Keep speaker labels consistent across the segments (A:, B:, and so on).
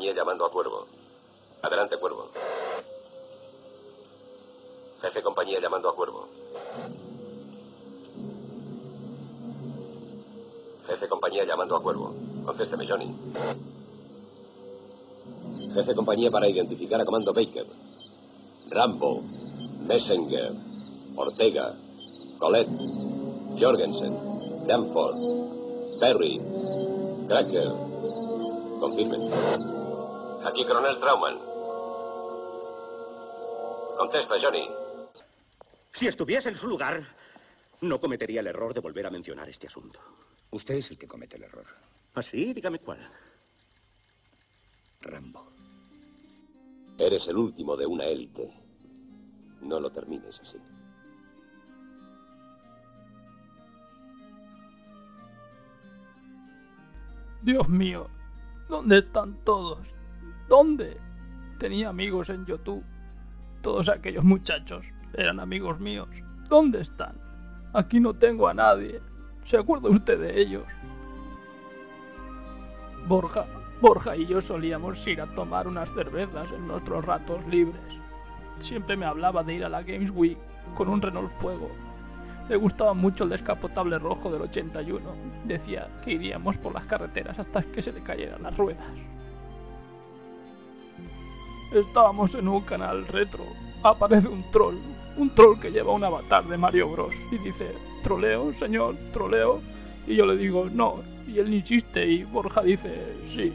A: compañía llamando a Cuervo. Adelante, Cuervo. Jefe compañía llamando a Cuervo. Jefe compañía llamando a Cuervo. Contésteme, Johnny. Jefe compañía para identificar a Comando Baker. Rambo, Messenger, Ortega, Colette, Jorgensen, Danforth, Perry, Cracker. Confirmen. Aquí, coronel Trauman. Contesta, Johnny.
B: Si estuviese en su lugar, no cometería el error de volver a mencionar este asunto.
C: Usted es el que comete el error.
B: ¿Ah, sí? Dígame cuál.
C: Rambo.
A: Eres el último de una élite. No lo termines así.
D: Dios mío, ¿dónde están todos? ¿Dónde? Tenía amigos en YouTube. Todos aquellos muchachos eran amigos míos. ¿Dónde están? Aquí no tengo a nadie. ¿Se acuerda usted de ellos? Borja, Borja y yo solíamos ir a tomar unas cervezas en nuestros ratos libres. Siempre me hablaba de ir a la Games Week con un Renault Fuego le gustaba mucho el descapotable rojo del 81. Decía que iríamos por las carreteras hasta que se le cayeran las ruedas. Estábamos en un canal retro. Aparece un troll. Un troll que lleva un avatar de Mario Bros. Y dice, troleo, señor, troleo. Y yo le digo, no. Y él ni chiste. Y Borja dice, sí.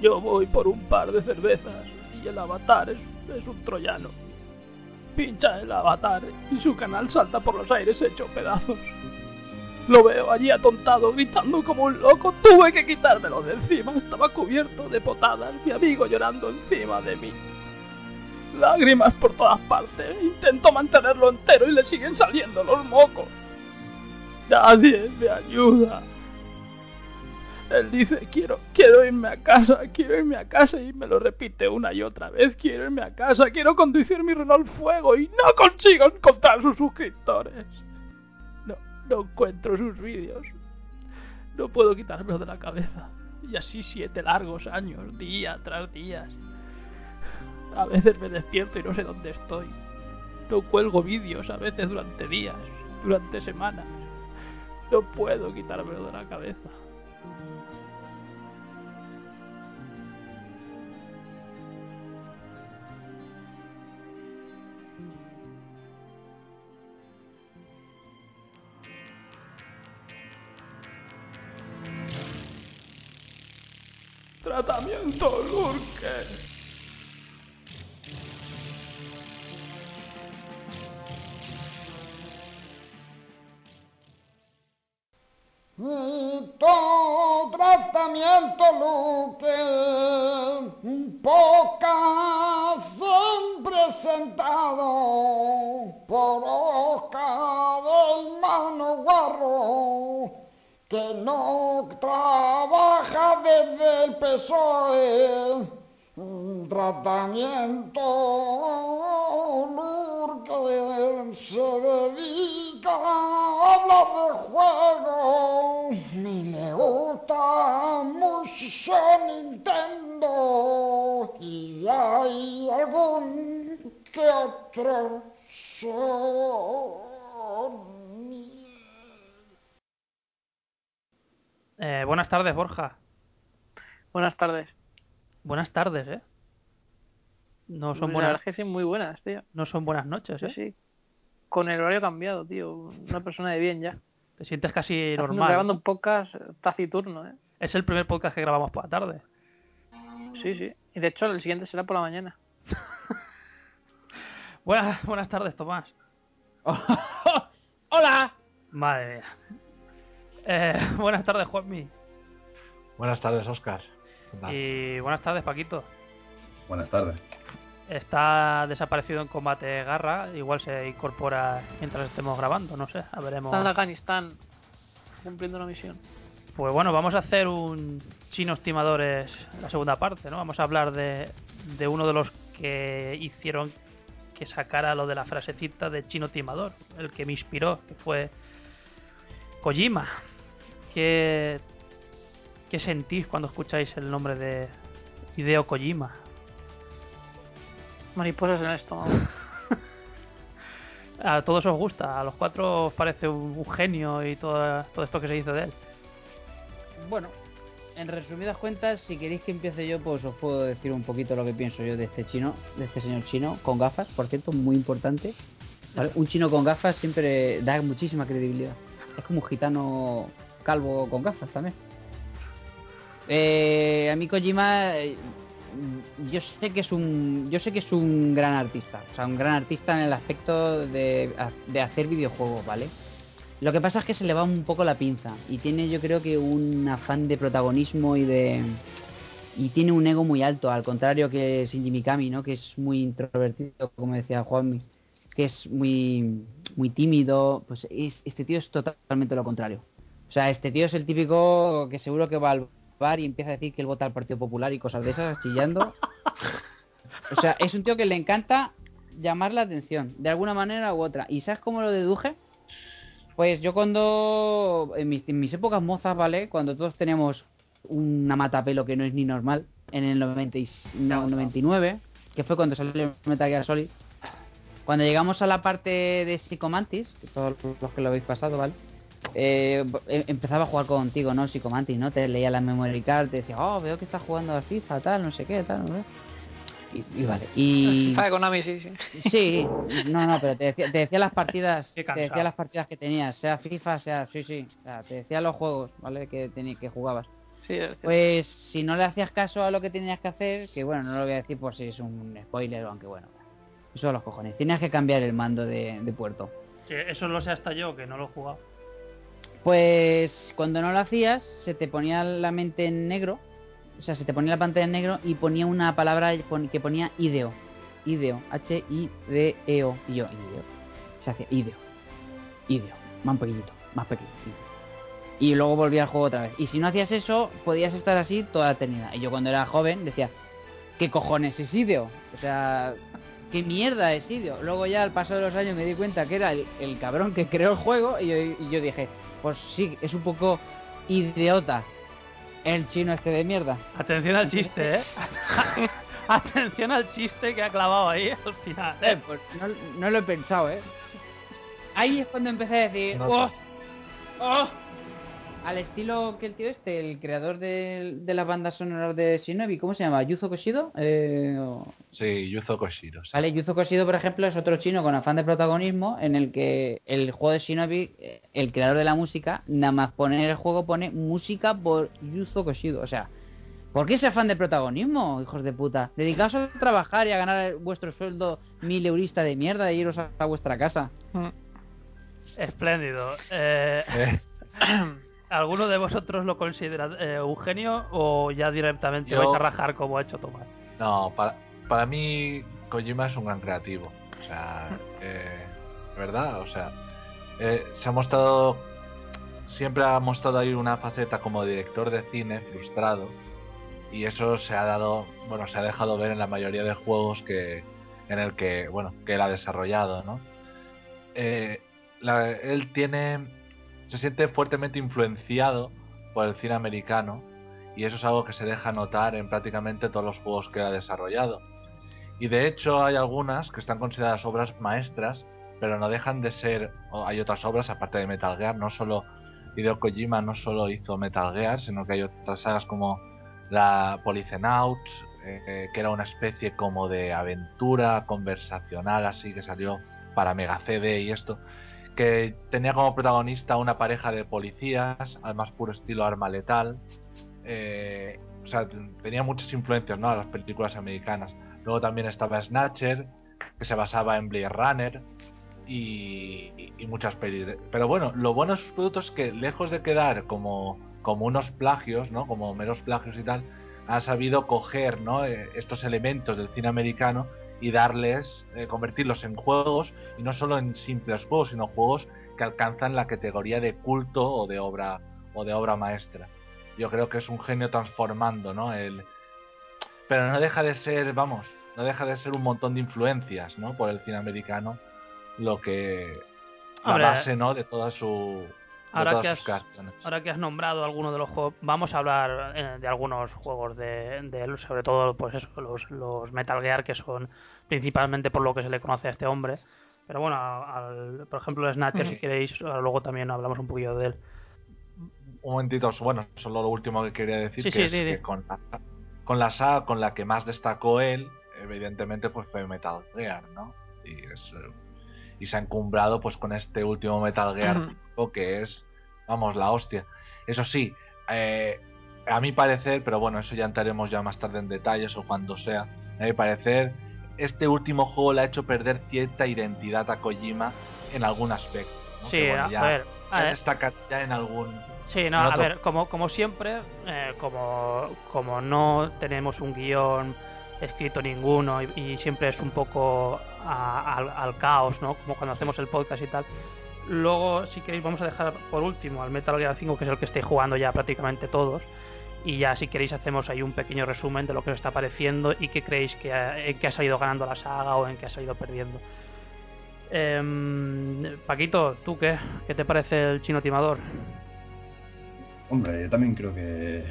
D: Yo voy por un par de cervezas. Y el avatar es, es un troyano pincha el avatar y su canal salta por los aires hecho pedazos. Lo veo allí atontado, gritando como un loco. Tuve que quitármelo de encima. Estaba cubierto de potadas, mi amigo llorando encima de mí. Lágrimas por todas partes. Intento mantenerlo entero y le siguen saliendo los mocos. Nadie me ayuda. Él dice, quiero, quiero irme a casa, quiero irme a casa y me lo repite una y otra vez, quiero irme a casa, quiero conducir mi Renault Fuego y no consigo encontrar sus suscriptores. No, encuentro sus vídeos. No puedo quitármelo de la cabeza. Y así siete largos años, día tras día. A veces me despierto y no sé dónde estoy. No cuelgo vídeos, a veces durante días, durante semanas. No puedo quitármelo de la cabeza. Tratamiento Lurker.
E: Tu tratamiento Lurker, pocas han presentado por hoja del mano guarro que no trabaja desde el PSOE. Tratamiento que se dedica a hablar de juegos. Ni le gusta mucho Nintendo. Y hay algún que otro
D: Eh, buenas tardes, Borja.
F: Buenas tardes.
D: Buenas tardes, ¿eh? No son buenas,
F: que sí, muy buenas, tío.
D: no son buenas noches, ¿eh?
F: Sí. Con el horario cambiado, tío. Una persona de bien ya.
D: Te sientes casi normal.
F: Grabando
D: ¿no?
F: un podcast taciturno, ¿eh?
D: Es el primer podcast que grabamos por la tarde.
F: Sí, sí. Y de hecho, el siguiente será por la mañana.
D: Buenas, buenas tardes, Tomás.
G: ¡Hola!
D: Madre mía. Eh, buenas tardes, Juanmi.
G: Buenas tardes, Oscar.
D: Y buenas tardes, Paquito.
H: Buenas tardes.
D: Está desaparecido en combate Garra. Igual se incorpora mientras estemos grabando, no sé. A veremos.
F: Está en Afganistán cumpliendo una misión.
D: Pues bueno, vamos a hacer un chinos timadores la segunda parte, ¿no? Vamos a hablar de, de uno de los que hicieron que sacara lo de la frasecita de chino timador, el que me inspiró, que fue Kojima. ¿Qué,
F: ¿Qué sentís cuando escucháis el nombre de Hideo Kojima?
H: Mariposas en el estómago.
F: A todos os gusta, a los cuatro os parece un, genio y todo, todo esto que se hizo de él.
I: Bueno, en resumidas cuentas, si queréis que empiece yo, pues os puedo decir un poquito lo que pienso yo de este chino, de este señor chino, con gafas, por cierto, muy importante. ¿vale? Un chino con gafas siempre da muchísima credibilidad. Es como un gitano calvo con gafas también. A mí Kojima, yo sé que es un, yo sé que es un gran artista, o sea, un gran artista en el aspecto de, de hacer videojuegos, ¿vale? Lo que pasa es que se le va un poco la pinza y tiene yo creo que un afán de protagonismo y de y tiene un ego muy alto, al contrario que Shinji Mikami, ¿no? Que es muy introvertido, como decía Juanmi, que es muy muy tímido, pues es- este tío es totalmente lo contrario. O sea, este tío es el típico que seguro que va al bar y empieza a decir que él vota al Partido Popular y cosas de esas, chillando. O sea, es un tío que le encanta llamar la atención, de alguna manera u otra. ¿Y sabes cómo lo deduje? Pues yo cuando, en mis, en mis épocas mozas, ¿vale? Cuando todos teníamos una matapelo que no es ni normal, en el 90 y- no, 99, que fue cuando salió el Metal Gear Solid, cuando llegamos a la parte de Psychomantis, que todos los que lo habéis pasado, ¿vale? Eh, em- empezaba a jugar contigo, ¿no? Psychomantis, ¿no? Te leía la memory card, te decía, oh, veo que estás jugando a FIFA, tal, no sé qué, tal, no sé. Y, y vale, y...
H: FIFA de Konami, sí, sí.
I: Sí, no, no, pero te decía, te decía las partidas, te decía las partidas que tenías, sea FIFA, sea, sí, sí, o sea, te decía los juegos, ¿vale? Que que jugabas.
H: Sí, es cierto.
I: Pues si no le hacías caso a lo que tenías que hacer, que bueno, no lo voy a decir por si es un spoiler, aunque bueno, eso de los cojones. Tenías que cambiar el mando de, de puerto.
F: Sí, eso lo sé hasta yo, que no lo he jugado.
I: Pues cuando no lo hacías, se te ponía la mente en negro, o sea, se te ponía la pantalla en negro y ponía una palabra que ponía ideo. Ideo, H-I-D-E-O. Y yo, ideo. Se hacía ideo. Ideo. Más pequeñito, más pequeño. ideo. Y luego volvía al juego otra vez. Y si no hacías eso, podías estar así toda la eternidad. Y yo cuando era joven decía, ¿qué cojones es ideo? O sea, ¿qué mierda es ideo? Luego ya al paso de los años me di cuenta que era el, cabrón que creó el juego y yo dije, pues sí, es un poco idiota el chino este de mierda.
F: Atención al chiste, ¿eh? Atención al chiste que ha clavado ahí al final.
I: Eh,
F: ¿eh?
I: pues no, no lo he pensado, ¿eh? Ahí es cuando empecé a decir,
G: No
I: ¡oh! ¡oh! Al estilo que el tío este, el creador de, de las bandas sonoras de Shinobi, ¿cómo se llama? ¿Yuzo Koshido? Eh, o-
G: Sí, Yuzo Koshiro. sí.
I: Vale, Yuzo Koshido, por ejemplo, es otro chino con afán de protagonismo en el que el juego de Shinobi, eh, el creador de la música, nada más poner el juego pone música por Yuzo Koshido. O sea, ¿por qué ese afán de protagonismo, hijos de puta? Dedicaos a trabajar y a ganar vuestro sueldo mil eurista de mierda e iros a, a vuestra casa.
H: Mm.
F: Espléndido. Eh,
G: Eh,
F: ¿Alguno de vosotros lo considera eh, un genio o ya directamente
G: Yo-
F: vais a rajar como ha hecho Tomás?
G: no, para, para mí Kojima es un gran creativo. O sea, eh, ¿verdad? O sea, eh, se ha mostrado, siempre ha mostrado ahí una faceta como director de cine frustrado. Y eso se ha dado, bueno, se ha dejado ver en la mayoría de juegos que, en el que, bueno, que él ha desarrollado, ¿no? Eh, la- él tiene, se siente fuertemente influenciado por el cine americano y eso es algo que se deja notar en prácticamente todos los juegos que ha desarrollado. Y de hecho hay algunas que están consideradas obras maestras, pero no dejan de ser, hay otras obras aparte de Metal Gear, no solo Hideo Kojima no solo hizo Metal Gear, sino que hay otras sagas como la Polycenauts, eh, que era una especie como de aventura conversacional así que salió para Mega CD y esto, que tenía como protagonista una pareja de policías al más puro estilo arma letal. eh, o sea, tenía muchas influencias ¿no? a las películas americanas. Luego también estaba Snatcher, que se basaba en Blade Runner y, y- muchas pelis. Pero bueno, lo bueno de sus productos es que lejos de quedar como, como unos plagios, ¿no? como meros plagios y tal, ha sabido coger ¿no? Eh, estos elementos del cine americano y darles, eh, convertirlos en juegos y no solo en simples juegos, sino juegos que alcanzan la categoría de culto o de obra o de obra maestra. Yo creo que es un genio transformando, ¿no? El... Pero no deja de ser, vamos, no deja de ser un montón de influencias, ¿no? Por el cine americano, lo que la
F: Hombre.
G: base, ¿no? De toda su
F: Ahora que, has,
G: creaciones.
F: ahora que has nombrado alguno de los juegos, vamos a hablar eh, de algunos juegos de, de él, sobre todo pues eso, los, los Metal Gear, que son principalmente por lo que se le conoce a este hombre. Pero bueno, al- por ejemplo, Snatcher, si queréis, luego también hablamos un poquillo de él.
G: Un momentito, bueno, solo lo último que quería decir,
F: Sí,
G: que
F: sí,
G: es que con la, con la saga con la que más destacó él, evidentemente, pues fue Metal Gear, ¿no? Y, es, eh, y se ha encumbrado pues con este último Metal Gear
F: Ujú.
G: que es, vamos, la hostia. Eso sí, eh, a mi parecer, pero bueno, eso ya entraremos ya más tarde en detalles o cuando sea, a mi parecer, este último juego le ha hecho perder cierta identidad a Kojima en algún aspecto. ¿no?
F: Sí, a ver, a
G: ya
F: ver.
G: destaca ya en algún
F: Sí, no,
G: en
F: a ver, como, como siempre, eh, como, como no tenemos un guion escrito ninguno y, y siempre es un poco a- al, caos, ¿no? Como cuando hacemos el podcast y tal. Luego, si queréis, vamos a dejar por último al Metal Gear 5, que es el que estáis jugando ya prácticamente todos. Y ya, si queréis, hacemos ahí un pequeño resumen de lo que os está pareciendo y qué creéis que en qué ha salido ganando la saga o en qué ha salido perdiendo. Em, Paquito, ¿tú qué? ¿Qué te parece el chino timador?
J: Hombre, yo también creo que,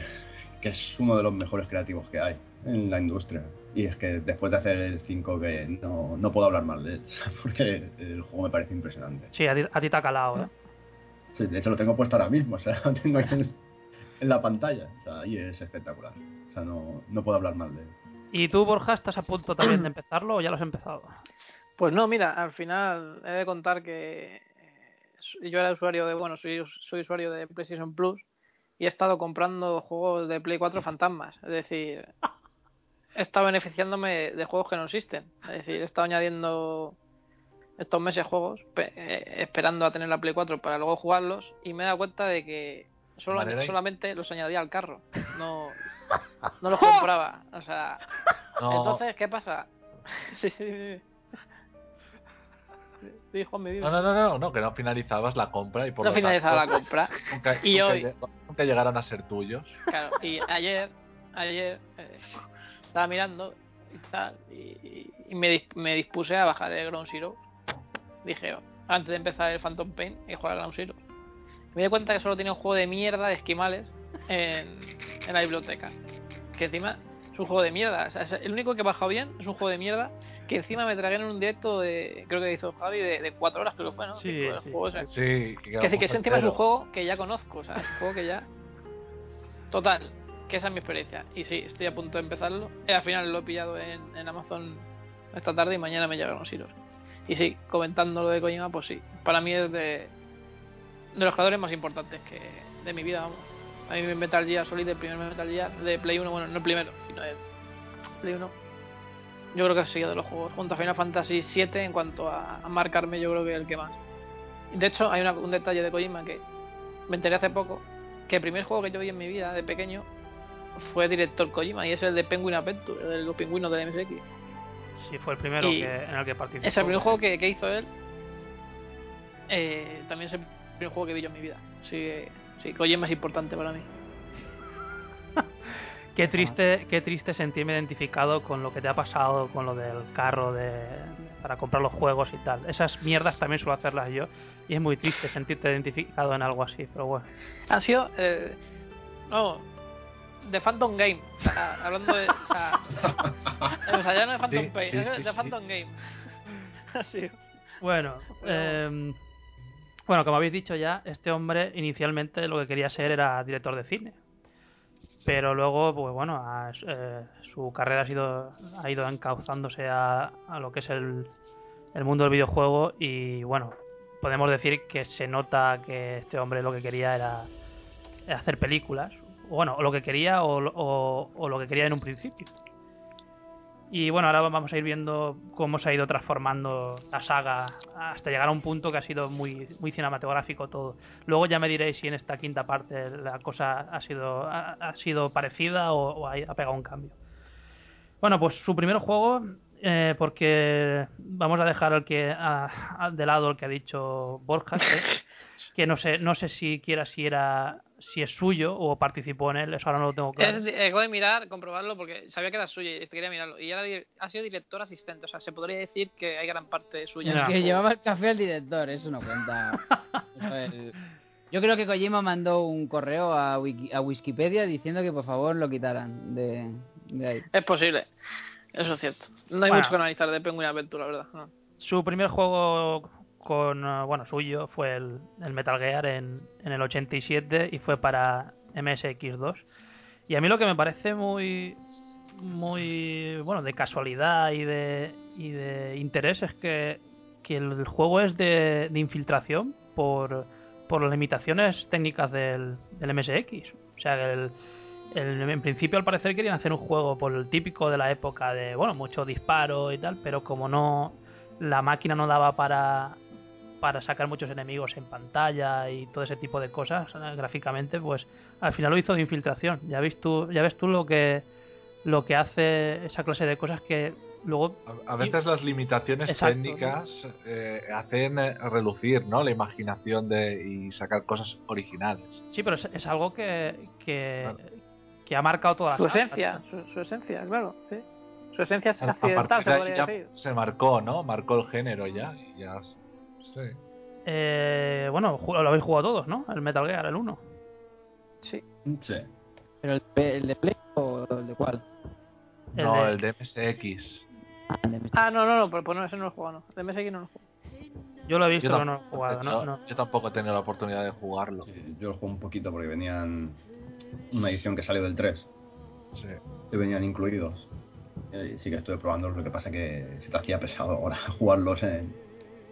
J: que es uno de los mejores creativos que hay en la industria. Y es que después de hacer el 5 que no, no puedo hablar mal de él, porque el juego me parece impresionante.
F: Sí, a ti, a ti te ha calado, ¿eh?
J: Sí, de hecho lo tengo puesto ahora mismo, o sea, lo tengo ahí en, en la pantalla. O sea, y es espectacular. O sea, no, no puedo hablar mal de él.
F: ¿Y tú, Borja, estás a punto también de empezarlo o ya lo has empezado?
H: Pues no, mira, al final he de contar que eh, yo era usuario de, bueno, soy, soy usuario de PlayStation Plus y he estado comprando juegos de Play 4 fantasmas. Es decir, he estado beneficiándome de juegos que no existen. Es decir, he estado añadiendo estos meses juegos eh, esperando a tener la Play 4 para luego jugarlos y me he dado cuenta de que solo, solamente los añadía al carro. No, no los compraba. O sea,
G: No.
H: entonces, ¿qué pasa? sí, sí, sí.
G: No, no, no, no, no, que no finalizabas la compra y por
H: No
G: lo
H: finalizaba
G: tanto,
H: la compra.
G: Nunca,
H: Y
G: nunca
H: hoy-
G: nunca llegaron a ser tuyos.
H: Claro, y ayer, ayer eh, estaba mirando y tal, y, y me, me dispuse a bajar el Ground Zero. Dije, oh, antes de empezar el Phantom Pain, y jugar al Ground Zero. Me di cuenta que solo tenía un juego de mierda de esquimales en, en la biblioteca. Que encima es un juego de mierda. O sea, es el único que he bajado bien es un juego de mierda que encima me tragué en un directo de, creo que hizo Javi, de, de cuatro horas creo que fue, ¿no?
F: Sí,
H: El
F: sí.
H: juego.
G: Sí,
H: Que que ese encima es un juego que ya conozco, o sea, un juego que ya. Total, que esa es mi experiencia. Y sí, estoy a punto de empezarlo. Eh, al final lo he pillado en, en Amazon esta tarde y mañana me llegan los hilos. Y sí, comentando lo de Kojima, pues sí, para mí es de, de los creadores más importantes que de mi vida, vamos. A mí Metal Gear Solid, el primer Metal Gear de Play 1, bueno, no el primero, sino el Play 1. Yo creo que ha sido de los juegos, junto a Final Fantasy VII, en cuanto a, a marcarme, yo creo que el que más. De hecho, hay una- un detalle de Kojima que me enteré hace poco, que el primer juego que yo vi en mi vida de pequeño fue director Kojima y es el de Penguin Adventure, el de los pingüinos del MSX.
F: Sí, fue el primero que, en el que participó.
H: Es el primer juego que, que hizo él. Eh, también es el primer juego que vi yo en mi vida. Que, sí, Kojima es importante para mí.
F: Qué triste, qué triste sentirme identificado con lo que te ha pasado, con lo del carro de, para comprar los juegos y tal. Esas mierdas también suelo hacerlas yo y es muy triste sentirte identificado en algo así, pero bueno.
H: Han sido. Eh, no. De Phantom Game. O sea, hablando de. O sea, o sea, ya no de Phantom
G: Sí,
H: Pain,
G: sí,
H: es
G: sí,
H: de
G: sí.
H: Phantom Game. Así.
F: Bueno, em, bueno, como habéis dicho ya, este hombre inicialmente lo que quería ser era director de cine. Pero luego, pues bueno, a- eh, su carrera ha, sido, ha ido encauzándose a, a lo que es el, el mundo del videojuego y bueno, podemos decir que se nota que este hombre lo que quería era hacer películas. Bueno, o lo que quería o, lo que quería en un principio. Y bueno, ahora vamos a ir viendo cómo se ha ido transformando la saga hasta llegar a un punto que ha sido muy, muy cinematográfico todo. Luego ya me diréis si en esta quinta parte la cosa ha sido, ha, sido parecida o, ha, pegado un cambio. Bueno, pues su primer juego, eh, porque vamos a dejar al que de lado el que ha dicho Borja, que, que no sé, no sé si quiera si era si es suyo o participó en él, eso ahora no lo tengo claro.
H: Es, di- acabo de mirar, comprobarlo, porque sabía que era suyo y quería mirarlo. Y era, di- ha sido director asistente, o sea, se podría decir que hay gran parte suya.
F: Ya.
I: Que llevaba el café al director, eso no cuenta. Eso es- Yo creo que Kojima mandó un correo a, Wiki- a Wikipedia diciendo que por favor lo quitaran de, de ahí.
H: Es posible. Eso es cierto. No hay
F: Bueno.
H: mucho que analizar de Penguin Adventure, la verdad. no.
F: Su primer juego con, eh, bueno, suyo fue el, Metal Gear en, el 87 y fue para MSX2. Y a mí lo que me parece muy, muy, bueno, de casualidad y de, y de interés es que, que el juego es de, de infiltración por, por las limitaciones técnicas del, MSX. O sea, en principio al parecer querían hacer un juego por el típico de la época de, bueno, mucho disparo y tal, pero como no la máquina no daba para para sacar muchos enemigos en pantalla y todo ese tipo de cosas eh, gráficamente, pues al final lo hizo de infiltración. Ya ves tú, ya ves tú lo que lo que hace esa clase de cosas que luego
G: A, a veces las limitaciones
F: Exacto.
G: técnicas eh, hacen eh, relucir ¿no? la imaginación de, y sacar cosas originales.
F: sí, pero es, es algo que que, que ha marcado toda la
H: Su
F: saga.
H: esencia, su, su esencia, claro. sí. Su esencia es accidental, se podría
G: ya
H: decir.
G: se marcó, ¿no? Marcó el género ya. y ya sí.
F: Eh, bueno, lo habéis jugado todos, ¿no? El Metal Gear, el 1.
H: Sí.
J: Sí.
I: ¿Pero el, de- el de Play o el de cuál?
F: El
G: No,
F: de-
G: el de MSX.
I: Ah, el de MSX.
H: Ah, no, no, no, pues no, ese no lo he jugado, no. De MSX no lo he jugado.
F: Yo lo he visto, pero no lo he jugado, ¿no?
G: yo-
F: no.
G: yo tampoco he tenido la oportunidad de jugarlo.
J: Sí, Yo lo jugué un poquito porque venían una edición que salió del 3
G: Sí.
J: que venían incluidos. Y sí que estuve probándolos, lo que pasa que se te hacía pesado ahora jugarlos en...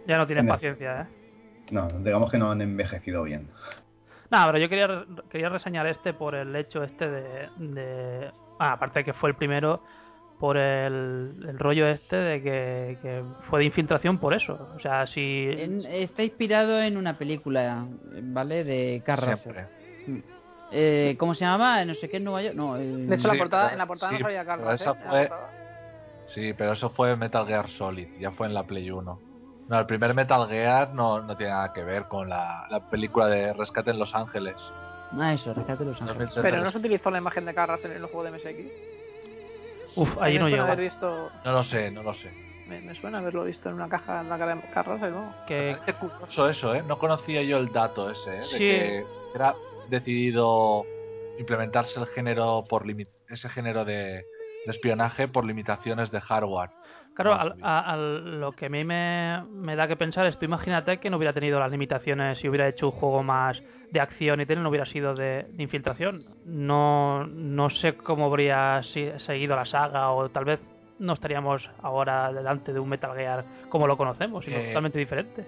F: Ya no tienes
J: Venga.
F: paciencia, ¿eh?
J: No, digamos que no han envejecido bien.
F: Nada, pero yo quería, quería reseñar este por el hecho este de... de- ah, aparte de que fue el primero, por el, el rollo este de que, que fue de infiltración por eso. O sea, si...
I: En- está inspirado en una película, ¿vale? De Carras.
G: Siempre.
I: Eh, ¿Cómo se llamaba? No sé qué en Nueva York. No, eh,
H: De hecho,
G: Sí,
H: la portada,
G: pero-
H: en la portada
G: sí,
H: no salía
G: esa
H: ¿eh? En
G: fue-. Sí, pero eso fue Metal Gear Solid, ya fue en la Play 1. No, el primer Metal Gear no, no tiene nada que ver con la, la película de Rescate en Los Ángeles.
I: Ah, eso, Rescate de los Ángeles.
G: 2003.
H: Pero no se utilizó la imagen de Carras en el juego de MSX.
F: Uf,
H: A
F: ahí no
H: haber visto,
G: No lo sé, no lo sé.
H: me, me suena haberlo visto en una caja en la cara de Carras, ¿no?
F: Que,
G: Es curioso eso, ¿eh? No conocía yo el dato ese, ¿eh? De
F: Sí.
G: que era decidido implementarse el género por ese género de, de espionaje por limitaciones de hardware.
F: Claro, al- a- al- lo que a mí me, me da que pensar es, tú imagínate que no hubiera tenido las limitaciones si hubiera hecho un juego más de acción y tal, no hubiera sido de, de infiltración. No, no sé cómo habría seguido la saga o tal vez no estaríamos ahora delante de un Metal Gear como lo conocemos, sino
G: Eh,
F: totalmente diferente.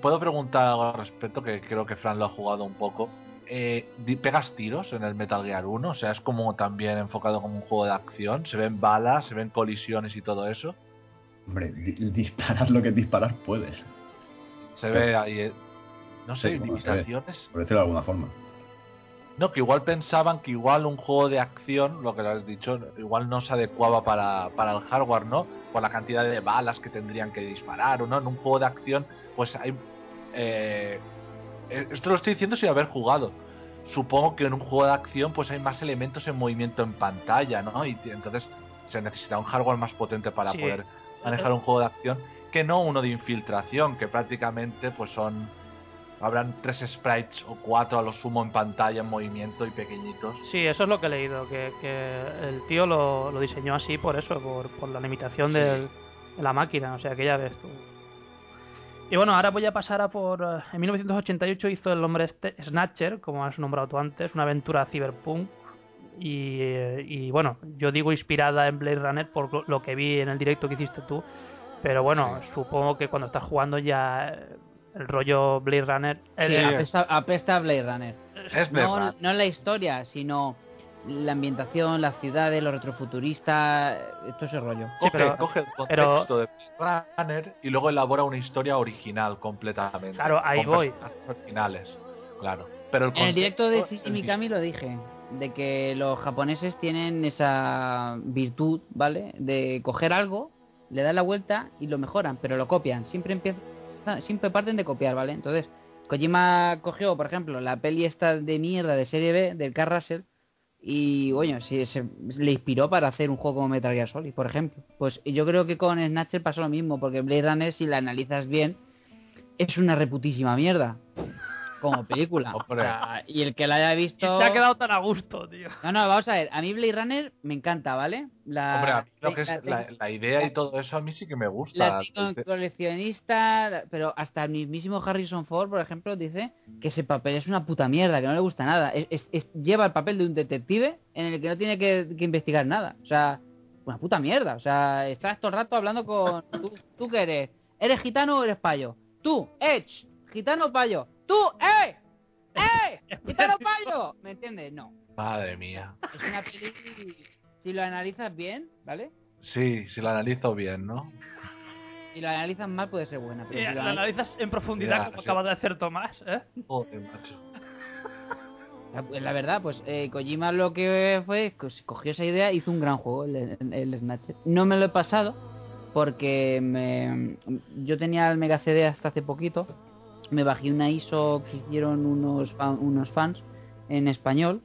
G: Puedo preguntar algo al respecto, que creo que Fran lo ha jugado un poco. Eh, ¿Pegas tiros en el Metal Gear 1? O sea, es como también enfocado como un juego de acción. Se ven balas, se ven colisiones y todo eso.
J: Hombre, di- disparar lo que disparar puedes,
G: Se ve ahí, eh, no sé, limitaciones.
J: por decirlo de alguna forma.
G: No, que igual pensaban que igual un juego de acción, lo que le has dicho, igual no se adecuaba para, para el hardware, ¿no? Por la cantidad de balas que tendrían que disparar, ¿o no? En un juego de acción, pues hay... eh, esto lo estoy diciendo sin haber jugado. Supongo que en un juego de acción pues hay más elementos en movimiento en pantalla, ¿no? Y entonces se necesita un hardware más potente para
F: Sí.
G: poder manejar un juego de acción que no uno de infiltración, que prácticamente pues son habrán tres sprites o cuatro a lo sumo en pantalla en movimiento y pequeñitos.
F: Sí, eso es lo que he leído, que, que el tío lo, lo diseñó así por eso, por, por la limitación
G: Sí.
F: del- de la máquina, o sea que ya ves tú. Y bueno, ahora voy a pasar a por... eh, En 1988 hizo el hombre este Snatcher, como has nombrado tú antes, una aventura cyberpunk. Y, eh, y bueno, yo digo inspirada en Blade Runner por lo- que vi en el directo que hiciste tú. Pero bueno,
G: Sí.
F: supongo que cuando estás jugando ya eh, el rollo Blade Runner... el-
I: Sí,
F: el-
I: apesta, apesta a Blade Runner.
G: Es
I: No,
G: verdad.
I: no la historia, sino la ambientación, las ciudades, lo retrofuturista, eh, todo ese rollo.
F: Sí,
G: Coge,
F: pero-
G: coge el
F: pero-
G: contexto de Blade Runner y luego elabora una historia original completamente.
F: Claro, ahí
G: con
F: voy.
G: originales, claro. Pero el
I: En el directo de Shinji Mikami lo dije, de que los japoneses tienen esa virtud, ¿vale? De coger algo, le dan la vuelta y lo mejoran, pero lo copian. Siempre empiezan, siempre parten de copiar, ¿vale? Entonces, Kojima cogió, por ejemplo, la peli esta de mierda de serie B del Car Russell y, bueno, sí, se, le inspiró para hacer un juego como Metal Gear Solid, por ejemplo. Pues yo creo que con Snatcher pasó lo mismo, porque Blade Runner, si la analizas bien, es una reputísima mierda. Como película. O
G: Hombre.
I: sea, y el que la haya
F: Y
I: visto.
F: te ha quedado tan a gusto, tío.
I: No, no, vamos a ver. A mí Blade Runner me encanta, ¿vale? La,
G: Hombre, a mí lo que
I: la-
G: es la, la idea y todo eso a mí sí que me gusta.
I: la tengo coleccionista, pero hasta el mismísimo Harrison Ford, por ejemplo, dice que ese papel es una puta mierda, que no le gusta nada. Es- es- es- lleva el papel de un detective en el que no tiene que, que investigar nada. O sea, una puta mierda. O sea, estás todo el rato hablando con... ¿Tú, tú qué eres? ¿Eres gitano o eres payo? Tú, Edge, gitano o payo. Tú, ¡eh! ¡Eh! ¡Gitano o payo! ¿Me entiendes? No.
G: Madre mía.
I: Es una peli... Si lo analizas bien, ¿vale?
G: Sí, si lo analizo bien, ¿no?
I: Si lo analizas mal puede ser buena. Pero
F: Eh,
I: si lo analizas-
F: en profundidad
G: Ya,
F: como
G: sí.
F: acaba de hacer Tomás, ¿eh?
G: Joder, macho.
I: La, pues, la verdad, pues eh, Kojima lo que fue, es que se cogió esa idea hizo un gran juego, el, el Snatcher. No me lo he pasado porque me, yo tenía el Mega CD hasta hace poquito. Me bajé una ISO que hicieron unos, fan- unos fans en español.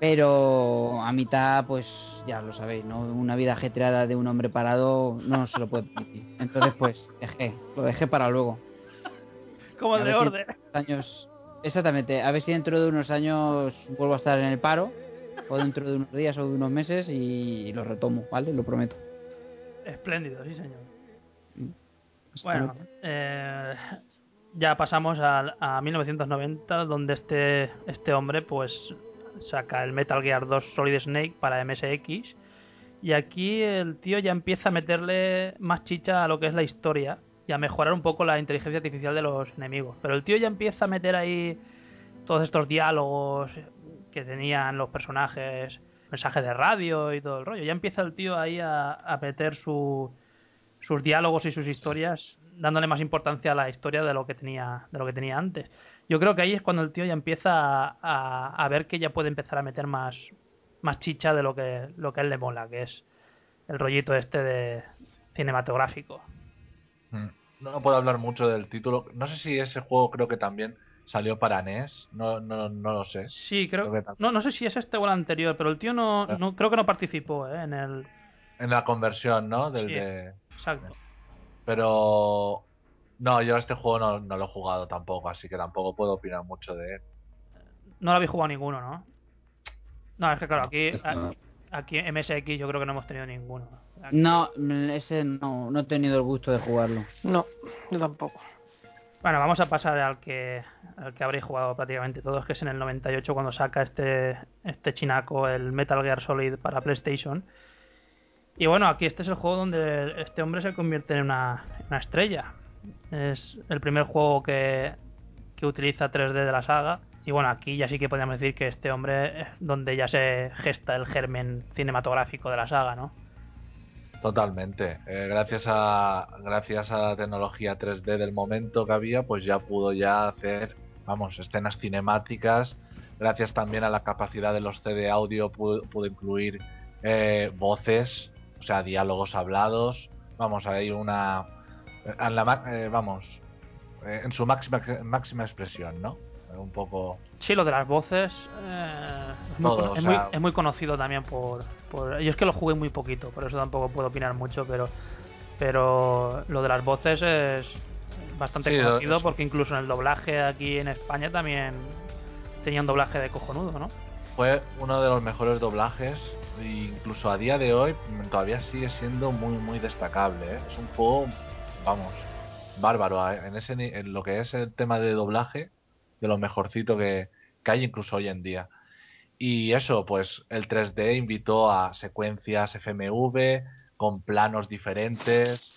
I: Pero a mitad, pues ya lo sabéis, ¿no? Una vida ajetreada de un hombre parado no se lo puede permitir. Entonces, pues dejé, lo dejé para luego
F: Como el de
I: si-
F: orden.
I: años. Exactamente, a ver si dentro de unos años vuelvo a estar en el paro, o dentro de unos días o de unos meses y lo retomo, ¿vale? Lo prometo.
F: Espléndido, sí, señor.
I: Hasta
F: Bueno, eh, ya pasamos a, a 1990, donde este, este hombre pues saca el Metal Gear 2 Solid Snake para MSX. Y aquí el tío ya empieza a meterle más chicha a lo que es la historia y a mejorar un poco la inteligencia artificial de los enemigos. Pero el tío ya empieza a meter ahí todos estos diálogos que tenían los personajes, mensajes de radio y todo el rollo. Ya empieza el tío ahí a, a meter su, sus diálogos y sus historias dándole más importancia a la historia de lo que tenía de lo que tenía antes yo creo que ahí es cuando el tío ya empieza a, a- a ver que ya puede empezar a meter más más chicha de lo que lo que a él le mola que es el rollito este de cinematográfico
G: Mm. No puedo hablar mucho del título. No sé si ese juego creo que también salió para NES. No, no, no lo sé.
F: sí creo
G: Creo que tam-
F: no no sé si es este o el anterior pero el tío no,
G: Ah.
F: no creo que no participó ¿eh? en el
G: En la conversión, ¿no? Del
F: Sí.
G: de...
F: exacto
G: Pero... No, yo este juego no, no lo he jugado tampoco, así que tampoco puedo opinar mucho de él.
F: no lo habéis jugado ninguno no no es que claro aquí aquí en MSX yo creo que no hemos tenido ninguno Aquí-
I: No, ese no, no he tenido el gusto de jugarlo.
H: No, yo tampoco.
F: Bueno, vamos a pasar al que, al que habréis jugado prácticamente todos, que es en el 98 cuando saca este, este chinaco el Metal Gear Solid para PlayStation. Y bueno, aquí este es el juego donde este hombre se convierte en una, una estrella. Es el primer juego que, que utiliza 3D de la saga. Y bueno, aquí ya sí que podríamos decir que este hombre es donde ya se gesta el germen cinematográfico de la saga, ¿no?
G: Totalmente. Eh, gracias a gracias a la tecnología 3D del momento que había, pues ya pudo ya hacer, vamos, escenas cinemáticas. Gracias también a la capacidad de los CD audio pudo, pudo incluir eh, voces, o sea, diálogos hablados. Vamos, hay una, la ma- eh, vamos, eh, en su máxima máxima expresión, ¿no? Un poco.
F: Sí, lo de las voces eh, es, muy,
G: Todo,
F: es
G: sea-
F: muy- es muy conocido también por, por... Yo es que lo jugué muy poquito, por eso tampoco puedo opinar mucho, pero pero lo de las voces es bastante
G: Sí,
F: conocido
G: es-
F: porque incluso en el doblaje aquí en España también tenía un doblaje de cojonudo, ¿no?
G: Fue uno de los mejores doblajes e incluso a día de hoy todavía sigue siendo muy muy destacable. ¿eh? Es un juego, vamos, bárbaro ¿eh? en ese en lo que es el tema de doblaje de lo mejorcito que, que hay incluso hoy en día. Y eso, pues el 3D invitó a secuencias FMV con planos diferentes,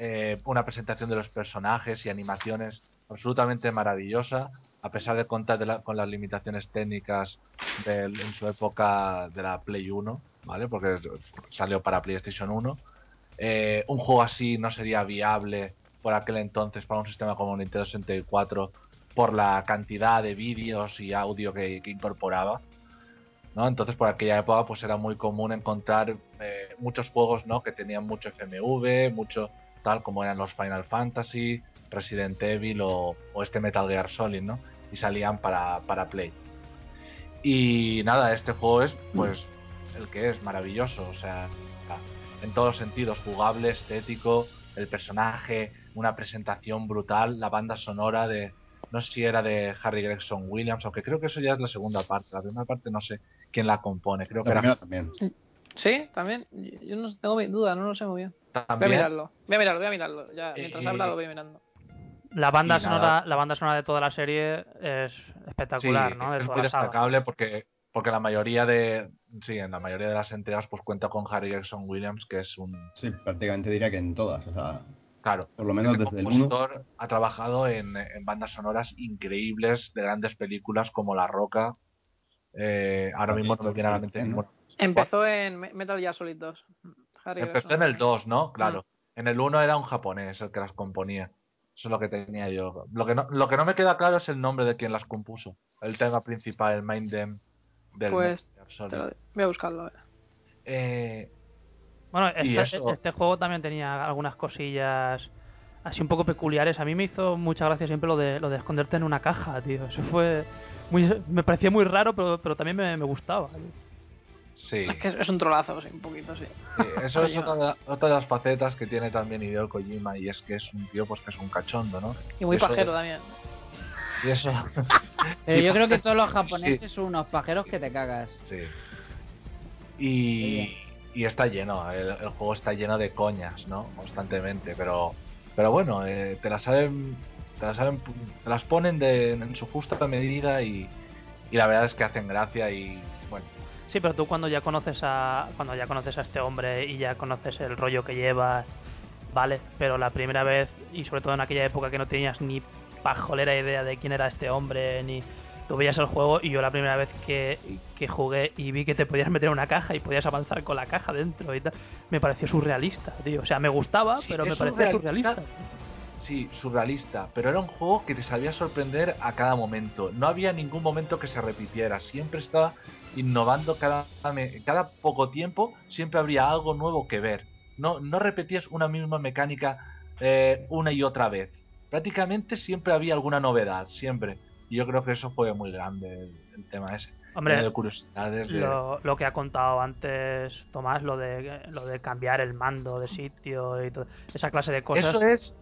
G: eh, una presentación de los personajes y animaciones absolutamente maravillosa, a pesar de contar de con las limitaciones técnicas del- en su época de la Play 1, ¿vale? Porque salió para PlayStation 1. Eh, un juego así no sería viable por aquel entonces para un sistema como Nintendo 64 por la cantidad de vídeos y audio que, que incorporaba. ¿no? Entonces por aquella época pues era muy común encontrar eh, muchos juegos ¿no? que tenían mucho FMV, mucho tal como eran los Final Fantasy, Resident Evil o, o este Metal Gear Solid, ¿no? Y salían para, para Play. Y nada, este juego es pues el que es maravilloso, o sea, en todos los sentidos, jugable, estético, el personaje, una presentación brutal, la banda sonora de, no sé si era de Harry Gregson Williams, aunque creo que eso ya es la segunda parte. La primera parte no sé quién la compone, creo que
J: La
G: era
J: también.
H: Sí, también. Yo no tengo duda, no lo sé muy bien. Voy a
G: también.
H: mirarlo. Voy a mirarlo, voy a mirarlo. Ya,
G: Eh,
H: mientras habla lo voy mirando.
F: La banda sonora, la banda sonora de toda la serie es espectacular,
G: Sí,
F: ¿no? De
G: es muy destacable porque porque la mayoría de sí, en la mayoría de las entregas pues cuenta con Harry Gregson Williams, que es un
J: Sí, prácticamente diría que en todas. O sea,
G: claro,
J: por lo menos
G: este
J: desde el 1.
G: compositor ha trabajado en, en bandas sonoras increíbles de grandes películas como La Roca. eh, ahora mismo no me viene a la mente.
H: Empezó en Me- Metal Gear Solid 2. Harry
G: Empezó en el 2, ¿no? Claro.
H: Mm.
G: En el 1 era un japonés el que las componía. Eso es lo que tenía yo. Lo que no, lo que no me queda claro es el nombre de quien las compuso. El tema principal, el main theme del
H: Pues. Te lo- Voy a buscarlo. a ver.
G: Eh,
F: Bueno, este,
G: eso-
F: este juego también tenía algunas cosillas así un poco peculiares. A mí me hizo mucha gracia siempre lo de lo de esconderte en una caja, tío. Eso fue muy, me parecía muy raro, pero, pero también me, me gustaba. tío.
G: Sí.
H: Es que es, es un trolazo, sí, un poquito, sí.
G: Sí, eso es otra de, otra de las facetas que tiene también Hideo Kojima y es que es un tío pues que es un cachondo, ¿no?
H: Y muy pajero también.
G: Y eso,
I: Pero yo creo que todos los japoneses son unos pajeros que te cagas.
G: sí. Y, y está lleno, el, el juego está lleno de coñas, ¿no? Constantemente, pero pero bueno, eh, te las saben, te las saben, te las ponen de, en su justa medida y, y la verdad es que hacen gracia y bueno,
F: Sí, pero tú cuando ya conoces a cuando ya conoces a este hombre y ya conoces el rollo que lleva, vale, pero la primera vez y sobre todo en aquella época que no tenías ni pajolera idea de quién era este hombre ni tú veías el juego y yo la primera vez que, que jugué y vi que te podías meter en una caja y podías avanzar con la caja dentro y tal, me pareció surrealista, tío. O sea, me gustaba,
G: Sí,
F: pero me parecía
G: surrealista.
F: surrealista.
G: Sí, surrealista, pero era un juego que te sabía sorprender a cada momento. No había ningún momento que se repitiera, siempre estaba innovando cada, cada poco tiempo, siempre habría algo nuevo que ver. No, no repetías una misma mecánica eh, una y otra vez. Prácticamente siempre había alguna novedad, siempre. Y yo creo que eso fue muy grande el, el tema ese.
F: Hombre,
G: de curiosidades de...
F: lo, lo que ha contado antes Tomás, lo de lo de cambiar el mando de sitio y todo, esa clase de cosas.
G: Eso es.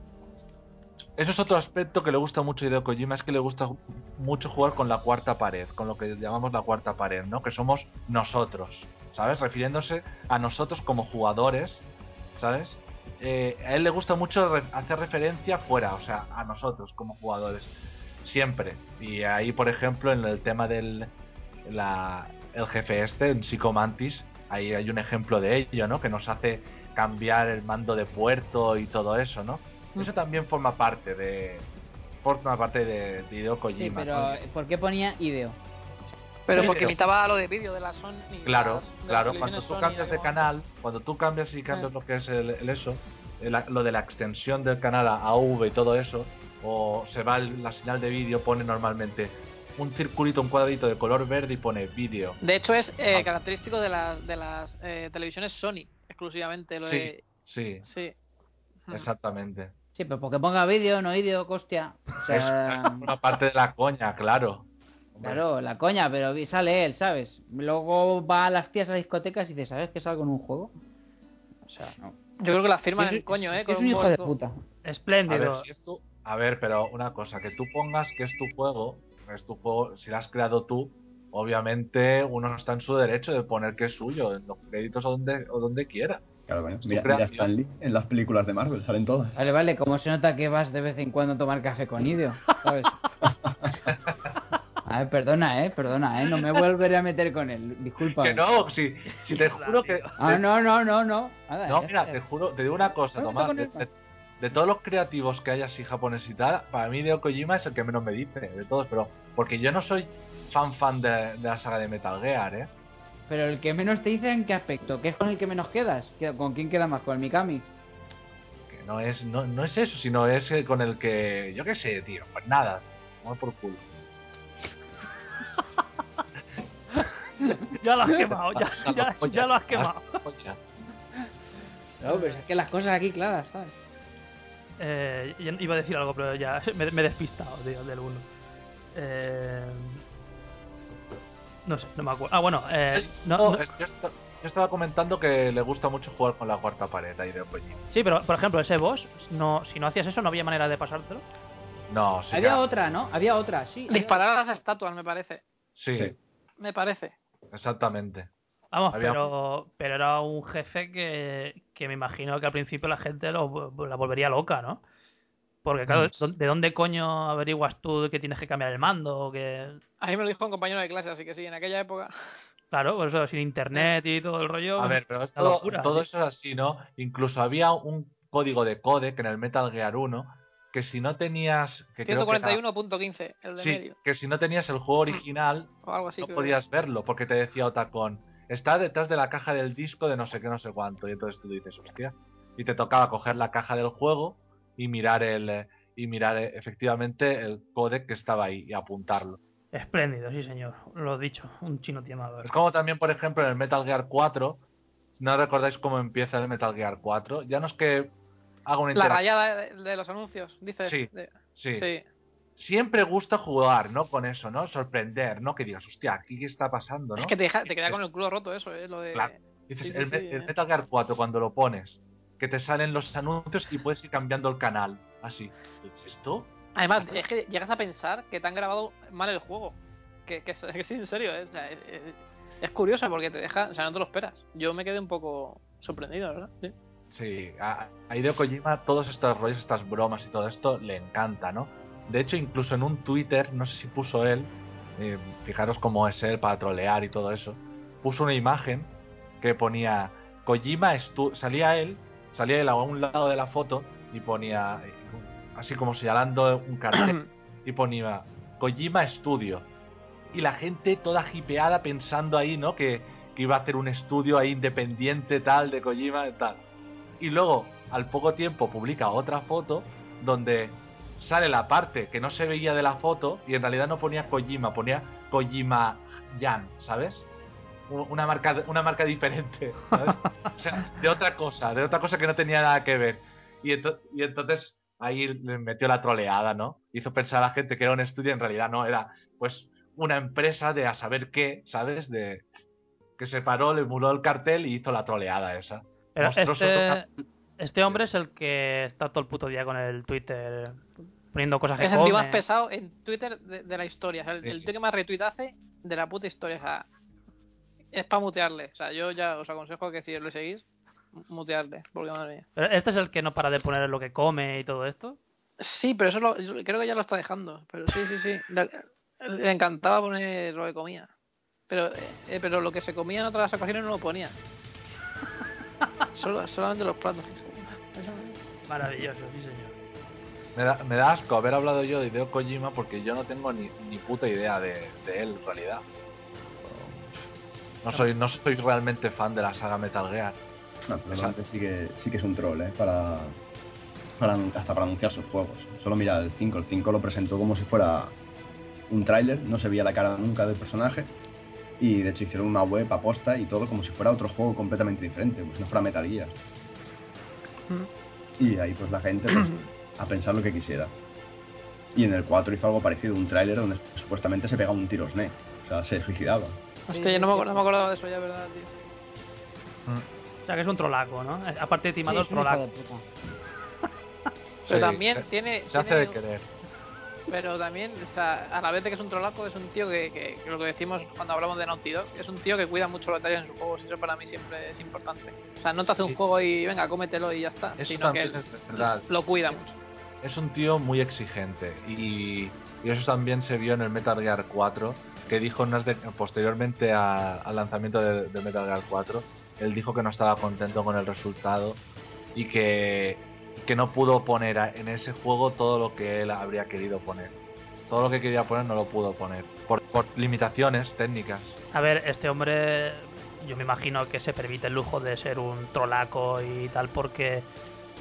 G: Eso es otro aspecto que le gusta mucho a Hideo Kojima, es que le gusta mucho jugar con la cuarta pared, con lo que llamamos la cuarta pared, ¿no? Que somos nosotros, ¿sabes? Refiriéndose a nosotros como jugadores, ¿sabes? Eh, a él le gusta mucho hacer referencia fuera, o sea, a nosotros como jugadores, siempre. Y ahí, por ejemplo, en el tema del la, el jefe este, en Psychomantis, ahí hay un ejemplo de ello, ¿no? Que nos hace cambiar el mando de puerto y todo eso, ¿no? Eso también forma parte de forma parte de, de Hideo
I: Sí,
G: Kojima.
I: pero
G: ¿no?
I: eh, ¿por qué ponía ideo?
H: Pero porque imitaba lo de vídeo de la Sony.
G: Claro,
H: las- de las
G: claro, cuando tú
H: Sony,
G: cambias de canal, cuando tú cambias y cambias
H: Eh.
G: lo que es el, el eso, el- lo de la extensión del canal a AV y todo eso, o se va el- la señal de vídeo, pone normalmente un circulito, un cuadradito de color verde y pone vídeo.
H: De hecho, es eh,
G: Ah.
H: característico de, las de las eh, televisiones Sony, exclusivamente. Lo
G: Sí,
H: de...
G: sí,
H: Sí.
G: Exactamente.
I: Sí, pero porque ponga vídeo, no vídeo, hostia. O
G: Es,
I: sea,
G: es una parte de la coña, claro.
I: Claro, la coña, pero vi- sale él, ¿sabes? Luego va a las tías a discotecas y dice, ¿sabes que salgo en un juego? O sea, no.
H: Yo creo que la firman
I: Es-
H: en coño, ¿eh?
I: es un hijo de puta.
G: A ver,
F: Espléndido.
G: si es tu- a ver, pero una cosa, que tú pongas que es tu juego, es tu juego, si lo has creado tú, obviamente uno está en su derecho de poner que es suyo, en los créditos o donde, o donde quiera.
J: Claro, bueno, mira, mira. Stan Lee en las películas de Marvel, salen todas.
I: Vale, vale, como se nota que vas de vez en cuando a tomar café con ideo, ¿sabes? A ver, perdona, eh, perdona, eh, no me volveré a meter con él, disculpa.
G: Que no, si, si te juro que...
I: Ah, no, no, no, no.
G: No, mira, te juro, te digo una cosa,
I: No,
G: Tomás.
I: con
G: De,
I: él.
G: de- de todos los creativos que hay así japonés y tal, para mí Hideo Kojima es el que menos me dice de todos, pero porque yo no soy fan fan de, de la saga de Metal Gear, ¿eh?
I: Pero el que menos te dice en qué aspecto, ¿qué es con el que menos quedas? ¿Qué- ¿Con quién queda más? ¿Con el Mikami?
G: Que no es, no, no es eso, sino es el con el que, yo qué sé, tío, pues nada, vamos por culo.
F: Ya lo has quemado, ya, ya, ya lo has quemado.
I: No, pero es que las cosas aquí claras, ¿sabes?
F: Eh, yo iba a decir algo, pero ya me, me he despistado, tío, del 1. Eh, no sé, no me acuerdo. Ah, bueno, eh, no-
G: No,
F: no-
G: es- yo, esta- yo estaba comentando que le gusta mucho jugar con la cuarta pared a Hideo Kojima.
F: sí, pero por ejemplo, ese boss, no, si no hacías eso, no había manera de pasártelo.
G: No, sí.
I: Había otra, ¿no? Había otra, sí. había
H: Disparar a las estatuas, me parece.
G: Sí,
J: Sí.
H: Me parece.
G: exactamente.
F: Vamos,
G: Había-
F: pero, pero era un jefe que, que me imagino que al principio la gente lo, la volvería loca, ¿no? Porque claro,
G: Mm.
F: ¿dó- ¿de dónde coño averiguas tú que tienes que cambiar el mando? o Que...
H: A mí me lo dijo un compañero de clase, así que sí, en aquella época.
F: Claro, pues eso, sin internet y todo el rollo.
G: A ver, pero es todo,
F: locura,
G: todo eso es así, ¿no? Incluso había un código de codec en el Metal Gear 1 que si no tenías... Que creo que era-
H: 141.15, el de
G: Sí,
H: medio.
G: que si no tenías el juego original
H: O algo así.
G: no podías verlo porque te decía Otacon, está detrás de la caja del disco de no sé qué, no sé cuánto. Y entonces tú dices, hostia. Y te tocaba coger la caja del juego y mirar el eh, y mirar eh, efectivamente el codec que estaba ahí y apuntarlo.
F: Espléndido, sí señor. Lo he dicho, un chino timador.
G: Es como también, por ejemplo, en el Metal Gear 4, ¿no recordáis cómo empieza el Metal Gear 4? Ya no es que haga una
H: La rayada de, de los anuncios, dices.
G: Sí,
H: de-
G: Sí.
H: sí.
G: Siempre gusta jugar, ¿no? Con eso, ¿no? Sorprender, ¿no? Que digas, hostia, aquí qué está pasando, ¿no?
H: Es que te, deja, te queda con el culo roto eso, ¿eh? Lo de...
G: Claro. Dices,
H: Sí, sí,
G: el,
H: sí,
G: Me- el
H: eh.
G: Metal Gear 4 cuando lo pones, que te salen los anuncios y puedes ir cambiando el canal, así. ¿Esto?
H: Además, es que llegas a pensar que te han grabado mal el juego. Que, que, que sí, en serio, ¿eh? O sea, es, es- es curioso porque te deja... O sea, no te lo esperas. Yo me quedé un poco sorprendido, ¿verdad? Sí.
G: Sí, a, a Hideo Kojima todos estos rollos, estas bromas y todo esto le encanta, ¿no? De hecho, incluso en un Twitter, no sé si puso él, eh, fijaros cómo es él para trolear y todo eso, puso una imagen que ponía Kojima, estu salía él, salía él a un lado de la foto y ponía, así como señalando un cartel, y ponía Kojima Studio. Y la gente toda hipeada pensando ahí, ¿no? Que, que iba a hacer un estudio ahí independiente tal de Kojima y tal. Y luego, al poco tiempo, publica otra foto donde sale la parte que no se veía de la foto y en realidad no ponía Kojima, ponía Kojima Yan, ¿sabes? Una marca, una marca diferente, ¿sabes? O sea, de otra cosa, de otra cosa que no tenía nada que ver. Y, ento- y entonces ahí le metió la troleada, ¿no? Hizo pensar a la gente que era un estudio, en realidad no, era pues una empresa de a saber qué, ¿sabes? De que se paró, le emuló el cartel y hizo la troleada esa.
F: Este, este hombre es el que está todo el puto día con el Twitter poniendo cosas que
H: Es el tío más pesado en Twitter de, de la historia. O sea, el,
G: Sí.
H: el tío que más retweet hace de la puta historia. O sea, es para mutearle. O sea, yo ya os aconsejo que si lo seguís, mutearle. Porque madre mía.
F: Pero Este es el que no para de poner lo que come y todo esto.
H: Sí, pero eso lo- yo creo que ya lo está dejando. Pero sí, sí, sí. Le, le encantaba poner lo que comía. Pero, eh, pero lo que se comía en otras ocasiones no lo ponía. Solo, solamente los platos.
F: Maravilloso, sí señor.
G: Me da, me da asco haber hablado yo de Hideo Kojima porque yo no tengo ni, ni puta idea de, de él en realidad. No soy, no soy realmente fan de la saga Metal Gear.
J: No, pero antes sí que, sí que es un troll, ¿eh? Para, para, hasta para anunciar sus juegos. Solo mira el 5. El 5 lo presentó como si fuera un tráiler, no se veía la cara nunca del personaje. Y de hecho hicieron una web aposta y todo como si fuera otro juego completamente diferente, como si no fuera Metal Gear. Y ahí pues la gente pues, a pensar lo que quisiera. Y en el 4 hizo algo parecido, un tráiler donde supuestamente se pegaba un tiro Snake. O sea, se suicidaba.
H: Hostia, yo no me, no me acordaba de eso ya, ¿verdad, tío?
F: O sea que es un trolaco, ¿no? Aparte de timador,
I: Sí, es un hijo
F: trolaco.
I: de puta.
H: Pero
G: Sí,
H: también
G: se-
H: tiene.
G: Se hace
H: tiene-
G: de querer.
H: Pero también, o sea, a la vez de que es un trolaco, es un tío que, que, que lo que decimos cuando hablamos de Naughty Dog, es un tío que cuida mucho los detalles en sus juegos y eso para mí siempre es importante. O sea, no te hace un
G: Sí.
H: juego y venga, cómetelo y ya está,
G: Eso
H: sino que
G: también es verdad.
H: lo cuida mucho.
G: Es un tío muy exigente y, y eso también se vio en el Metal Gear 4, que dijo unas de- posteriormente a- al lanzamiento de, de Metal Gear 4, él dijo que no estaba contento con el resultado y que, que no pudo poner a- en ese juego todo lo que él habría querido poner. Todo lo que quería poner no lo pudo poner, por, por limitaciones técnicas.
F: A ver, este hombre, yo me imagino que se permite el lujo de ser un trolaco y tal porque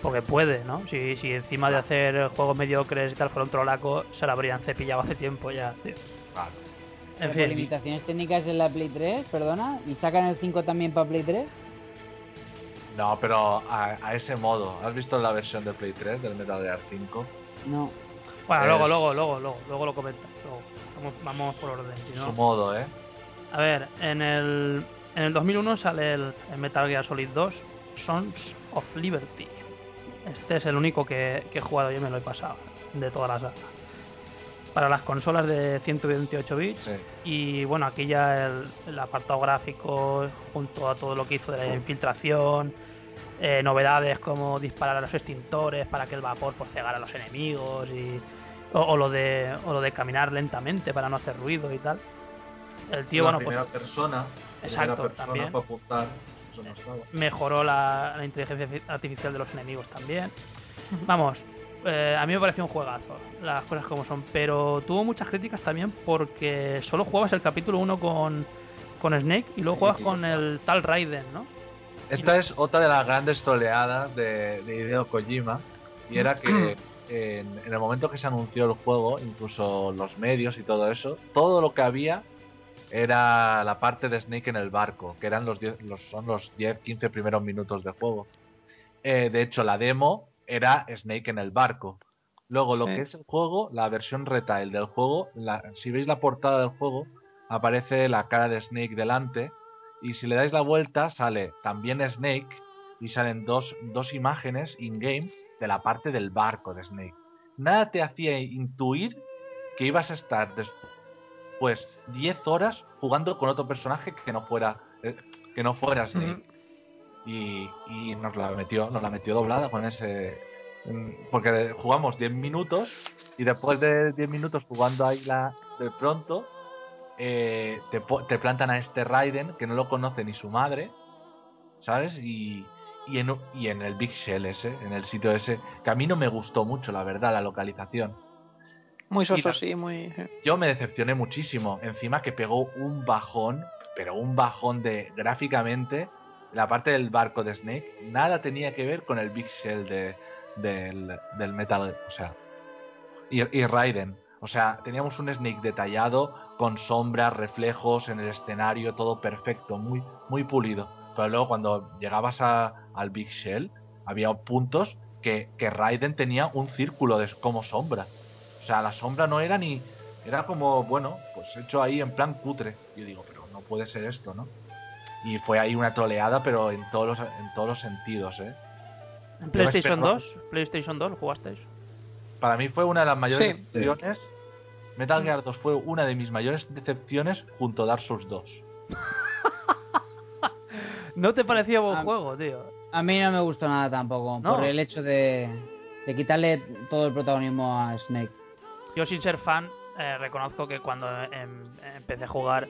F: porque puede, ¿no? Si, si encima de hacer juegos mediocres y tal fuera un trolaco, se lo habrían cepillado hace tiempo ya, tío.
G: Claro.
F: En fin,
I: limitaciones técnicas en la Play 3, perdona, y sacan el 5 también para Play 3.
G: No, pero a, a ese modo. ¿Has visto la versión de Play 3 del Metal Gear 5?
I: No.
F: bueno, luego,
G: es-
F: luego, luego, luego, luego lo comentas. luego. Vamos, vamos por orden, si no-
G: Su modo, ¿eh?
F: A ver, en el, en el 2001 sale el, el Metal Gear Solid 2, Sons of Liberty. Este es el único que, que he jugado y me lo he pasado, de toda la saga. Para las consolas de 128 bits.
G: Sí.
F: Y bueno, aquí ya el, el apartado gráfico, junto a todo lo que hizo de la infiltración, eh, novedades como disparar a los extintores para que el vapor pues, cegara a los enemigos, y, o, o lo de, o lo de caminar lentamente para no hacer ruido y tal. El tío,
G: la
F: bueno, pues
G: primera persona.
F: Exacto,
G: primera persona
F: también.
G: para apuntar. Eso no estaba.
F: mejoró la, la inteligencia artificial de los enemigos también. Vamos, eh, a mí me pareció un juegazo, las cosas como son, pero tuvo muchas críticas también porque solo jugabas el capítulo 1 con, con Snake y luego
J: Sí,
F: juegas
J: sí,
F: con el tal Raiden, ¿no?
G: Esta es otra de las grandes troleadas de, de Hideo Kojima. Y era que en, en el momento que se anunció el juego, incluso los medios y todo eso, todo lo que había era la parte de Snake en el barco, que eran los, 10 los son los 10-15 primeros minutos de juego. Eh, de hecho, la demo era Snake en el barco. Luego, lo
H: Sí.
G: que es el juego, la versión retail del juego, la- si veis la portada del juego, aparece la cara de Snake delante y si le dais la vuelta sale también Snake y salen dos, dos imágenes in-game de la parte del barco de Snake. Nada te hacía intuir que ibas a estar después 10 horas jugando con otro personaje que no fuera eh, que no fuera Snake. Y, y nos la metió, nos la metió doblada con ese mm, porque jugamos 10 minutos y después de 10 minutos jugando ahí la de pronto eh, te, te plantan a este Raiden que no lo conoce ni su madre, ¿sabes? Y, y, en, y en el Big Shell ese, en el sitio ese, que a mí no me gustó mucho, la verdad, la localización.
H: Muy soso, sí, muy.
G: Yo me decepcioné muchísimo. Encima que pegó un bajón, pero un bajón de gráficamente. La parte del barco de Snake nada tenía que ver con el Big Shell de, del, del Metal. O sea, y, y Raiden. O sea, teníamos un Snake detallado, con sombras, reflejos en el escenario, todo perfecto, muy, muy pulido. Pero luego cuando llegabas a- al Big Shell, había puntos que, que Raiden tenía un círculo de, como sombra. O sea, la sombra no era ni. Era como, bueno, pues hecho ahí en plan cutre. Yo digo, pero no puede ser esto, ¿no? Y fue ahí una troleada, pero en todos los, en todos los sentidos, ¿eh?
F: En PlayStation
G: esperaba-
F: 2, PlayStation 2, ¿lo jugasteis?
G: Para mí fue una de las mayores
H: Sí.
G: decepciones. Metal Gear 2 fue una de mis mayores decepciones junto a Dark Souls 2.
F: ¿No te parecía buen juego, tío?
I: A mí no me gustó nada tampoco,
F: No.
I: por el hecho de, de quitarle todo el protagonismo a Snake.
F: Yo sin ser fan, eh, reconozco que cuando em- empecé a jugar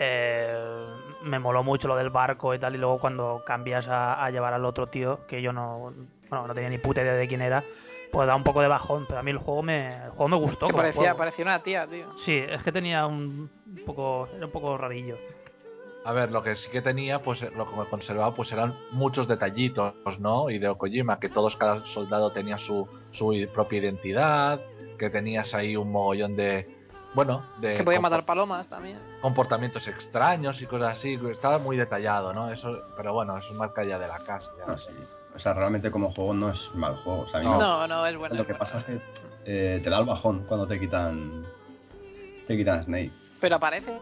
F: eh, me moló mucho lo del barco y tal, y luego cuando cambias a, a llevar al otro tío, que yo no, bueno, no tenía ni puta idea de quién era, pues da un poco de bajón, pero a mí el juego me, el juego me gustó.
H: Que parecía, parecía una tía, tío.
F: Sí, es que tenía un, un poco, era un poco rarillo.
G: A ver, lo que sí que tenía, pues lo que me conservaba, pues eran muchos detallitos, ¿no? Y de Kojima, que todos, cada soldado tenía su, su propia identidad, que tenías ahí un mogollón de, bueno, de
H: Que podía matar palomas también.
G: comportamientos extraños y cosas así, estaba muy detallado, ¿no? Eso, pero bueno, eso es marca ya de la casa. ya.
J: Ah, sí. O sea, realmente como juego no es mal juego. O sea, a mí
G: No.
H: No, no, es bueno.
J: Lo
H: es
J: que
H: bueno.
J: pasa es que eh, te da el bajón cuando te quitan. Te quitan a Snake.
H: Pero aparece.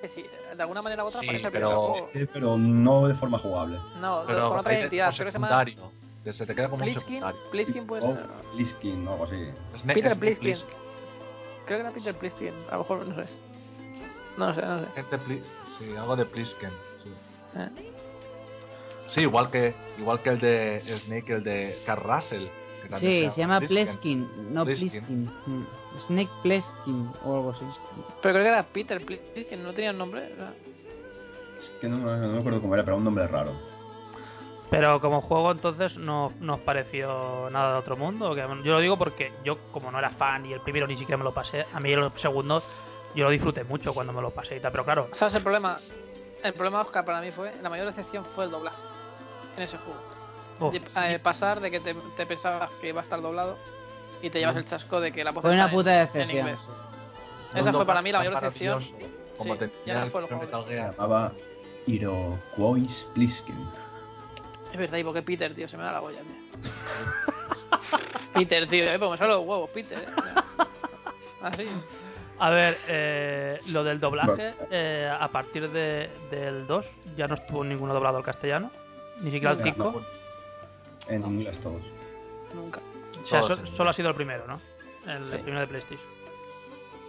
H: que sí, de alguna manera u otra
G: Sí,
H: aparece el
G: pero-
H: primer juego.
J: Pero no de forma jugable.
H: No,
G: Pero
H: con otra identidad. Creo que se llama
G: secundario, que se te queda como un
H: Pliskin.
G: secundario.
H: Pliskin puede
J: O
H: ser.
J: Bliskin o algo así.
H: Peter
G: Snake
H: Pliskin. Creo que era Peter Pliskin. A lo mejor, no sé. No sé, no sé.
G: Sí, algo de Plisken. Sí.
H: Eh.
G: Sí, igual que igual que el de Snake, el de Carl Russell. que también
I: Sí, se llama
G: Plisken.
I: Pleskin, no
G: Pliskin.
I: Mm. Snake Pleskin o algo así.
H: Pero creo que era Peter Pliskin, no tenía nombre. era-
J: Es que no, no me acuerdo cómo era, pero un nombre raro.
F: Pero como juego entonces no nos pareció nada de otro mundo. que Yo lo digo porque yo como no era fan y el primero ni siquiera me lo pasé, a mí el segundo yo lo disfruté mucho cuando me lo pasé y tal. Pero claro,
H: ¿Sabes el problema? El problema, Oscar, para mí fue. La mayor decepción fue el doblaje en ese juego.
F: uf,
H: De- eh, pasar de que te, te pensabas que iba a estar doblado y te llevas el chasco de que la voz
I: Fue
H: está
I: una
H: en-
I: puta
H: en
I: decepción.
H: inglés. Esa fue para mí la mayor decepción.
G: Como
H: Sí,
G: te
H: ya no fue el juego.
J: Se llamaba Iroquois Pliskin.
H: Es verdad, y porque Peter, tío, se me da la olla, tío. Peter, tío, eh, pues me salen los huevos, Peter. Eh. Así.
F: a ver, eh, lo del doblaje, eh, a partir de, del 2 ya no estuvo ninguno doblado al castellano, ni siquiera al 5.
J: no, En inglés todos.
H: Nunca.
F: O sea, so- solo ha sido el primero, ¿no? El,
H: Sí.
F: el primero de PlayStation.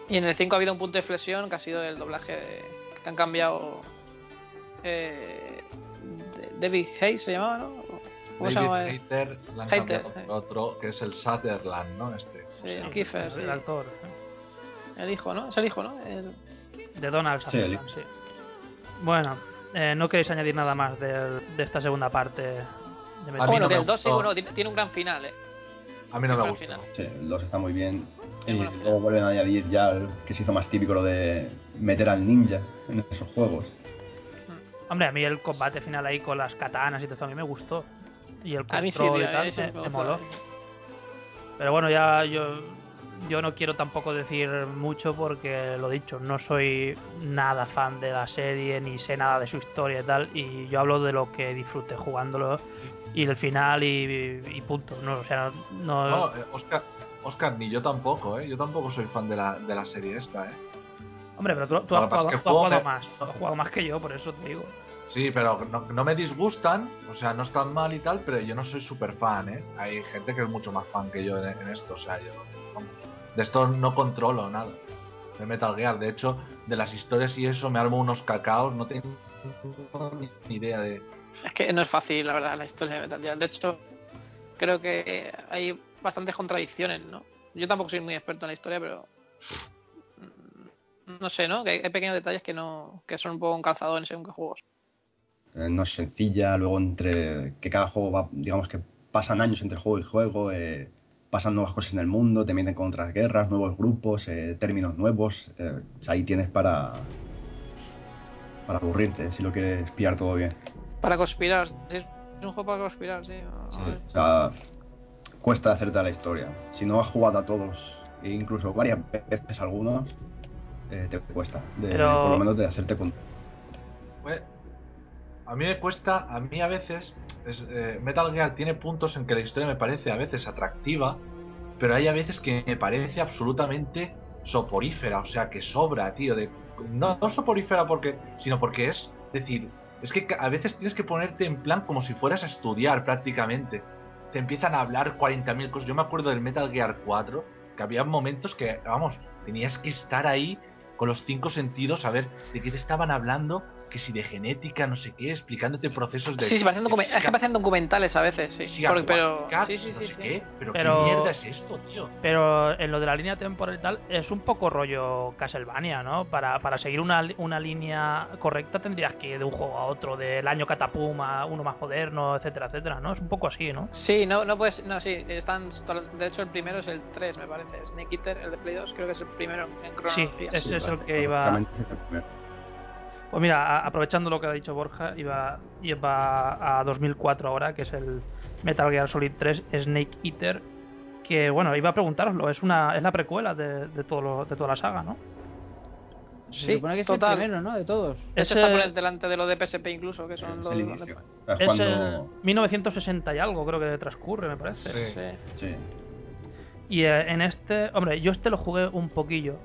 H: Y en el 5 ha habido un punto de flexión que ha sido el doblaje de- que han cambiado. Eh, David Hayes se llamaba, ¿no? ¿Cómo se
G: David
H: llama?
G: Hater la han
H: Hater,
G: cambiado por otro, que es el Sutherland, ¿no? Este.
H: Sí, el Kiefer, sí.
F: El actor.
H: El hijo, ¿no? Es el hijo, ¿no? El-
F: De Donald
J: Sí, el-
F: Sutherland, sí. Bueno, eh, no queréis añadir nada más del- de, esta segunda parte de
G: A
H: Ah,
G: mí
H: bueno,
G: no
H: que
G: me
H: el 2 sí,
G: gustó.
H: bueno, tiene tiene un gran final, ¿eh?
G: A mí no me gusta.
J: Sí, el 2 está muy bien. Y luego vuelven a añadir ya el- que se hizo más típico lo de meter al ninja en esos juegos.
F: Hombre, a mí el combate final ahí con las katanas y todo eso a mí me gustó. Y el
H: A mí sí,
F: control
H: tío,
F: y tal, me,
H: me
F: moló. Pero bueno, ya yo yo no quiero tampoco decir mucho porque lo dicho, no soy nada fan de la serie ni sé nada de su historia y tal y yo hablo de lo que disfruté jugándolo y del final y, y punto, no, o sea, no,
G: No, eh, Oscar, Oscar, ni yo tampoco, ¿eh? Yo tampoco soy fan de la, de la serie esta, ¿eh?
F: hombre, pero tú, has jugado, tú has más, tú has jugado más que yo, por eso te digo.
G: Sí, pero no, me disgustan, o sea, no están mal y tal, pero yo no soy súper fan, ¿eh? Hay gente que es mucho más fan que yo en, esto, o sea, yo de esto no controlo nada. De Metal Gear, de hecho, de las historias y eso me armo unos cacaos, no tengo ni idea de...
H: Es que no es fácil, la verdad, la historia de Metal Gear. De hecho, creo que hay bastantes contradicciones, ¿no? Yo tampoco soy muy experto en la historia, pero. mm, No sé, ¿no? Que hay hay pequeños detalles que no que son un poco un calzador en según qué juegos.
J: Eh, no es sencilla, luego entre que cada juego va, digamos que pasan años entre juego y juego, eh, pasan nuevas cosas en el mundo, te meten con otras guerras, nuevos grupos, eh, términos nuevos, eh, o sea, ahí tienes para para aburrirte, si lo quieres pillar todo bien.
H: Para conspirar. Es un juego para conspirar, sí.
J: O sea, cuesta hacerte a la historia. Si no has jugado a todos, e incluso varias veces algunos, eh, te cuesta, de,
F: Pero-
J: por lo menos de hacerte con...
G: Pues, a mí me cuesta, a mí a veces, es, eh, Metal Gear tiene puntos en que la historia me parece a veces atractiva, pero hay a veces que me parece absolutamente soporífera, o sea, que sobra, tío, de no, no soporífera porque, sino porque es decir, es que a veces tienes que ponerte en plan como si fueras a estudiar prácticamente. Te empiezan a hablar 40.000 cosas. Yo me acuerdo del Metal Gear 4, que había momentos que, vamos, tenías que estar ahí con los cinco sentidos a ver de qué te estaban hablando, que si de genética, no sé qué, explicándote procesos de...
H: Sí, sí, parecen documen-
G: de
H: es que parecen documentales a veces, sí.
G: Sí,
H: Porque- pero. Sí, sí,
G: no
H: sí.
G: sé
H: sí.
G: qué, pero,
F: Pero-
G: qué mierda es esto, tío.
F: Pero en lo de la línea temporal y tal, es un poco rollo Castlevania, ¿no? Para, para seguir una, una línea correcta tendrías que ir de un juego a otro, del año Catapum a uno más moderno, etcétera, etcétera, ¿no? Es un poco así, ¿no?
H: Sí, no, no puedes. No, sí, están. De hecho, el primero es el 3, me parece. Snake Eater, el de Play 2, creo que es el primero en
F: Sí,
H: cronología.
F: ese es el que iba... Pues mira, aprovechando lo que ha dicho Borja, iba, iba a 2004 ahora, que es el Metal Gear Solid 3 Snake Eater, que bueno, iba a preguntaroslo, es una es la precuela de, de, todo lo- de toda la saga, ¿no?
I: Se
H: Sí,
I: supone que es
H: total.
I: el primero, ¿no? De todos.
F: Ese-
H: hecho, está por el- delante de lo de PSP incluso, que son
J: Es
H: los.
J: el
H: los de-
J: es
F: Es
J: cuando...
F: el 1960 y algo, creo que transcurre, me parece.
G: Sí.
H: Sí.
J: Sí.
F: Y eh, en este, hombre, yo este lo jugué un poquillo,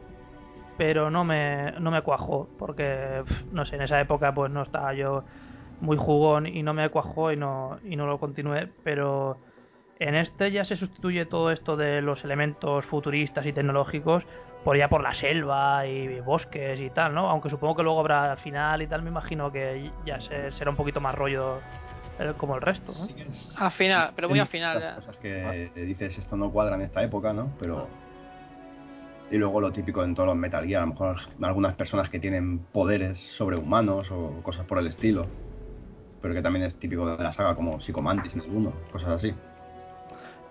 F: pero no me, no me cuajó, porque, no sé, en esa época pues no estaba yo muy jugón y no me cuajó y no, y no lo continué, pero en este ya se sustituye todo esto de los elementos futuristas y tecnológicos por ya por la selva y bosques y tal, ¿no? Aunque supongo que luego habrá final y tal, me imagino que ya se- será un poquito más rollo eh, como el resto, ¿no?
J: Sí
H: Al final, pero muy al final.
J: cosas que dices esto no cuadra en esta época, ¿no? Pero y luego lo típico en todos los Metal Gear, a lo mejor algunas personas que tienen poderes sobrehumanos o cosas por el estilo, pero que también es típico de la saga como Psicomantis en alguno, cosas así.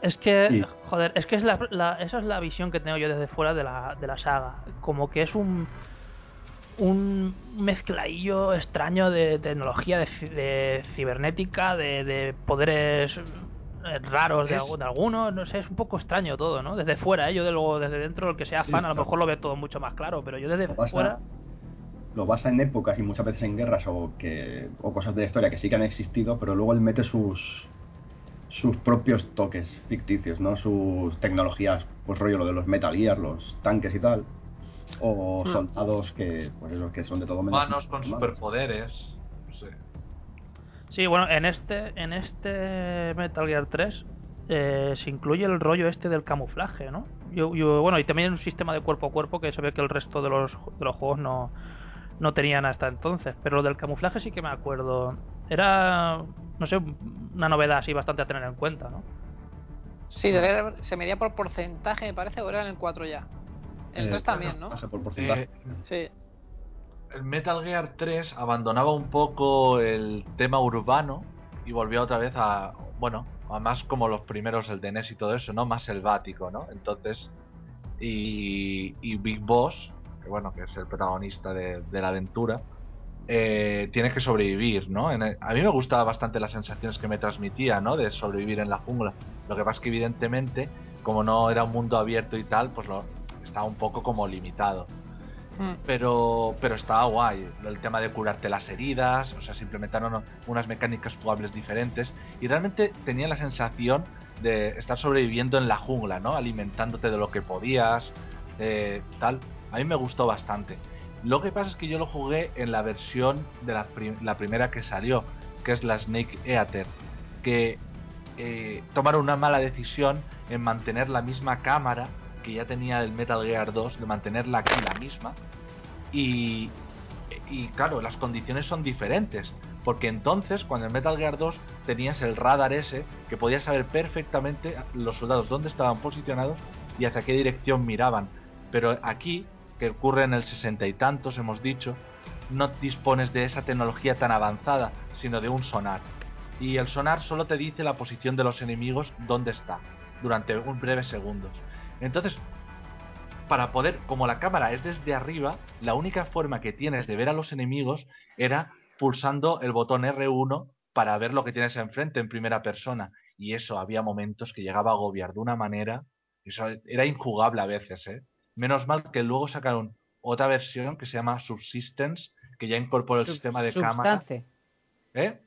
F: Es que, joder, es que es la, la- esa es la visión que tengo yo desde fuera de la, de la saga. Como que es un un mezcladillo extraño de tecnología, de, ci- de cibernética, de, de poderes raros de,
G: Es-
F: de algunos, no sé, es un poco extraño todo, ¿no? Desde fuera, ¿eh? yo de luego desde dentro, el que sea
J: Sí,
F: fan, a lo mejor lo ve todo mucho más claro, pero yo desde
J: Lo
F: fuera...
J: Lo basa en épocas y muchas veces en guerras o que o cosas de la historia que sí que han existido, pero luego él mete sus sus propios toques ficticios, ¿no? Sus tecnologías, pues rollo lo de los Metal Gear, los tanques y tal. O
H: Hmm.
J: soldados que, pues eso, que son de todo menos
G: Humanos con
J: humanos.
G: superpoderes.
F: Sí, bueno, en este, en este Metal Gear 3 eh, se incluye el rollo este del camuflaje, ¿no? y, y, bueno, y también un sistema de cuerpo a cuerpo que se ve que el resto de los, de los juegos no, no tenían hasta entonces. Pero lo del camuflaje sí que me acuerdo. Era, no sé, una novedad así bastante a tener en cuenta, ¿no?
H: Sí, se medía por porcentaje, me parece, o era en el 4 ya. El
J: Eh,
H: 3 también, ¿no?
J: Por porcentaje.
G: Eh,
H: Sí.
G: Metal Gear 3 abandonaba un poco el tema urbano y volvió otra vez a, bueno, a más como los primeros, el de NES y todo eso, ¿no? Más selvático, ¿no? Entonces, y, Big Boss, que bueno, que es el protagonista de, de la aventura, eh, tiene que sobrevivir, ¿no? A mí me gustaba bastante las sensaciones que me transmitía, ¿no? De sobrevivir en la jungla. Lo que pasa es que evidentemente, como no era un mundo abierto y tal, pues lo, estaba un poco como limitado. Pero pero estaba guay. El tema de curarte las heridas o sea se implementaron unas mecánicas jugables diferentes. Y realmente tenía la sensación de estar sobreviviendo en la jungla no alimentándote de lo que podías eh, tal. A mí me gustó bastante. Lo que pasa es que yo lo jugué en la versión de la, la primera que salió que es la Snake Eater que eh, tomaron una mala decisión en mantener la misma cámara que ya tenía el Metal Gear 2, de mantenerla aquí la misma. Y, claro, las condiciones son diferentes. Porque entonces, cuando en Metal Gear 2 tenías el radar ese, que podías saber perfectamente los soldados dónde estaban posicionados y hacia qué dirección miraban. Pero aquí, que ocurre en el sesenta y tantos, hemos dicho, no dispones de esa tecnología tan avanzada, sino de un sonar. Y el sonar solo te dice la posición de los enemigos dónde está, durante un breves segundos. Entonces, para poder, como la cámara es desde arriba, la única forma que tienes de ver a los enemigos era pulsando el botón R1 para ver lo que tienes enfrente en primera persona. Y eso había momentos que llegaba a agobiar de una manera, eso era injugable a veces, ¿eh? Menos mal que luego sacaron otra versión que se llama Subsistence, que ya incorporó el
I: Sub-
G: sistema de cámara.
I: Substance.
G: ¿Eh?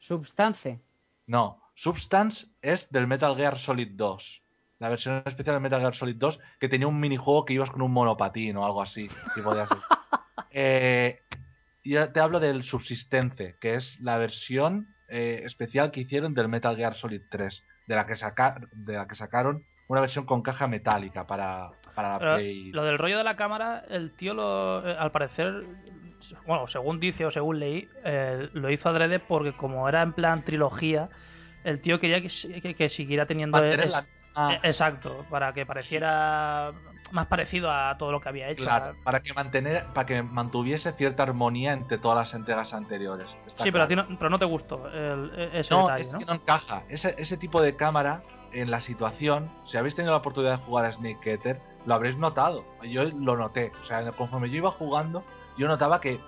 I: Substance.
G: No, Substance es del Metal Gear Solid 2. La versión especial del Metal Gear Solid 2 que tenía un minijuego que ibas con un monopatín o algo así. y podías. Eh, yo te hablo del Subsistence, que es la versión eh, especial que hicieron del Metal Gear Solid 3, de la que, saca, de la que sacaron una versión con caja metálica para, para la
F: Pero
G: Play.
F: lo del rollo de la cámara, el tío lo, eh, al parecer, bueno, según dice o según leí, eh, lo hizo adrede porque como era en plan trilogía, el tío quería que, que, que siguiera teniendo... Es-
G: la
F: eh, Exacto, para que pareciera más parecido a todo lo que había hecho.
G: Claro, para que mantener, para que mantuviese cierta armonía entre todas las entregas anteriores. Está
F: Sí, pero, a ti no, pero no te gustó el- e- ese
G: No,
F: detalle,
G: es
F: ¿no?
G: que no encaja. Ese, ese tipo de cámara en la situación, si habéis tenido la oportunidad de jugar a Snake Eater, lo habréis notado. Yo lo noté. O sea, conforme yo iba jugando, yo notaba que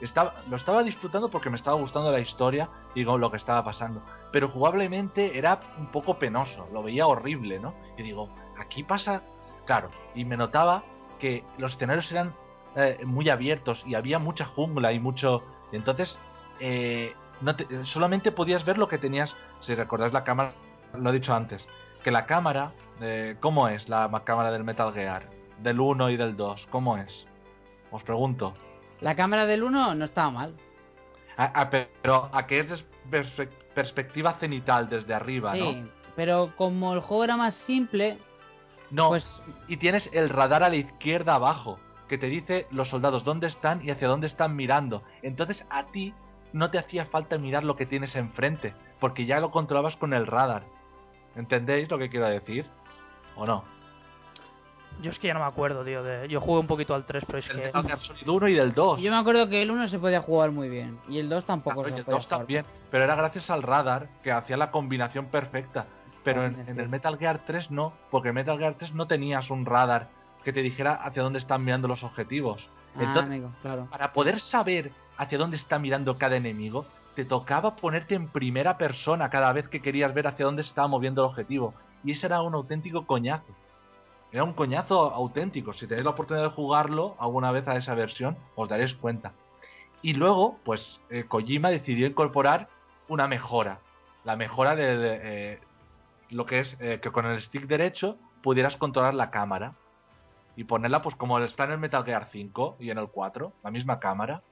G: estaba, lo estaba disfrutando porque me estaba gustando la historia y con lo que estaba pasando. Pero jugablemente era un poco penoso, lo veía horrible, ¿no? Y digo, aquí pasa. Claro, y me notaba que los escenarios eran eh, muy abiertos y había mucha jungla y mucho. entonces, eh, no te- solamente podías ver lo que tenías. Si recordáis la cámara, lo he dicho antes, que la cámara, eh, ¿cómo es la ma- cámara del Metal Gear? Del 1 y del 2, ¿cómo es? Os pregunto.
I: La cámara del 1 no estaba mal.
G: A- a- pero a que es perspe- perspectiva cenital desde arriba,
I: sí,
G: ¿no?
I: pero como el juego era más simple,
G: No,
I: pues
G: y tienes el radar a la izquierda abajo, que te dice los soldados dónde están y hacia dónde están mirando. Entonces a ti no te hacía falta mirar lo que tienes enfrente, porque ya lo controlabas con el radar. ¿Entendéis lo que quiero decir? ¿O no?
F: Yo es que ya no me acuerdo, tío. De... Yo jugué un poquito al 3, pero es
G: El
F: que...
G: Metal Gear Solid 1 y del 2.
I: yo me acuerdo que el 1 se podía jugar muy bien y el 2 tampoco
G: Claro, y
I: se
G: el
I: podía
G: 2
I: jugar.
G: también, pero era gracias al radar que hacía la combinación perfecta. Pero en, en el Metal Gear 3 no, porque en Metal Gear 3 no tenías un radar que te dijera hacia dónde están mirando los objetivos.
I: Ah,
G: Entonces,
I: amigo, claro.
G: para poder saber hacia dónde está mirando cada enemigo, te tocaba ponerte en primera persona cada vez que querías ver hacia dónde estaba moviendo el objetivo. Y ese era un auténtico coñazo. Era un coñazo auténtico. Si tenéis la oportunidad de jugarlo alguna vez a esa versión, os daréis cuenta. Y luego, pues eh, Kojima decidió incorporar una mejora. La mejora de, de, eh, lo que es eh, que con el stick derecho pudieras controlar la cámara. Y ponerla pues como está en el Metal Gear 5 y en el 4, la misma cámara.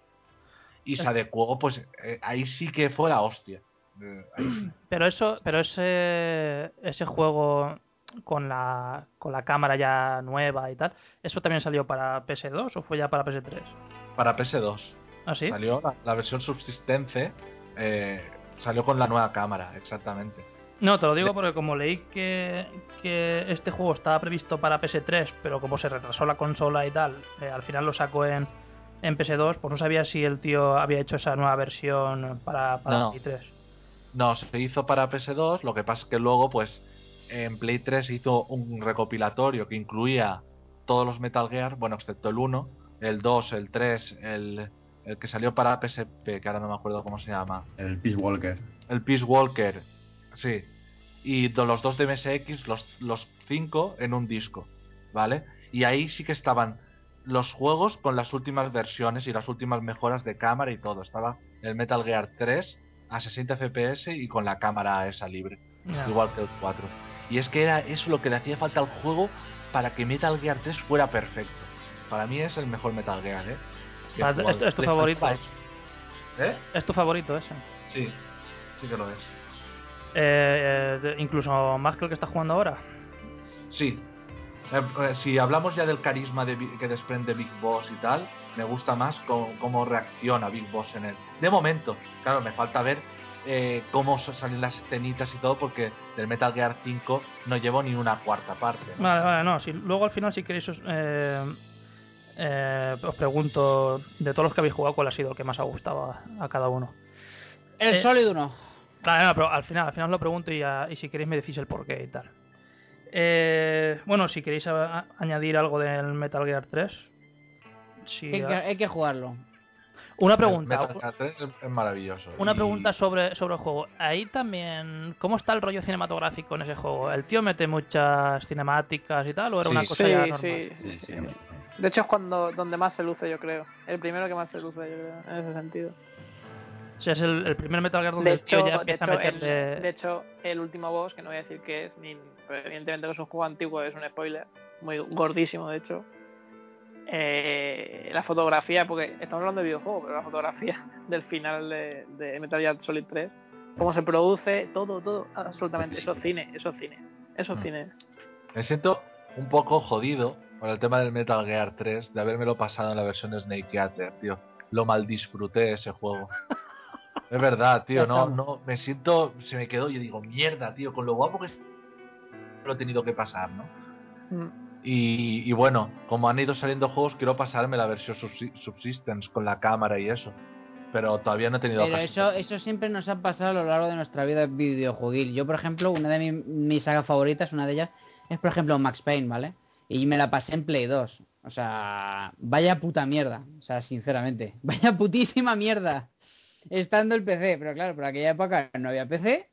G: Y se adecuó, pues eh, ahí sí que fue la hostia. Sí.
F: Pero eso, pero ese, ese juego con la, con la cámara ya nueva y tal. ¿Eso también salió para PS2 o fue ya para PS3?
G: Para PS2.
F: ¿Ah, sí?
G: Salió la, la versión subsistente, eh, salió con la nueva cámara, exactamente.
F: No, te lo digo porque como leí que, que este juego estaba previsto para PS3, pero como se retrasó la consola y tal, eh, al final lo sacó en, en PS2, pues no sabía si el tío había hecho esa nueva versión para, para
G: No.
F: Play 3.
G: No, se hizo para PS2, lo que pasa es que luego, pues, en Play 3 se hizo un recopilatorio que incluía todos los Metal Gear, bueno, excepto el 1, el 2, el 3, el, el que salió para PSP, que ahora no me acuerdo cómo se llama.
J: El Peace Walker.
G: El Peace Walker, sí. Y los dos de MSX, los, los cinco en un disco, ¿vale? Y ahí sí que estaban los juegos con las últimas versiones y las últimas mejoras de cámara y todo. Estaba el Metal Gear 3 a 60 FPS y con la cámara esa libre, igual que el 4. Y es que era eso lo que le hacía falta al juego para que Metal Gear 3 fuera perfecto. Para mí es el mejor Metal Gear, ¿eh?
F: ¿Es, es tu favorito?
G: ¿Eh?
F: ¿Es tu favorito ese?
G: Sí, sí que lo es.
F: Eh, eh, incluso más que el que está jugando ahora.
G: Sí. Eh, eh, si hablamos ya del carisma de, que desprende Big Boss y tal, me gusta más co- cómo reacciona Big Boss en él. De momento, claro, me falta ver eh, cómo salen las escenitas y todo, porque del Metal Gear 5 no llevo ni una cuarta parte. ¿no?
F: Vale, vale, no. Si, luego al final, si queréis, os, eh, eh, os pregunto de todos los que habéis jugado, cuál ha sido el que más ha gustado a, a cada uno.
I: El
F: Eh,
I: Solid 1.
F: Claro, no, pero al final, al final os lo pregunto y, ya- y si queréis me decís el porqué y tal. Eh, bueno, si queréis a- a- añadir algo del Metal Gear 3. Sí,
I: Hay que,
F: a-
I: hay que jugarlo.
F: Una pregunta.
G: Metal Gear 3 es, maravilloso.
F: Una
G: Y-
F: pregunta sobre, sobre el juego. Ahí también, ¿cómo está el rollo cinematográfico en ese juego? ¿El tío mete muchas cinemáticas y tal o era
G: Sí.
F: una cosa
H: Sí,
F: ya normal?
H: sí,
J: Sí,
H: sí.
J: sí.
H: De hecho es cuando donde más se luce, yo creo. El primero que más se luce, yo creo, en ese sentido.
F: O sea, es el, el primer Metal Gear donde
H: De
F: el tío
H: hecho,
F: ya
H: de,
F: empieza
H: hecho,
F: a meterle...
H: el, de hecho, el último boss, que no voy a decir qué es, ni, pero evidentemente que es un juego antiguo, es un spoiler, muy gordísimo de hecho. Eh, la fotografía, porque estamos hablando de videojuego, pero la fotografía del final de, de Metal Gear Solid 3, cómo se produce, todo, todo, absolutamente. Eso es cine, eso es cine, eso es
G: Mm.
H: cine.
G: Me siento un poco jodido con el tema del Metal Gear 3 de habérmelo pasado en la versión de Snake Eater, tío. Lo mal disfruté ese juego. es verdad, tío, no, no, me siento, se me quedó y digo, mierda, tío, con lo guapo que lo he tenido que pasar, ¿no?
H: Mm.
G: Y, y bueno, como han ido saliendo juegos, quiero pasarme la versión subsi- Subsistence con la cámara y eso. Pero todavía no he tenido
I: Pero eso, eso siempre nos ha pasado a lo largo de nuestra vida videojueguil. Yo, por ejemplo, una de mi- mis sagas favoritas, una de ellas, es por ejemplo Max Payne, ¿vale? Y me la pasé en Play 2. O sea, vaya puta mierda. O sea, sinceramente, vaya putísima mierda. Estando el PC, pero claro, por aquella época no había PC,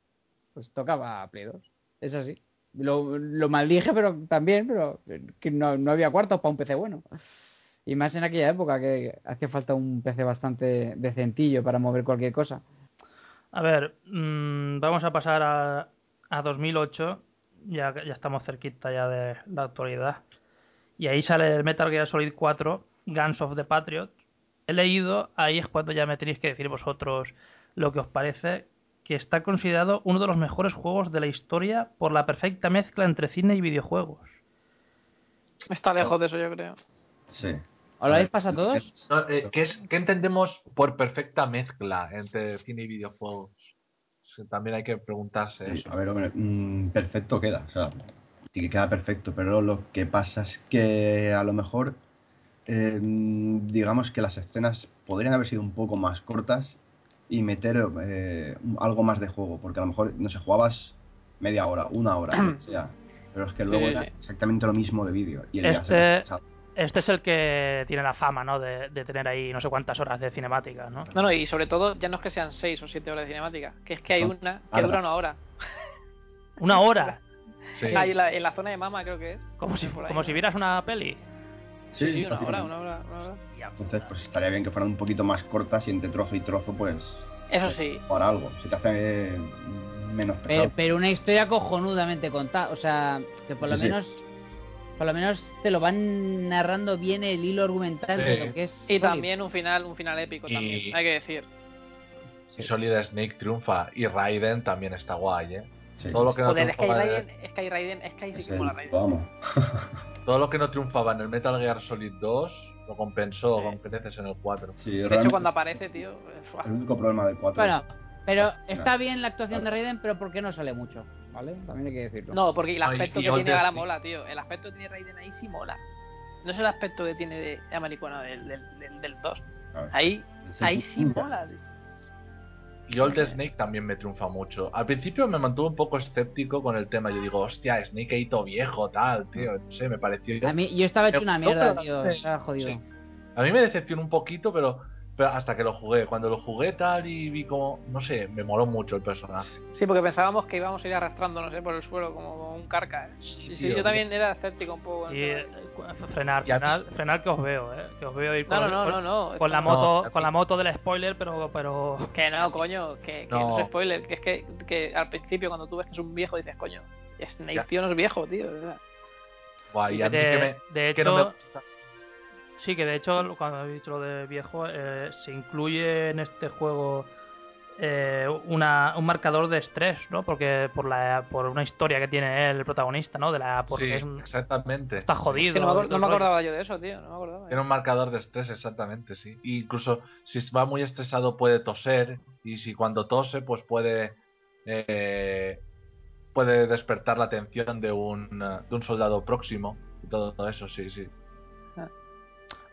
I: pues tocaba Play 2. Es así. Lo, lo maldije, pero también, pero que no, no había cuartos para un PC bueno. Y más en aquella época que hacía falta un PC bastante decentillo para mover cualquier cosa.
F: A ver, mm, vamos a pasar a, a 2008, ya, ya estamos cerquita ya de la actualidad. Y ahí sale el Metal Gear Solid 4, Guns of the Patriot. He leído, ahí es cuando ya me tenéis que decir vosotros lo que os parece, que está considerado uno de los mejores juegos de la historia por la perfecta mezcla entre cine y videojuegos.
H: Está lejos de eso, yo creo.
J: Sí.
I: ¿Os lo habéis pasado todos?
G: No, eh, ¿qué, es- qué entendemos por perfecta mezcla entre cine y videojuegos? También hay que preguntarse
J: Sí,
G: eso.
J: a ver, hombre, mm, perfecto queda, o sea, sí que queda perfecto, pero lo que pasa es que a lo mejor, eh, digamos que las escenas podrían haber sido un poco más cortas y meter eh, algo más de juego, porque a lo mejor, no sé, jugabas media hora, una hora, que sea, pero es que luego
H: Sí,
J: era exactamente lo mismo de vídeo. Y el
F: Este- Este es el que tiene la fama, ¿no? De, de tener ahí no sé cuántas horas de cinemática, ¿no?
H: No, no, y sobre todo, ya no es que sean 6 o 7 horas de cinemática, que es que hay una que dura una hora.
F: Una hora,
G: Sí.
H: Ahí en la, en la zona de mama, creo que es.
F: como si, como si vieras una peli.
H: Sí, sí, una hora, una hora, una hora.
J: Entonces, pues estaría bien que fueran un poquito más cortas y entre trozo y trozo, pues,
H: Eso sí.
J: por algo. Se te hace menos
I: Pero,
J: pesado.
I: pero una historia cojonudamente contada. O sea, que por lo
J: Sí, sí.
I: menos. Por lo menos te lo van narrando bien el hilo argumental de
G: Sí.
I: lo que es.
H: Y
I: Solid.
H: también un final, un final épico
G: Y-
H: también, hay que decir.
G: Y Solid Snake triunfa. Y Raiden también está guay, ¿eh?
J: Sí.
G: Todo lo que no
H: Joder, Sky
G: triunfaba en
H: Raiden,
G: el-
H: Sky Raiden, Sky sí
J: Es
H: que mola
J: el
H: Raiden.
J: puto amo.
G: todo lo que no triunfaba en el Metal Gear Solid 2 lo compensó
H: Sí.
G: con creces en el 4.
J: Sí,
H: De hecho, cuando aparece, tío. ¡fua!
J: el único problema del 4
I: Bueno, pero está bien la actuación de Raiden, pero ¿por qué no sale mucho? ¿Vale? También hay que decirlo.
H: No, porque el
G: y-
H: aspecto que tiene ahora
G: Destiny.
H: mola, tío. El aspecto que tiene Raiden ahí sí mola. No es el aspecto que tiene de americano del, del, del, del 2.
J: Claro.
H: Ahí,
J: Es
H: ahí sí mola, tío.
G: Y Old Snake también me triunfa mucho. Al principio me mantuve un poco escéptico con el tema. Yo digo, hostia, Snake ahí todo viejo, tal, tío. No sé, me pareció.
I: A mí, yo estaba hecho una mierda, tío. Estaba jodido.
G: sí. A mí me decepcionó un poquito, pero, pero hasta que lo jugué. Cuando lo jugué tal y vi como, no sé, me moló mucho el personaje.
H: Sí, porque pensábamos que íbamos a ir arrastrándonos ¿eh? por el suelo como un carca. ¿eh? Y sí,
G: tío,
H: yo también era escéptico un poco.
F: Y eh, cu- frenar,
G: Y
F: frenar, frenar que os veo, eh. Que os veo ir
H: este. No,
F: con,
H: no, no,
F: con-
H: no, no.
F: con la moto,
G: No,
F: con la moto del spoiler, pero, pero
H: Que no, coño, que, que no.
G: No.
H: es spoiler, que es que, que al principio cuando tú ves que es un viejo dices, coño, Snake tío no es viejo, tío.
G: Guay, y a mí
F: de,
G: que me,
F: de
G: que
F: hecho,
G: no me gusta.
F: Sí que de hecho cuando habéis dicho lo de viejo, eh, se incluye en este juego eh, una, un marcador de estrés, ¿no? Porque por la por una historia que tiene él, el protagonista, ¿no? De la porque
G: Sí,
F: es un-
G: exactamente.
F: está jodido.
H: Es que no me, no acordaba yo de eso, tío. No me acordaba.
G: Tiene un marcador de estrés, exactamente, sí. Incluso si va muy estresado puede toser y si cuando tose pues puede eh, puede despertar la atención de un, de un soldado próximo y todo eso, sí, sí.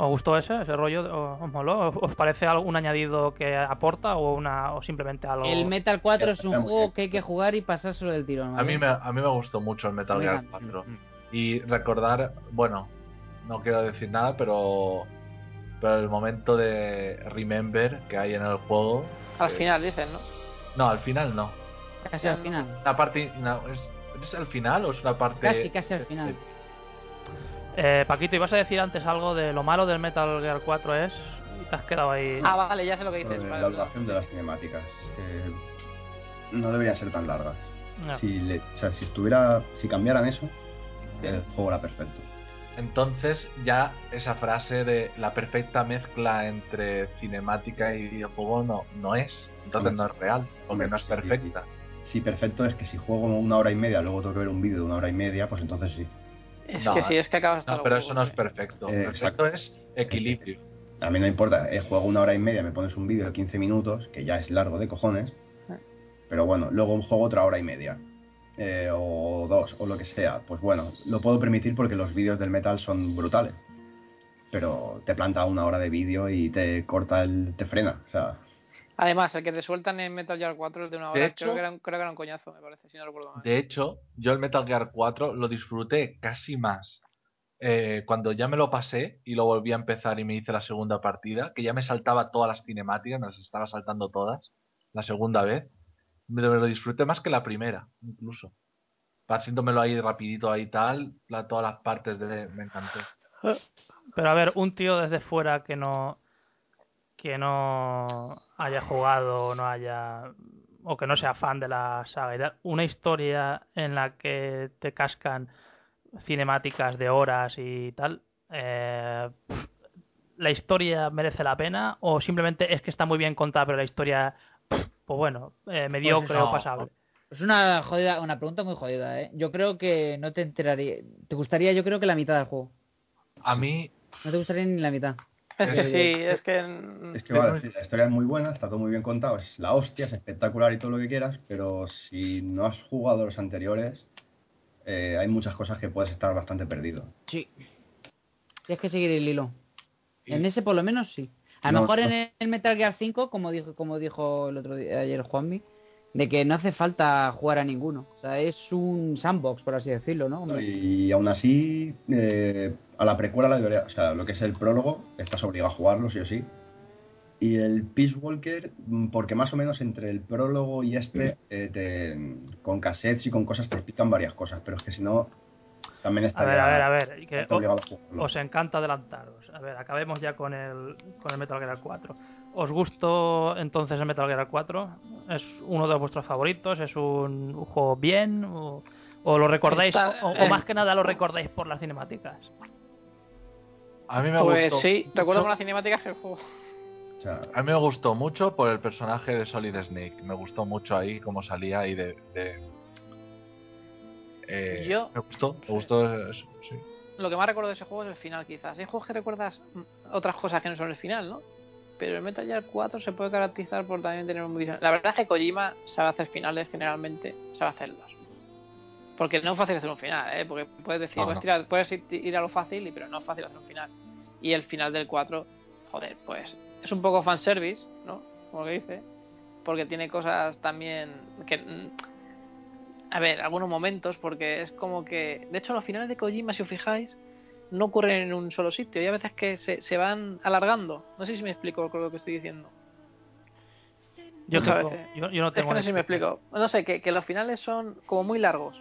F: ¿Os gustó ese, ese rollo? ¿Os, os moló? ¿Os- ¿Os parece algo- un añadido que aporta o una o simplemente algo?
I: El Metal 4 es un juego que hay que jugar y pasárselo del tirón.
G: A mí me, a mí me gustó mucho el Metal Gear
I: también.
G: 4. Y recordar, bueno, no quiero decir nada, pero, pero el momento de Remember que hay en el juego.
H: Al
G: eh,
H: final dicen, ¿no?
G: No, al final no.
I: Casi al final.
G: La parte. no, ¿es, ¿Es al final o es una parte.?
I: Casi, casi al final.
F: Eh, Paquito, ibas a decir antes algo de lo malo del Metal Gear 4 es y te has quedado ahí.
H: Ah, vale, ya sé lo que dices. vale,
J: la
H: vale.
J: duración de las cinemáticas. no deberían ser tan largas.
F: No.
J: Si, le- o sea, si estuviera, si cambiaran eso, el juego era perfecto.
G: Entonces, ya esa frase de la perfecta mezcla entre cinemática y videojuego no, no es. Entonces no es real, porque no es
J: sí,
G: perfecta.
J: Si perfecto es que si juego una hora y media, luego tengo que ver un vídeo de una hora y media, pues entonces sí.
H: Es
G: No,
H: que sí, es que acabas
G: No, pero eso no es perfecto.
J: Eh,
G: Perfecto es equilibrio.
J: A mí no importa, eh, juego una hora y media, me pones un vídeo de 15 minutos, que ya es largo de cojones, pero bueno, luego juego otra hora y media, eh, o dos, o lo que sea, pues bueno, lo puedo permitir porque los vídeos del metal son brutales, pero te planta una hora de vídeo y te corta el, te frena, o sea,
H: Además, el que te sueltan en Metal Gear 4 es de una
G: De
H: hora.
G: hecho-
H: creo, que era un, creo que era un coñazo, me parece, si no recuerdo mal.
G: De hecho, yo el Metal Gear 4 lo disfruté casi más eh, cuando ya me lo pasé y lo volví a empezar y me hice la segunda partida, que ya me saltaba todas las cinemáticas, me las estaba saltando todas, la segunda vez. Me lo, me lo disfruté más que la primera, incluso. Haciéndomelo ahí rapidito ahí tal, la- todas las partes de... Me encantó.
F: Pero a ver, un tío desde fuera que no que no haya jugado o no haya o que no sea fan de la saga y tal, una historia en la que te cascan cinemáticas de horas y tal, eh, ¿la historia merece la pena o simplemente es que está muy bien contada pero la historia, pues bueno, eh, mediocre
G: no.
F: o pasable?
I: Es una jodida, una pregunta muy jodida, ¿eh? Yo creo que no te enteraría. Te gustaría, yo creo que la mitad del juego.
G: A mí,
I: No te gustaría ni la mitad.
H: Es que
G: Eh,
H: sí, es que. mm,
J: es que vale, sí, la historia es muy buena, está todo muy bien contado, es la hostia, es espectacular y todo lo que quieras, pero si no has jugado los anteriores, eh, hay muchas cosas que puedes estar bastante perdido.
I: Sí. Tienes que seguir el hilo. En ese por lo menos sí. A lo
J: No,
I: mejor
J: no.
I: en el Metal Gear 5, como dijo, como dijo el otro día, ayer Juanmi, de que no hace falta jugar a ninguno. O sea, es un sandbox, por así decirlo, ¿no?
J: Y aún así, eh, a la precuela la debería, o sea, lo que es el prólogo, estás obligado a jugarlo, sí o sí. Y el Peace Walker, mm, porque más o menos entre el prólogo y este, eh, te- con cassettes y con cosas te explican varias cosas, pero es que si no, también
F: A
J: estaría,
F: ver, a ver, a ver, que
J: está a jugarlo.
F: os encanta adelantaros. A ver, acabemos ya con el, con el Metal Gear 4. ¿Os gustó entonces el Metal Gear 4? ¿Es uno de vuestros favoritos? ¿Es un, un juego bien? ¿O, o lo recordáis?
H: Está-
F: o, o más que nada lo recordáis por las cinemáticas?
G: a mí me
H: Pues
G: gustó.
H: sí, recuerdo
G: mucho-
H: con las cinemáticas que el juego.
J: O sea,
G: A mí me gustó mucho por el personaje de Solid Snake. Me gustó mucho ahí cómo salía y de, de- eh,
H: Yo-
G: me gustó, me gustó eso, sí.
H: Lo que más recuerdo de ese juego es el final, quizás. Hay juegos que recuerdas otras cosas que no son el final, ¿no? Pero el Metal Gear 4 se puede caracterizar por también tener un. La verdad es que Kojima sabe hacer finales generalmente, sabe hacerlos. Porque no es fácil hacer un final, ¿eh? Porque puedes decir,
G: No,
H: puedes, tirar- puedes ir- a lo fácil, pero no es fácil hacer un final. Y el final del 4, joder, pues es un poco fanservice, ¿no? Como que dice. Porque tiene cosas también que... mm, A ver, algunos momentos, porque es como que... De hecho, los finales de Kojima, si os fijáis, no ocurren en un solo sitio. Y a veces que se, se van alargando. No sé si me explico con lo que estoy diciendo.
F: Yo, tengo-
H: veces.
F: yo, yo no
H: Es
F: tengo
H: que no sé si me explico. No sé, que, que los finales son como muy largos.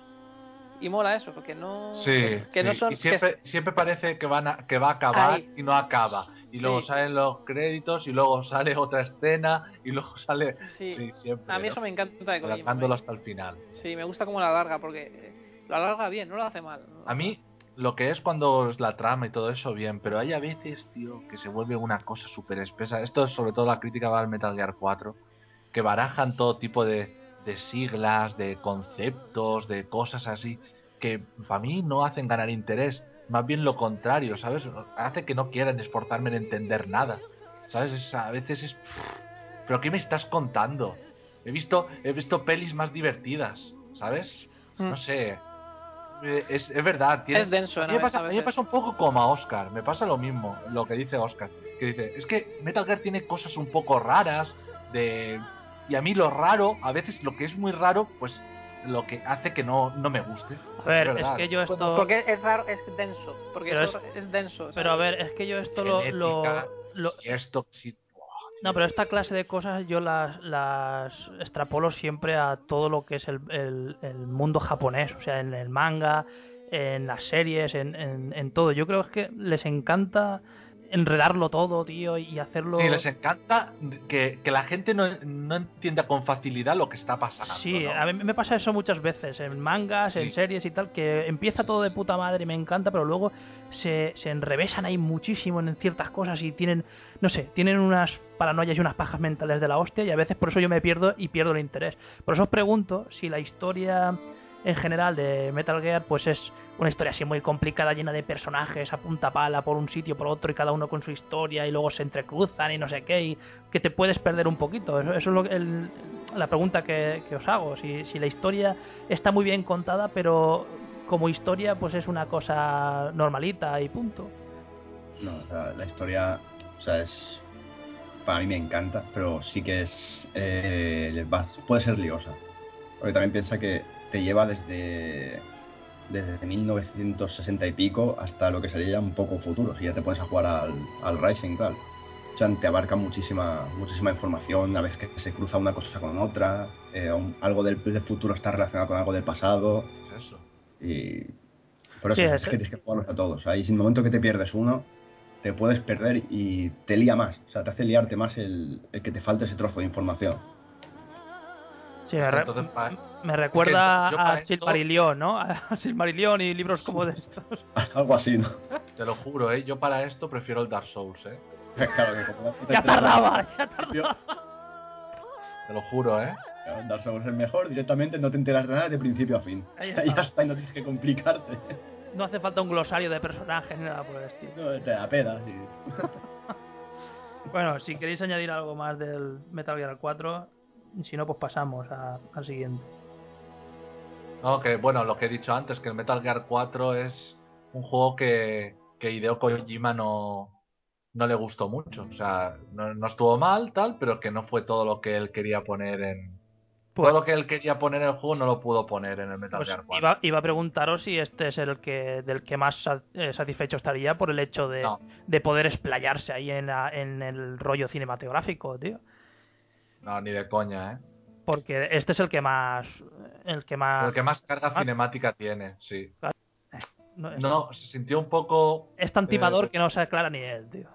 H: Y mola eso, porque no...
G: Sí,
H: que no
G: sí,
H: son...
G: y
H: que
G: siempre, siempre parece que, van a- que va a acabar y no acaba. Y luego salen los créditos y luego sale otra escena y luego sale...
H: Sí.
G: Sí, siempre.
H: A mí
G: ¿no?
H: eso me encanta de Kojima.
G: Hasta el final.
H: Sí, me gusta cómo la larga, porque lo alarga bien, no lo hace mal.
G: A mí, lo que es cuando es la trama y todo eso, bien, pero hay a veces, tío, que se vuelve una cosa súper espesa. Esto es sobre todo la crítica va al Metal Gear 4, que barajan todo tipo de, de siglas, de conceptos, de cosas así, que para mí no hacen ganar interés. Más bien lo contrario, ¿sabes? Hace que no quieran esforzarme en entender nada. ¿Sabes? Es- a veces es... ¿Pero qué me estás contando? He visto, he visto pelis más divertidas, ¿sabes?
H: Mm.
G: No sé. Eh, Es, es verdad, tiene,
H: Es denso,
G: a mí, me pasa,
H: A
G: mí me pasa un poco como a Oscar, me pasa lo mismo, lo que dice Oscar, que dice, es que Metal Gear tiene cosas un poco raras, de y a mí lo raro, a veces lo que es muy raro, pues lo que hace que no, no me guste.
F: A ver, es
G: verdad.
F: que yo esto...
H: Porque es raro, es denso. Porque
F: Pero
H: eso es, denso.
F: Pero a
H: ¿sabes?
F: ver, es que yo esto lo... lo, lo-
G: y esto sí.
F: No, pero esta clase de cosas yo las, las extrapolo siempre a todo lo que es el, el- el mundo japonés, o sea, en el manga, en las series, en, en, en todo. Yo creo que les encanta enredarlo todo, tío, y hacerlo...
G: Sí, les encanta que, que la gente no, no entienda con facilidad lo que está pasando.
F: Sí,
G: ¿no?
F: a mí me pasa eso muchas veces, en mangas, en series y tal, que empieza todo de puta madre y me encanta, pero luego se, se enrevesan ahí muchísimo en ciertas cosas y tienen, no sé, tienen unas paranoias y unas pajas mentales de la hostia y a veces por eso yo me pierdo y pierdo el interés. Por eso os pregunto si la historia en general de Metal Gear pues es una historia así muy complicada, llena de personajes a punta pala por un sitio, por otro y cada uno con su historia y luego se entrecruzan y no sé qué y que te puedes perder un poquito. Eso, es lo el- la pregunta que, os hago. Si, si la historia está muy bien contada, pero como historia pues es una cosa normalita y punto.
J: No, o sea, la historia, o sea, es. Para mí me encanta, pero sí que es. eh, puede ser liosa. Porque también piensa que te lleva desde. Desde 1960 y pico hasta lo que sería un poco futuro, si ya te pones a jugar al, al Rising y tal. O sea, te abarca muchísima, muchísima información, a veces que se cruza una cosa con otra, eh, un- algo del, del futuro está relacionado con algo del pasado,
G: Es eso.
J: y por eso
F: Sí,
J: es,
F: es-
J: que tienes que jugarlos a todos. Ahí, sin el momento que te pierdes uno, te puedes perder y te lía más. O sea, te hace liarte más el, el que te falte ese trozo de información.
F: Sí, me, re-
G: Entonces, pa-
F: me recuerda
G: yo para
F: a
G: esto-
F: Silmarillion, ¿no? A Silmarillion y libros como de estos.
J: Algo así, ¿no?
G: Te lo juro, ¿eh? Yo para esto prefiero el Dark Souls, ¿eh?
J: claro que como
F: Ya tardaba, ya tardaba.
G: Te lo juro, ¿eh?
J: Claro, Dark Souls es el mejor, directamente no te enteras de nada de principio a fin.
F: Ahí está.
J: ya está y no tienes que complicarte.
F: No hace falta un glosario de personajes ni nada por el estilo.
J: No, te da pena, sí.
F: Bueno, si queréis añadir algo más del Metal Gear 4, si no, pues pasamos a- al siguiente.
G: No, que bueno, lo que he dicho antes, que el Metal Gear 4 es un juego que, que Hideo Kojima no, no le gustó mucho. O sea, no, no estuvo mal, tal, pero que no fue todo lo que él quería poner en.
F: Pues-
G: todo lo que él quería poner en el juego no lo pudo poner en el Metal
F: Pues
G: Gear 4.
F: iba, iba a preguntaros si este es el que del que más eh, satisfecho estaría por el hecho de,
G: No.
F: de poder explayarse ahí en, la- en el rollo cinematográfico, tío.
G: No, ni de coña, ¿eh?
F: Porque este es el que más. El que más.
G: El que más carga
F: Ah.
G: cinemática tiene, sí.
F: no, es,
G: No, se sintió un poco.
F: es tan timador
G: eh,
F: que no se aclara ni él, tío.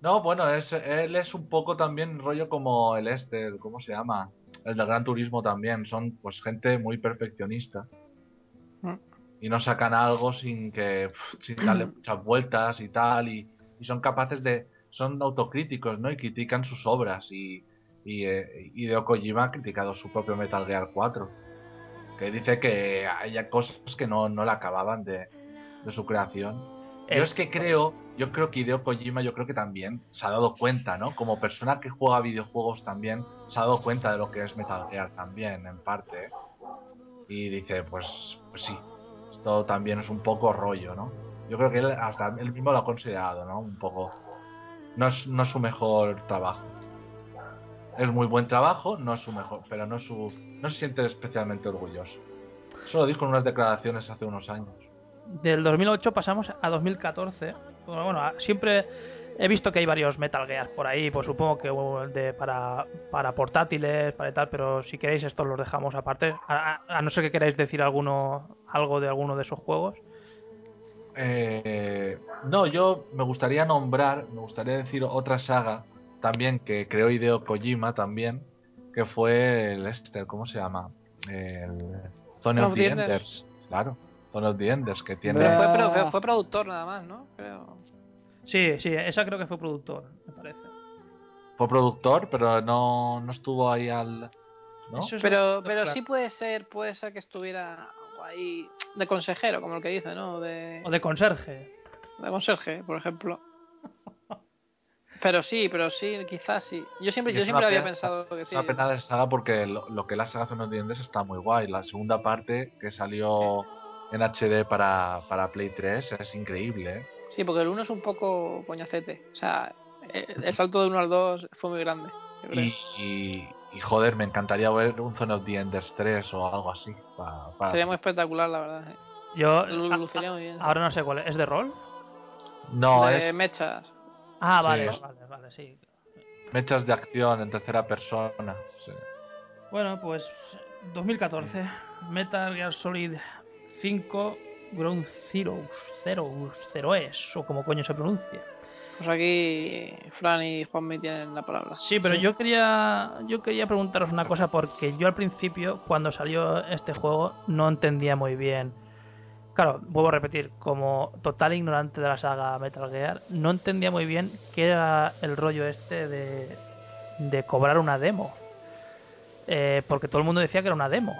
G: No, bueno, es, él es un poco también rollo como el este, ¿cómo se llama? El del Gran Turismo también. Son pues gente muy perfeccionista.
H: Mm.
G: Y no sacan algo sin que sin darle muchas vueltas y tal. Y, y son capaces de. Son autocríticos, ¿no? Y critican sus obras. Y, y eh, Hideo Kojima ha criticado su propio Metal Gear 4. que dice que hay cosas que no, no le acababan de, de su creación. Yo es que creo, yo creo que Hideo Kojima, yo creo que también se ha dado cuenta, ¿no? Como persona que juega videojuegos también, se ha dado cuenta de lo que es Metal Gear también, en parte. Y dice, pues, pues sí, esto también es un poco rollo, ¿no? Yo creo que él hasta él mismo lo ha considerado, ¿no? Un poco. No es, no es su mejor trabajo. Es muy buen trabajo, no es su mejor, pero no, es su, no se siente especialmente orgulloso. Eso lo dijo en unas declaraciones hace unos años.
F: Del 2008 pasamos a 2014. Bueno, siempre he visto que hay varios Metal Gear por ahí, pues supongo que de, para, para portátiles, para y tal, pero si queréis estos los dejamos aparte. A, a- a no ser que queráis decir alguno algo de alguno de esos juegos.
G: Eh, no, yo me gustaría nombrar, me gustaría decir otra saga también que creó Hideo Kojima también, que fue el este, ¿cómo se llama? El Zone of the Enders. Claro, Zone of the Enders, que tiene...
H: Pero fue, pero fue, fue productor nada más, ¿no? Creo.
F: Sí, sí, esa creo que fue productor, me parece.
G: Fue productor, pero no, no estuvo ahí al... ¿no?
F: Es
H: Pero, pero
F: claro.
H: sí puede ser, puede ser que estuviera ahí de consejero, como el que dice, ¿no? De,
F: O de conserje.
H: de conserje, por ejemplo. Pero sí, pero sí, quizás sí. Yo siempre, yo
G: es
H: siempre había
G: pena-
H: pensado que
G: Es
H: sí.
G: una pena de saga porque lo, lo que la saga Zone of the Enders está muy guay. La segunda parte que salió en HD para, para Play 3 es increíble, ¿eh?
H: Sí, porque el 1 es un poco coñacete. O sea, el, el salto del 1 al 2 fue muy grande.
G: Y, y, y, joder, me encantaría ver un Zone of the Enders 3 o algo así. pa- pa-
H: Sería muy espectacular, la verdad. ¿eh?
F: Yo
H: Lu-
F: a-
H: luciría muy bien.
F: ahora no sé cuál es. ¿Es de rol?
G: No,
H: de
G: es
H: mechas.
F: Ah,
G: Sí.
F: vale, vale, vale, sí.
G: mechas de acción en tercera persona. sí.
F: Bueno, pues 2014, Metal Gear Solid 5 Ground Zeroes, Zeroes, Zeroes, o como coño se pronuncia.
H: Pues aquí Fran y Juanmi tienen la palabra.
F: Sí, pero yo quería yo quería preguntaros una cosa porque yo al principio cuando salió este juego no entendía muy bien. Claro, vuelvo a repetir, como total ignorante de la saga Metal Gear, no entendía muy bien qué era el rollo este de, cobrar una demo. Eh, porque todo el mundo decía que era una demo.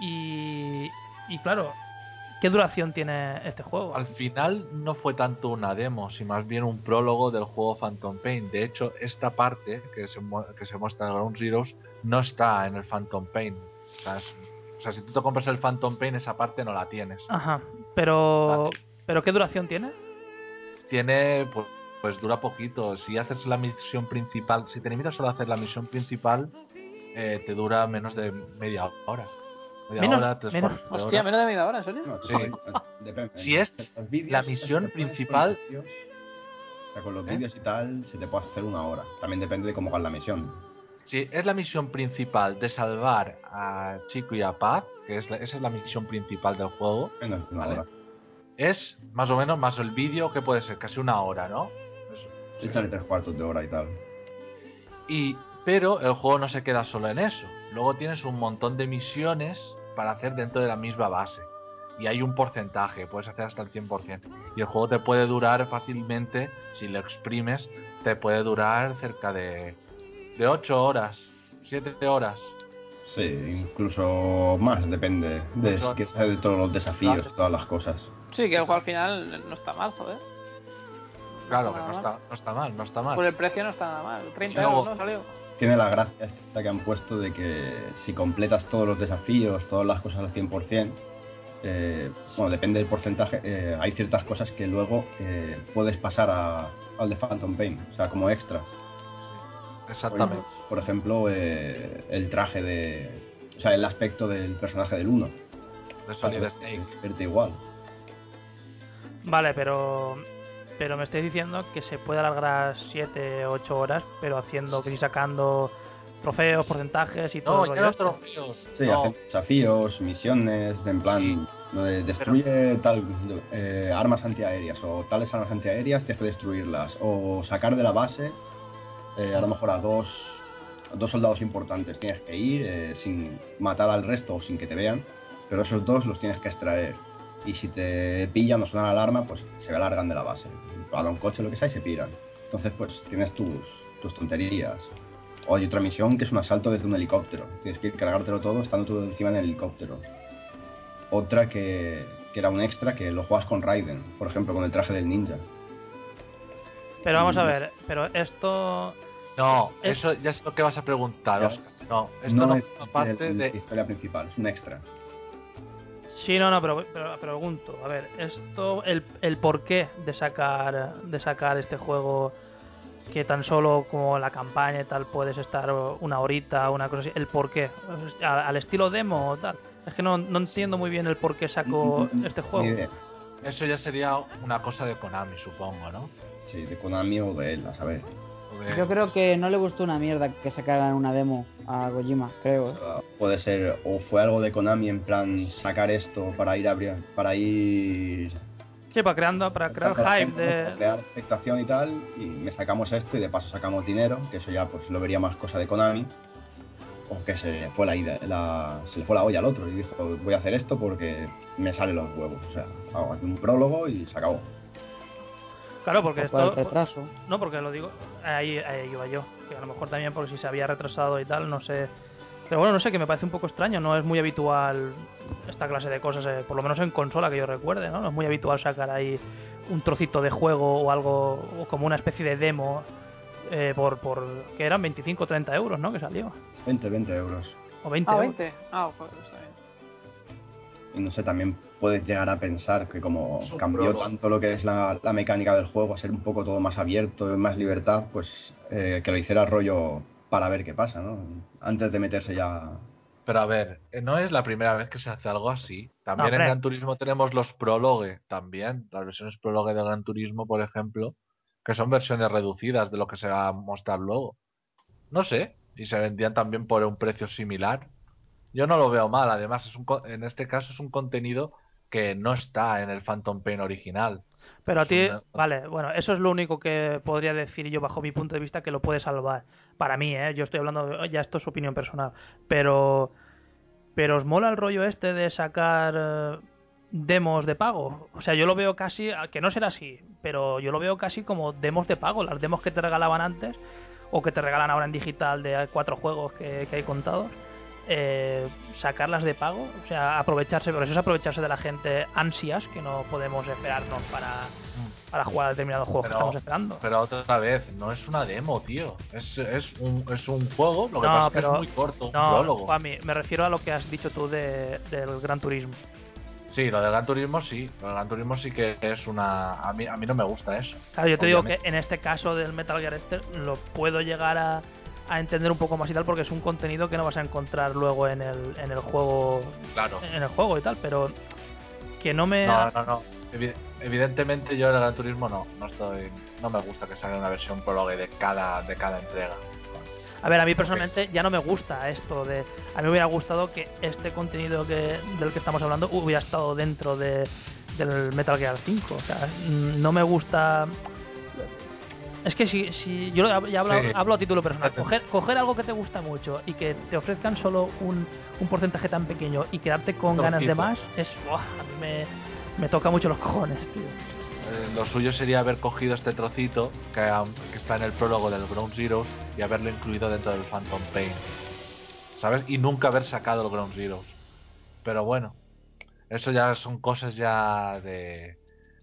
F: Y, y claro, ¿qué duración tiene este juego?
G: Al final no fue tanto una demo, sino más bien un prólogo del juego Phantom Pain. De hecho, esta parte que se, que se muestra en Ground Zeroes no está en el Phantom Pain. O sea, sea, si tú te compras el Phantom Pain, esa parte no la tienes.
F: Ajá, pero, pero ¿qué duración tiene?
G: Tiene, pues, pues dura poquito. Si haces la misión principal, si te limitas solo a hacer la misión principal, eh, te dura menos de media hora. Media
F: Menos-
G: hora, tres
F: menos-
G: de
H: Hostia, menos de media hora, ¿en serio?
J: No,
G: Sí.
J: depende.
G: Si es
J: vídeos,
G: la
J: si
G: misión principal-
J: con los vídeos y tal, se te puede hacer una hora. También depende de cómo hagas la misión.
G: Si es la misión principal de salvar a Chico y a Paz, que es la- esa es la misión principal del juego,
J: de una
G: Vale.
J: hora.
G: es más o menos más el vídeo que puede ser casi una hora, ¿no? Eso.
J: Échale tres cuartos de hora y tal.
G: Y, pero el juego no se queda solo en eso. Luego tienes un montón de misiones para hacer dentro de la misma base. Y hay un porcentaje, puedes hacer hasta el 100%. Y el juego te puede durar fácilmente, si lo exprimes, te puede durar cerca de, de 8 horas, 7 horas.
J: Sí, incluso más, depende de de todos los desafíos,
G: Claro.
J: todas las cosas.
H: Sí, que el juego al final no está mal, joder.
G: Claro, que no está, no está mal, no está mal.
H: Por el precio no está nada mal. 30
G: Y luego-
H: euros, ¿no? Salió.
J: Tiene la gracia esta que han puesto de que si completas todos los desafíos, todas las cosas al 100%, eh, bueno, depende del porcentaje, eh, hay ciertas cosas que luego eh, puedes pasar a- al de Phantom Pain, o sea, como extras.
G: Exactamente.
J: Por ejemplo, eh, el traje de... O sea, el aspecto del personaje del 1.
G: De Solid Snake.
J: Verte igual.
F: Vale, pero pero me estáis diciendo que se puede alargar 7 8 horas, pero haciendo que sacando trofeos, porcentajes y todo
G: No, ya los
F: este.
G: trofeos.
J: Sí,
G: no.
J: hacen desafíos, misiones, en plan, destruye tal eh, armas antiaéreas o tales armas antiaéreas te hace destruirlas o sacar de la base eh, a lo mejor a dos, a dos soldados importantes tienes que ir eh, sin matar al resto o sin que te vean, pero esos dos los tienes que extraer y si te pillan o suena la alarma pues se alargan de la base, a un coche lo que sea y se piran. Entonces pues tienes tus, tus tonterías. O hay otra misión que es un asalto desde un helicóptero. Tienes que ir cargártelo todo estando tú encima del helicóptero. Otra que, que era un extra que lo juegas con Raiden, por ejemplo, con el traje del ninja.
F: Pero vamos a ver, pero esto...
G: No,
F: Es-
G: eso ya es lo que vas a preguntar,
J: Ya.
G: Oscar. No, esto
J: no,
G: no,
J: es
G: parte
J: el-
G: de...
J: la historia principal, es un extra.
F: Sí, no, no, pero, pero pregunto, a ver, esto, el, el porqué de sacar, de sacar este juego que tan solo como la campaña y tal puedes estar una horita, una cosa así, el porqué, al, al estilo demo o tal. Es que no, no entiendo muy bien el por qué sacó
J: Mm,
F: este
J: Ni
F: juego.
J: idea.
G: Eso ya sería una cosa de Konami, supongo, ¿no?
J: Sí, de Konami o de él, a saber.
I: Yo creo que no le gustó una mierda que sacaran una demo a Kojima, creo. ¿eh?
J: Uh, Puede ser, o fue algo de Konami en plan sacar esto para ir abri- para ir
F: Sí, para, creando, para crear
J: para
F: hype
J: para
F: de...
J: crear expectación y tal, y me sacamos esto y de paso sacamos dinero, que eso ya pues lo vería más cosa de Konami. O que se le fue la ida, la, se le fue la olla al otro y dijo voy a hacer esto porque me salen los huevos. O sea, hago aquí un prólogo y se acabó.
F: Claro, porque
I: O por el
F: esto...
I: retraso.
F: No, porque lo digo, ahí, ahí iba yo. Que a lo mejor también porque si se había retrasado y tal, no sé. Pero bueno, no sé, que me parece un poco extraño. No es muy habitual esta clase de cosas, eh, por lo menos en consola que yo recuerde, ¿no? No es muy habitual sacar ahí un trocito de juego o algo, o como una especie de demo eh, por, por. que eran 25 o 30 euros, ¿no? Que salió.
J: 20, 20 euros.
F: O 20
H: Ah,
F: euros.
H: 20. Ah, joder, está bien.
J: Y no sé, también puedes llegar a pensar que como cambió tanto lo que es la, la mecánica del juego, a ser un poco todo más abierto, más libertad, pues eh, que lo hiciera rollo para ver qué pasa, ¿no? Antes de meterse ya...
G: Pero a ver, eh, no es la primera vez que se hace algo así. También en. Gran Turismo tenemos los prologue, también, las versiones prologue de Gran Turismo, por ejemplo, que son versiones reducidas de lo que se va a mostrar luego. No sé, y se vendían también por un precio similar. Yo no lo veo mal, además, es un, co- en este caso es un contenido que no está en el Phantom Pain original.
F: Pero a ti,
G: una-
F: vale, bueno, eso es lo único que podría decir yo bajo mi punto de vista que lo puede salvar. Para mí, ¿eh? Yo estoy hablando, ya esto es opinión personal. Pero, pero ¿os mola el rollo este de sacar eh, demos de pago? O sea, yo lo veo casi, que no será así, pero yo lo veo casi como demos de pago. Las demos que te regalaban antes, o que te regalan ahora en digital de cuatro juegos que, que hay contados. Eh, sacarlas de pago, o sea, aprovecharse, pero eso es aprovecharse de la gente ansias que no podemos esperarnos para, para jugar a determinados juegos que estamos esperando.
G: Pero otra vez, no es una demo, tío. Es, es, un, es un juego, lo que
F: No,
G: pasa es que es muy corto, un
F: No,
G: prólogo.
F: Juanmi, me refiero a lo que has dicho tú de, del Gran Turismo.
G: Sí, lo del Gran Turismo sí. Lo del Gran Turismo sí que es una. A mí, a mí no me gusta eso.
F: Claro, yo te digo que en este caso del Metal Gear este lo puedo llegar a, a entender un poco más y tal porque es un contenido que no vas a encontrar luego en el, en el juego
G: Claro.
F: en el juego y tal, pero que no me
G: No, no, no. Evi- Evidentemente yo en el Gran Turismo no. No estoy. No me gusta que salga una versión prologue de cada, de cada entrega.
F: A ver, a mí personalmente ya no me gusta esto de... A mí me hubiera gustado que este contenido que, del que estamos hablando hubiera estado dentro de, del Metal Gear 5. O sea, mm, no me gusta... Es que si, si yo ya hablo,
G: Sí.
F: hablo a título personal, coger, coger algo que te gusta mucho y que te ofrezcan solo un, un porcentaje tan pequeño y quedarte con ganas de más, es... a mí me, me toca mucho los cojones, tío.
G: Eh, lo suyo sería haber cogido este trocito que, um, que está en el prólogo del Ground Zeroes y haberlo incluido dentro del Phantom Pain. ¿Sabes? Y nunca haber sacado el Ground Zeroes. Pero bueno, eso ya son cosas ya de.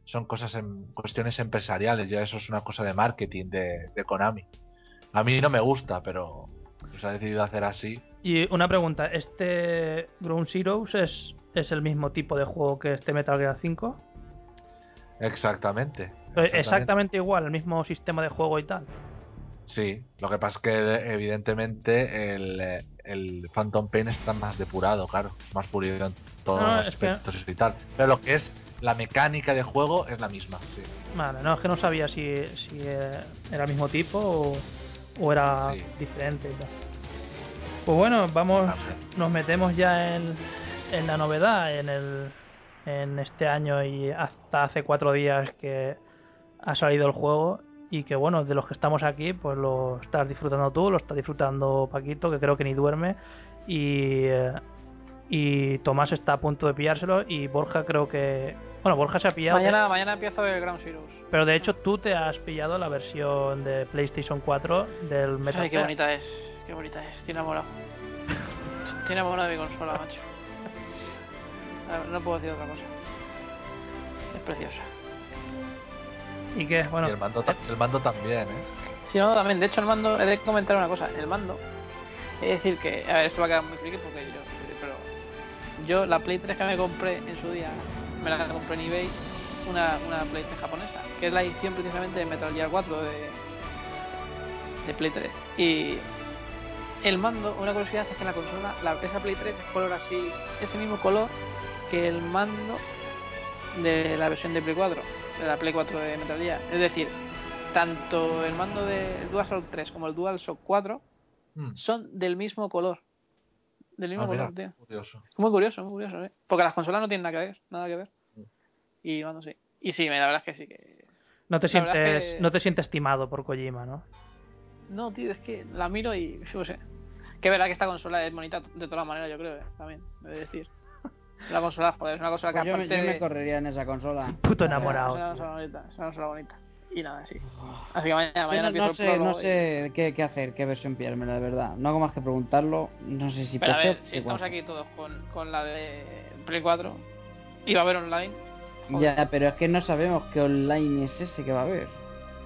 G: Son cosas en cuestiones empresariales, ya eso es una cosa de marketing de, de Konami. A mí no me gusta, pero se ha decidido hacer así.
F: Y una pregunta, ¿este Ground Zeroes es, es el mismo tipo de juego que este Metal Gear 5?
G: Exactamente.
F: Eh,
G: exactamente.
F: Exactamente igual, el mismo sistema de juego y tal.
G: Sí, lo que pasa es que evidentemente el, el Phantom Pain está más depurado, claro, más pulido en todos
F: No,
G: los
F: que-
G: aspectos y tal. Pero lo que es la mecánica de juego es la misma. Sí.
F: Vale, no, es que no sabía si, si eh, era el mismo tipo o, o era
G: Sí.
F: diferente y tal. Pues bueno, vamos, nos metemos ya en, en la novedad, en, el, en este año y hasta hace cuatro días que ha salido el juego y que bueno, de los que estamos aquí, pues lo estás disfrutando tú, lo está disfrutando Paquito, que creo que ni duerme, y, eh, y Tomás está a punto de pillárselo y Borja creo que... Bueno, Borja se ha pillado...
H: Mañana, mañana empiezo el Ground Zeroes.
F: Pero de hecho tú te has pillado la versión de PlayStation 4 del Metal
H: Ay, qué
F: Gear.
H: bonita es. qué bonita es, estoy enamorado. Estoy enamorado de mi consola, macho. A ver, No puedo decir otra cosa. Es preciosa.
F: Y que, bueno,
G: y el mando, el mando también, ¿eh?
H: Sí, no, también. De hecho, el mando, he de comentar una cosa. El mando, es decir que, a ver, esto va a quedar muy friki porque yo la Play 3 que me compré en su día, me la compré en eBay, una, una Play 3 japonesa, que es la edición precisamente de Metal Gear 4 de, de Play 3. Y el mando, una curiosidad es que la consola, la, esa Play 3 es color así, es el mismo color que el mando de la versión de Play 4, de la Play 4 de Metal Gear. Es decir, tanto el mando del DualShock 3 como el DualShock 4
G: Mm.
H: son del mismo color. Del mismo
G: Ah, mira,
H: color, tío.
G: curioso.
H: Muy curioso, muy curioso, ¿eh? Porque las consolas no tienen nada que ver, nada que ver.
G: Mm.
H: Y bueno, sí. Y sí, la verdad es que sí que...
F: no te
H: la verdad es
F: sientes,
H: que-
F: no te sientes estimado por Kojima, ¿no?
H: No, tío, es que la miro y yo sé. Que verdad que esta consola es bonita de todas maneras, yo creo, ¿eh? también, he de decir. La consola, joder, es una consola que
I: Pues
H: aparte
I: yo me
H: de-
I: correría en esa consola.
F: Puto
H: Es una
F: enamorado.
H: consola bonita, es una consola bonita. Y nada, sí. Así que mañana, mañana
I: no,
H: empiezo
I: no sé, no
H: y-
I: sé qué, qué hacer, qué versión pillármela, de verdad. No hago más que preguntarlo. No sé si
H: Pero a ver, si estamos aquí todos con, con la de Play 4 y va a haber online,
I: Ya, pero es que no sabemos qué online es ese que va a haber.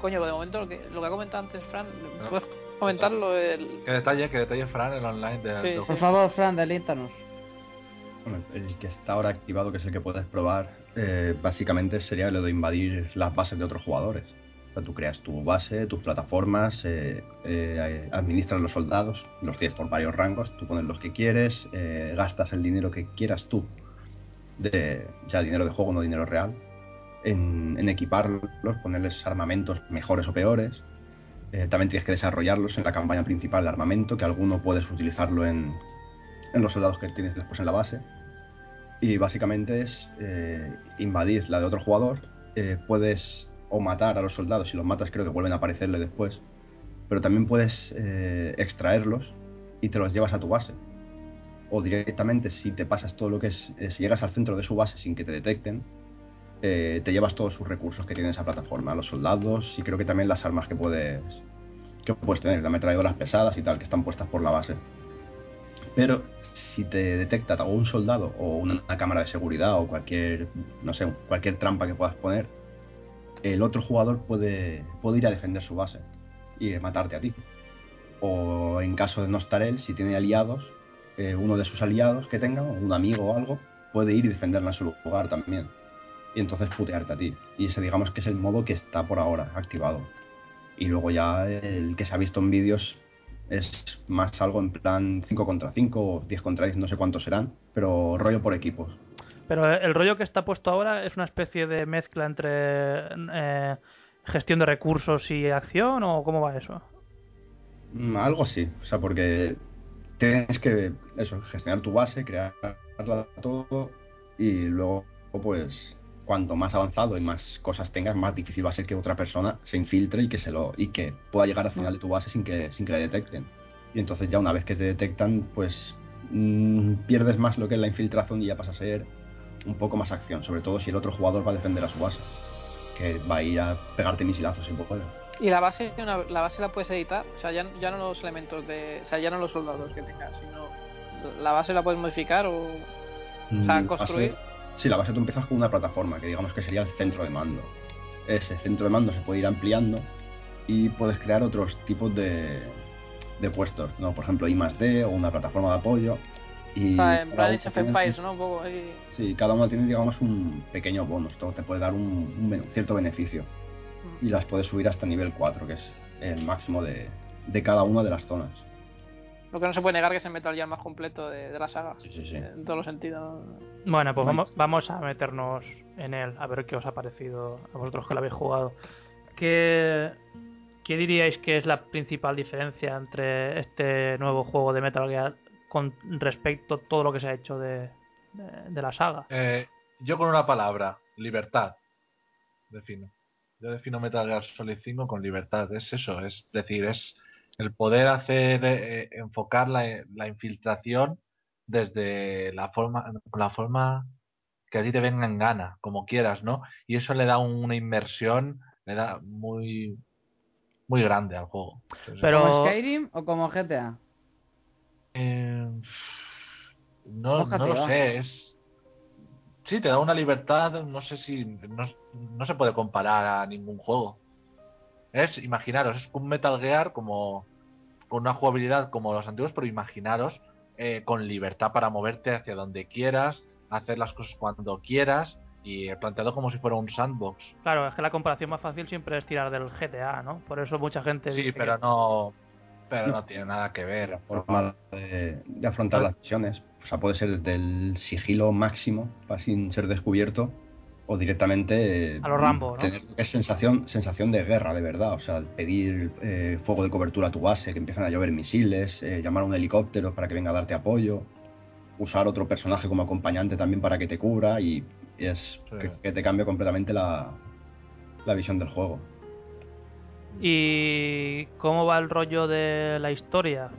H: coño, de momento lo que, lo que ha comentado antes Fran,
G: No.
H: ¿puedes comentarlo? El...
G: Que detalle, que detalle Fran el online de,
H: Sí, sí.
I: Por favor, Fran, delítanos.
J: Bueno, el que está ahora activado, que es el que puedes probar, eh, básicamente sería lo de invadir las bases de otros jugadores. Tú creas tu base, tus plataformas, eh, eh, administras los soldados, los tienes por varios rangos, tú pones los que quieres, eh, gastas el dinero que quieras tú, de, ya dinero de juego, no dinero real, en, en equiparlos, ponerles armamentos mejores o peores. También tienes que desarrollarlos en la campaña principal, el armamento, que alguno puedes utilizarlo en, en los soldados que tienes después en la base. Y básicamente es invadir la de otro jugador. puedes o matar a los soldados, si los matas creo que vuelven a aparecerle después. Pero también puedes eh, extraerlos y te los llevas a tu base. O directamente, si te pasas todo lo que es, eh, si llegas al centro de su base sin que te detecten, eh, te llevas todos sus recursos que tiene esa plataforma, los soldados y creo que también las armas que puedes, que puedes tener, las ametralladoras pesadas y tal, que están puestas por la base. Pero si te detecta un soldado o una cámara de seguridad o cualquier, no sé, cualquier trampa que puedas poner, el otro jugador puede, ir a defender su base y eh, matarte a ti. O en caso de no estar él, si tiene aliados, eh, uno de sus aliados que tenga, un amigo o algo, puede ir y defenderla en su lugar también. Y entonces putearte a ti. Y ese digamos que es el modo que está por ahora activado. Y luego ya el que se ha visto en vídeos es más algo en plan 5 contra 5 o 10 contra 10, no sé cuántos serán, pero rollo por equipos.
F: Pero el rollo que está puesto ahora es una especie de mezcla entre eh, gestión de recursos y acción o cómo va eso?
J: Mm, Algo así, o sea, porque tienes que eso, gestionar tu base, crearla todo y luego pues cuanto más avanzado y más cosas tengas, más difícil va a ser que otra persona se infiltre y que se lo y que pueda llegar al final de tu base sin que sin que le detecten. Y entonces ya una vez que te detectan, pues mm, pierdes más lo que es la infiltración y ya pasa a ser un poco más acción, sobre todo si el otro jugador va a defender a su base, que va a ir a pegarte misilazos si puede.
H: Y la base, una- la base la puedes editar, o sea, ya, ya no los elementos de, o sea, ya no los soldados que tengas, sino la base la puedes modificar o, o sea,
J: Mm,
H: construir.
J: base- sí, la base tú empiezas con una plataforma, que digamos que sería el centro de mando. Ese centro de mando se puede ir ampliando y puedes crear otros tipos de, de puestos, ¿no? Por ejemplo, I más D o una plataforma de apoyo. Y
H: O sea, en
J: cada
H: plan
J: uno
H: Age of
J: tiene-
H: Empires, ¿no? Un poco ahí.
J: Sí, cada uno tiene, digamos, un pequeño bonus, todo te puede dar un, cierto beneficio. Y las puedes subir hasta nivel 4, que es el máximo de, de cada una de las zonas.
H: Lo que no se puede negar que es el Metal Gear más completo de, de la saga.
J: Sí, sí, sí.
H: En todos los sentidos.
F: Bueno, pues vamos, vamos a meternos en él, a ver qué os ha parecido a vosotros que lo habéis jugado. ¿Qué, qué diríais que es la principal diferencia entre este nuevo juego de Metal Gear con respecto a todo lo que se ha hecho de, de- de la saga?
G: Eh, yo con una palabra, libertad. Defino. Yo defino Metal Gear Solid 5 con libertad. Es eso, es decir, es el poder hacer, eh, enfocar la, la infiltración desde la forma, la forma que a ti te venga en gana, como quieras, ¿no? Y eso le da una inmersión, le da muy, muy grande al juego. Entonces,
F: Pero-
I: ¿Como Skyrim o como GTA?
G: Eh, no, no lo sé, es... Sí, te da una libertad, no sé si... No, no se puede comparar a ningún juego. Es, imaginaros, es un Metal Gear como... Con una jugabilidad como los antiguos, pero imaginaros eh, con libertad para moverte hacia donde quieras, hacer las cosas cuando quieras y planteado como si fuera un sandbox.
F: Claro, es que la comparación más fácil siempre es tirar del GTA, ¿no? Por eso mucha gente
G: Sí,
F: dice que-
G: pero no... Pero
J: No.
G: tiene nada que ver.
J: La forma de, de afrontar las misiones. O sea, puede ser desde el sigilo máximo, sin ser descubierto, o directamente
F: A lo Rambo, ¿no?
J: tener es sensación, sensación de guerra, de verdad. O sea, pedir eh, fuego de cobertura a tu base, que empiezan a llover misiles, eh, llamar a un helicóptero para que venga a darte apoyo, usar otro personaje como acompañante también para que te cubra y es
G: Sí.
J: que, que te cambia completamente la, la visión del juego.
F: ¿Y cómo va el rollo de la historia?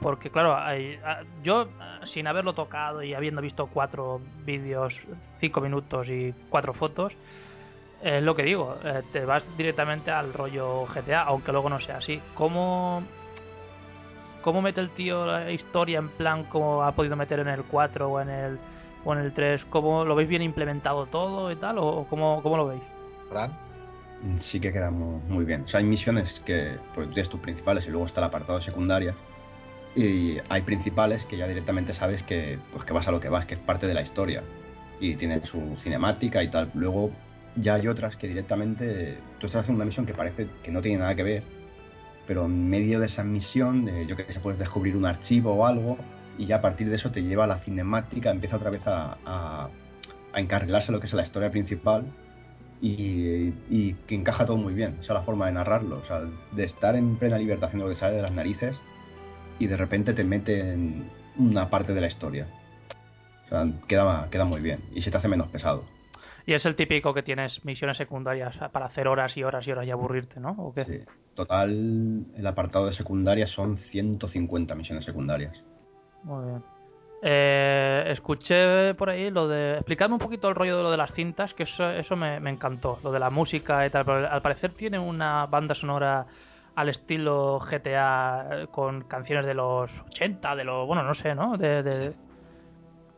F: Porque claro, hay- yo sin haberlo tocado y habiendo visto cuatro vídeos, cinco minutos y cuatro fotos, es lo que digo, eh, te vas directamente al rollo GTA, aunque luego no sea así. ¿Cómo, ¿Cómo mete el tío la historia en plan como ha podido meter en el 4 o en el, o en el 3? ¿Cómo lo veis bien implementado todo y tal? ¿O, o cómo, cómo lo veis?
G: Fran.
J: Sí que queda muy, muy bien. O sea, hay misiones que pues, tienes tus principales y luego está el apartado de secundaria. Y hay principales que ya directamente sabes que, pues, que vas a lo que vas, que es parte de la historia. Y tiene su cinemática y tal. Luego ya hay otras que directamente tú estás haciendo una misión que parece que no tiene nada que ver, pero en medio de esa misión, eh, yo que sé, puedes descubrir un archivo o algo y ya a partir de eso te lleva a la cinemática, empieza otra vez a, a, a encarrilarse lo que es la historia principal y, y que encaja todo muy bien. Esa es la forma de narrarlo, o sea, de estar en plena libertad haciendo lo que sale de las narices y de repente te mete en una parte de la historia. O sea, queda, queda muy bien y se te hace menos pesado.
F: Y es el típico que tienes misiones secundarias para hacer horas y horas y horas y aburrirte, ¿no? ¿O qué?
J: Sí. Total, el apartado de secundaria son 150 misiones secundarias.
F: Muy bien. Eh, escuché por ahí lo de... Explicadme un poquito el rollo de lo de las cintas, que eso, eso me, me encantó, lo de la música y tal, pero al parecer tiene una banda sonora al estilo GTA eh, con canciones de los 80, de los... Bueno, no sé, ¿no? De, de-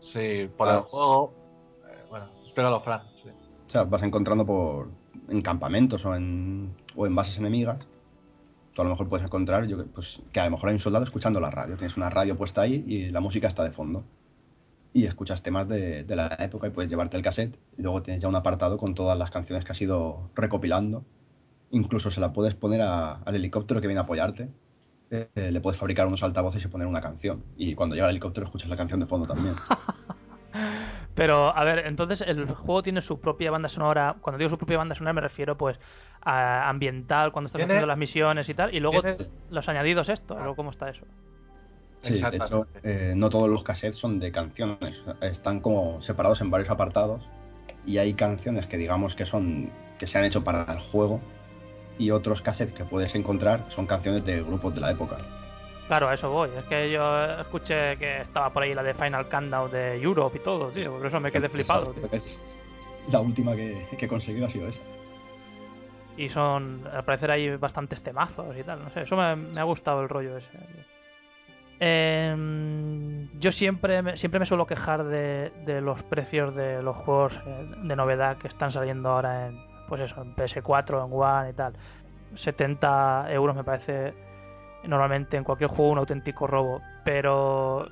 G: Sí, por
J: Ah.
G: el juego. eh, bueno, explícalo, Fran. sí.
J: O sea, vas encontrando por en campamentos o en, o en bases enemigas. Tú a lo mejor puedes encontrar yo, pues, que a lo mejor hay un soldado escuchando la radio. Tienes una radio puesta ahí y la música está de fondo. Y escuchas temas de, de la época y puedes llevarte el cassette. Luego tienes ya un apartado con todas las canciones que has ido recopilando. Incluso se la puedes poner al helicóptero que viene a apoyarte. Eh, eh, le puedes fabricar unos altavoces y poner una canción. Y cuando llega el helicóptero escuchas la canción de fondo también.
F: Pero, a ver, entonces el juego tiene su propia banda sonora. Cuando digo su propia banda sonora me refiero pues a ambiental, cuando estás
G: Tiene-
F: haciendo las misiones y tal. Y luego
G: tiene-
F: los añadidos esto, ¿o ¿cómo está eso?
J: Sí, de hecho, eh, no todos los cassettes son de canciones, están como separados en varios apartados y hay canciones que digamos que son que se han hecho para el juego y otros cassettes que puedes encontrar son canciones de grupos de la época.
F: Claro, a eso voy. Es que yo escuché que estaba por ahí la de Final Countdown de Europe y todo, tío. Por eso me quedé flipado, tío.
J: La última que, que he conseguido ha sido esa.
F: Y son, al parecer hay bastantes temazos y tal, no sé. Eso me, me ha gustado el rollo ese. Em, yo siempre me, siempre me suelo quejar de, de los precios de los juegos eh, de novedad que están saliendo ahora en, pues eso, en PS4, en One y tal. 70 euros me parece normalmente en cualquier juego un auténtico robo. Pero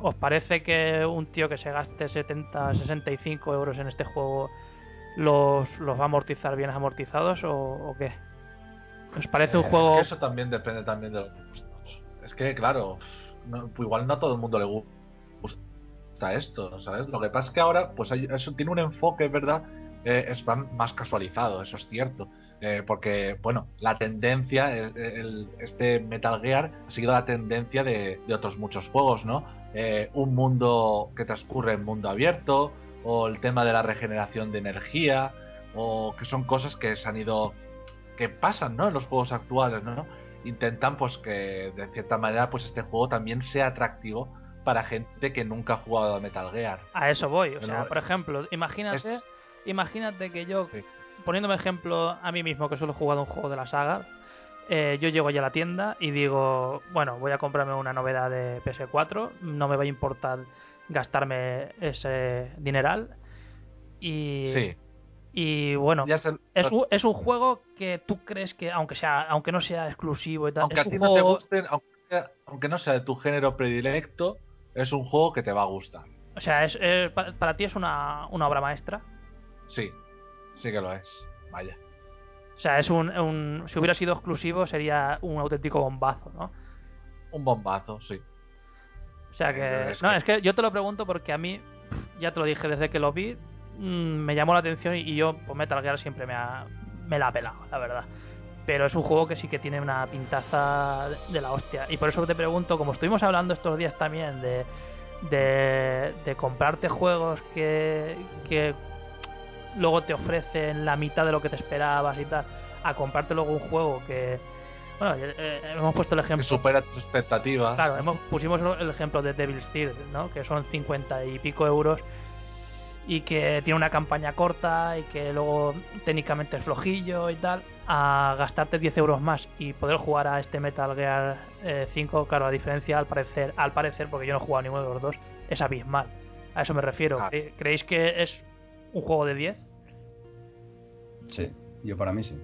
F: ¿os parece que un tío que se gaste 70, 65 euros en este juego los, los va a amortizar bien amortizados o, o qué? ¿Os parece un
G: Eh,
F: juego...
G: Es que eso también depende también de los gustos. Es que, claro, no- pues igual no a todo el mundo le gu- gusta esto, ¿sabes? Lo que pasa es que ahora, pues hay- eso tiene un enfoque, ¿verdad? Eh, es más casualizado, eso es cierto. Eh, porque, bueno, la tendencia, es- el- este Metal Gear ha seguido la tendencia de, de otros muchos juegos, ¿no? Eh, un mundo que transcurre en mundo abierto, o el tema de la regeneración de energía, o que son cosas que se han ido que pasan ¿no? en los juegos actuales ¿no? intentan pues que de cierta manera pues este juego también sea atractivo para gente que nunca ha jugado a Metal Gear
F: A eso voy. O sea, por ejemplo, imagínate,
G: es-
F: imagínate que yo,
G: Sí.
F: Poniéndome ejemplo a mí mismo, que solo he jugado un juego de la saga, eh, yo llego ya a la tienda y digo, bueno, voy a comprarme una novedad de PS4, no me va a importar gastarme ese dineral. Y,
G: Sí.
F: y bueno,
G: Ya se-
F: es, un, es un juego que tú crees que, aunque sea aunque no sea exclusivo y tal,
G: aunque a ti no te gusten, aunque, aunque no sea de tu género predilecto, es un juego que te va a gustar.
F: o sea, es, es- pa- para ti es una, una obra maestra.
G: Sí, sí que lo es. Vaya.
F: O sea, es un, un- si hubiera sido exclusivo sería un auténtico bombazo, ¿no?
G: Un bombazo, sí.
F: O sea que...
G: Es
F: no, es que yo te lo pregunto porque a mí, ya te lo dije desde que lo vi, mm, me llamó la atención y yo, pues Metal Gear siempre me, ha, me la ha pelado, la verdad. Pero es un juego que sí que tiene una pintaza de la hostia. Y por eso te pregunto, como estuvimos hablando estos días también de, de, de comprarte juegos que, que luego te ofrecen la mitad de lo que te esperabas y tal, a comprarte luego un juego que... Bueno, eh, eh, hemos puesto el
G: Que
F: ejemplo...
G: supera tus expectativas.
F: Claro, hemos, pusimos el ejemplo de Devil's Tears, ¿no? Que son 50 y pico euros y que tiene una campaña corta y que luego técnicamente es flojillo y tal, a gastarte 10 euros más y poder jugar a este Metal Gear eh, 5, claro, la diferencia al parecer, al parecer, porque yo no he jugado a ninguno de los dos, es abismal. A eso me refiero.
G: Claro.
F: ¿Cre- ¿Creéis que es un juego de 10?
J: Sí, yo para mí sí.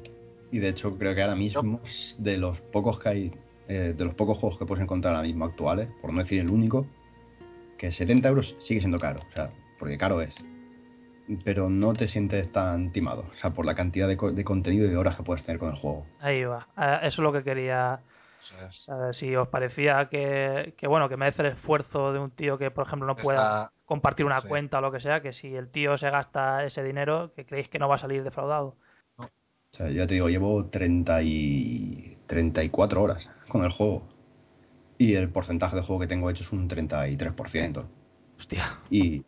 J: Y de hecho creo que ahora mismo de los pocos que hay, eh, de los pocos juegos que puedes encontrar ahora mismo actuales, por no decir el único, que 70 euros sigue siendo caro, o sea, porque caro es. Pero no te sientes tan timado, o sea, por la cantidad de, co- de contenido y de horas que puedes tener con el juego.
F: Ahí va. Eh, Eso es lo que quería
G: es.
F: saber. Si os parecía que, que, bueno, que merece el esfuerzo de un tío que, por ejemplo, no pueda
G: Está-
F: compartir una
G: sí.
F: cuenta o lo que sea, que si el tío se gasta ese dinero, que creéis que no va a salir defraudado.
J: O sea, ya te digo, llevo 30 y 34 horas con el juego. Y el porcentaje de juego que tengo hecho es un 33%.
F: Hostia.
J: Y,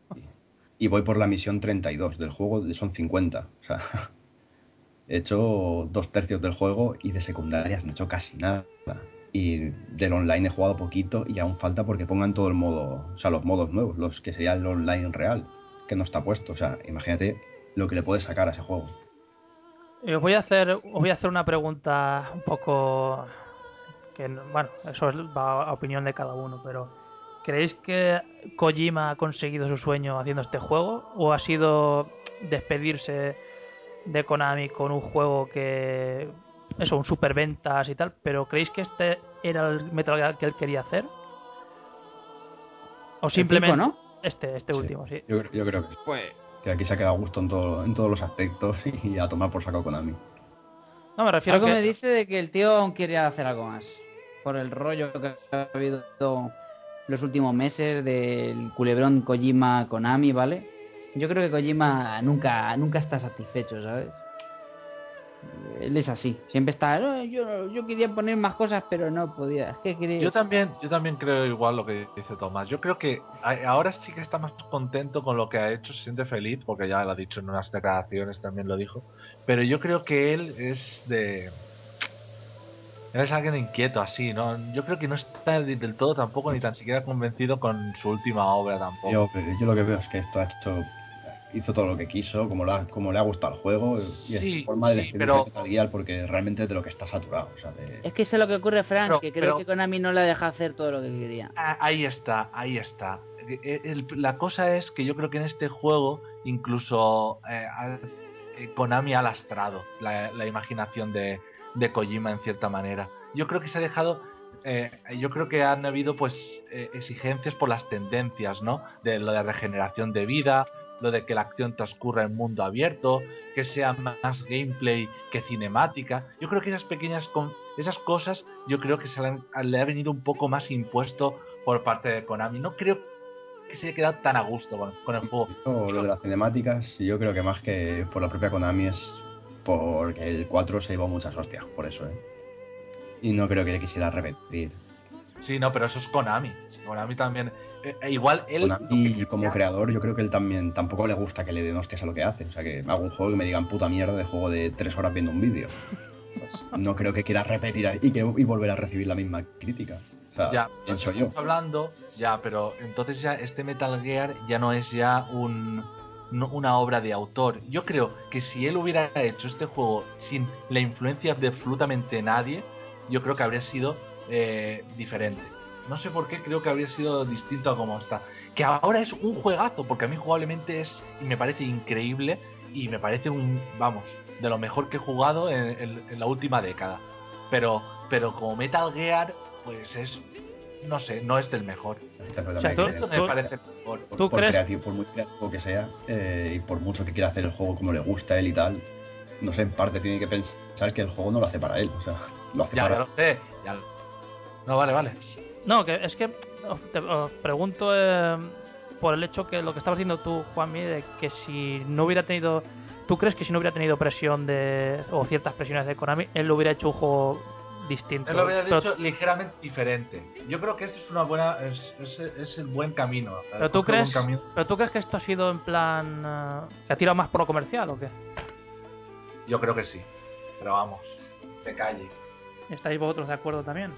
J: y voy por la misión 32 del juego, son 50. O sea, he hecho dos tercios del juego y de secundarias no he hecho casi nada. Y del online he jugado poquito y aún falta porque pongan todo el modo, o sea, los modos nuevos, los que sería el online real, que no está puesto. O sea, imagínate lo que le puedes sacar a ese juego.
F: Y os voy a hacer, os voy a hacer una pregunta un poco que no- bueno, eso es va a opinión de cada uno, pero ¿creéis que Kojima ha conseguido su sueño haciendo este juego o ha sido despedirse de Konami con un juego que eso, un superventas y tal, pero ¿creéis que este era el Metal Gear que él quería hacer? O simplemente
I: ¿no?
F: este, este
J: Sí.
F: último, sí.
J: Yo, creo- yo creo que,
H: Pues
J: que aquí se ha quedado a gusto en, todo, en todos los aspectos y a tomar por saco Konami.
F: No me refiero
I: Algo
F: que
I: me dice de que el tío aún quiere hacer algo más. Por el rollo que ha habido los últimos meses del culebrón Kojima Konami, ¿vale? Yo creo que Kojima nunca, nunca está satisfecho, ¿sabes? Él es así. Siempre está. "No, yo, yo quería poner más cosas, pero no podía. Es que quería.
G: Yo también, yo también creo igual lo que dice Tomás. Yo creo que a- ahora sí que está más contento con lo que ha hecho, se siente feliz, porque ya lo ha dicho en unas declaraciones, también lo dijo. Pero yo creo que él es de. Él es alguien inquieto así, ¿no? Yo creo que no está del todo tampoco ni tan siquiera convencido con su última obra tampoco.
J: Yo, yo lo que veo es que esto ha hecho, hizo todo lo que quiso, como, lo ha- como le ha gustado el juego, y
G: Sí,
J: es forma de
G: sí, pero-
J: Gear porque realmente de lo que está saturado. O sea, de-
I: Es que sé lo que ocurre, Frank,
G: Pero-
I: que creo
G: pero-
I: que Konami no le deja hacer todo lo que quería.
G: Ah, Ahí está, ahí está. Eh, el- la cosa es que yo creo que en este juego incluso eh, eh, Konami ha lastrado la, la imaginación de, de Kojima en cierta manera. Yo creo que se ha dejado, eh, yo creo que han habido pues eh, exigencias por las tendencias, ¿no? De lo de regeneración de vida, lo de que la acción transcurra en mundo abierto, que sea más gameplay que cinemática. Yo creo que esas pequeñas esas cosas, yo creo que se le, han- le ha venido un poco más impuesto por parte de Konami. No creo que se haya quedado tan a gusto con, con el juego.
J: Lo de las cinemáticas, yo creo que más que por la propia Konami es porque el 4 se llevó muchas hostias, por eso, ¿eh? Y no creo que le quisiera repetir.
G: Sí, no, pero eso es Konami. Konami también. Eh, eh, igual él.
J: Konami, como creador, yo creo que él también tampoco le gusta que le den hostias a lo que hace. O sea, que hago un juego y me digan puta mierda de juego de 3 horas viendo un vídeo. Pues no creo que quiera repetir ahí y, que, y volver a recibir la misma crítica. O sea,
G: Ya,
J: pienso yo.
G: hablando, ya, pero entonces ya este Metal Gear ya no es ya un, no- una obra de autor. Yo creo que si él hubiera hecho este juego sin la influencia de absolutamente nadie, yo creo que habría sido eh, diferente. No sé por qué creo que habría sido distinto a como está. Que ahora es un juegazo, porque a mí jugablemente es y me parece increíble y me parece un, vamos, de lo mejor que he jugado en, en- en la última década. Pero, pero como Metal Gear, pues es, no sé, no es del mejor.
F: O sea, tú-
G: me parece mejor.
J: por,
F: ¿Tú
J: por
F: crees-
J: creativo, por muy creativo que sea eh, y por mucho que quiera hacer el juego como le gusta a él y tal, no sé, en parte tiene que pensar que el juego no lo hace para él, o sea, lo hace
G: Ya,
J: para
G: ya lo sé. ya lo- No, vale, vale.
F: No, que es que os, te- os pregunto eh, por el hecho que lo que estabas diciendo tú, Juanmi, de que si no hubiera tenido. ¿Tú crees que si no hubiera tenido presión de. o ciertas presiones de Konami, él lo hubiera hecho un juego distinto?
G: Él lo había
F: Pero-
G: dicho ligeramente diferente. Yo creo que este es una buena, es, es, es el buen camino.
F: Pero tú crees,
G: camino.
F: pero tú crees que esto ha sido en plan eh, que ha tirado más por lo comercial o qué?
G: Yo creo que sí. Pero vamos, de calle.
F: ¿Estáis vosotros de acuerdo también?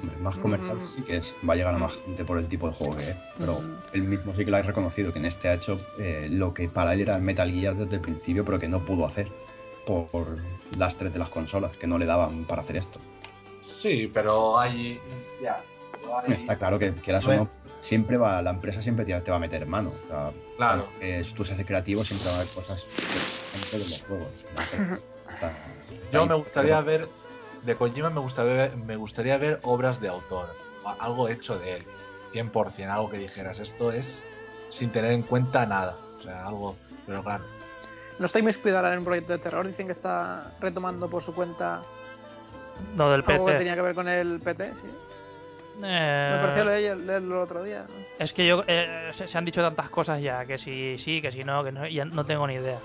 J: Hombre, más comercial
H: Mm.
J: sí que es, va a llegar a más gente por el tipo de juego que es, pero
H: Mm.
J: él mismo sí que lo ha reconocido, que en este ha hecho eh, lo que para él era Metal Gear desde el principio, pero que no pudo hacer por, por las tres de las consolas, que no le daban para hacer esto.
G: Sí, pero hay. Ya. hay-
J: Está claro que quieras o no, siempre va, la empresa siempre te, te va a meter mano. O sea,
G: Claro.
J: aunque tú seas creativo, siempre va a haber cosas los juegos. Está- está
G: Yo me gustaría ver. De Kojima me gustaría ver, me gustaría ver obras de autor. Algo hecho de él. 100%. Algo que dijeras. Esto es sin tener en cuenta nada. O sea, algo. Pero claro.
H: No está inmiscuido ahora en un proyecto de terror. Dicen que está retomando por su cuenta
F: No, del
H: algo que tenía que ver con el PT, sí.
F: Eh,
H: Me pareció leer- leerlo el otro día.
F: Es que yo eh, se, se han dicho tantas cosas ya, que si sí, que si no, que no, ya no tengo ni idea.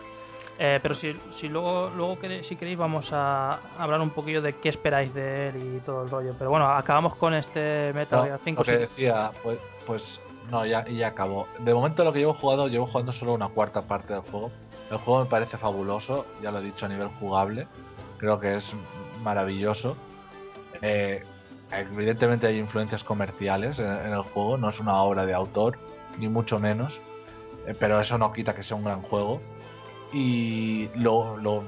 F: Eh, pero si, si luego, luego si queréis vamos a hablar un poquillo de qué esperáis de él y todo el rollo. Pero bueno, acabamos con este Metal
G: No,
F: Gear 5.
G: lo que decía, pues, pues no, ya, ya acabó. De momento lo que llevo jugado, llevo jugando solo una cuarta parte del juego. El juego me parece fabuloso, ya lo he dicho a nivel jugable. Creo que es maravilloso. Eh, evidentemente hay influencias comerciales en, en el juego, no es una obra de autor, ni mucho menos. Eh, pero eso no quita que sea un gran juego. Y lo, lo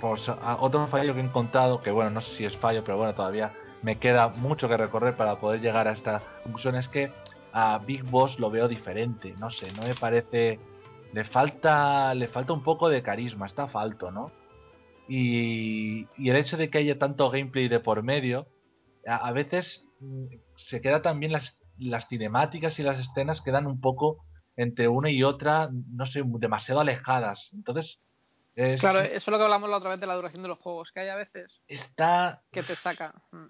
G: pues, a- otro fallo que he encontrado, que bueno, no sé si es fallo, pero bueno, todavía me queda mucho que recorrer para poder llegar a esta conclusión, es que a Big Boss lo veo diferente, no sé, no me parece... Le falta, le falta un poco de carisma, está falto, ¿no? Y, y el hecho de que haya tanto gameplay de por medio, a, a veces mm, se queda también las, las cinemáticas y las escenas quedan un poco entre una y otra, no sé, demasiado alejadas. Entonces, es,
H: Claro, eso es lo que hablamos la otra vez de la duración de los juegos, que hay a veces
G: está
H: que te saca. Mm.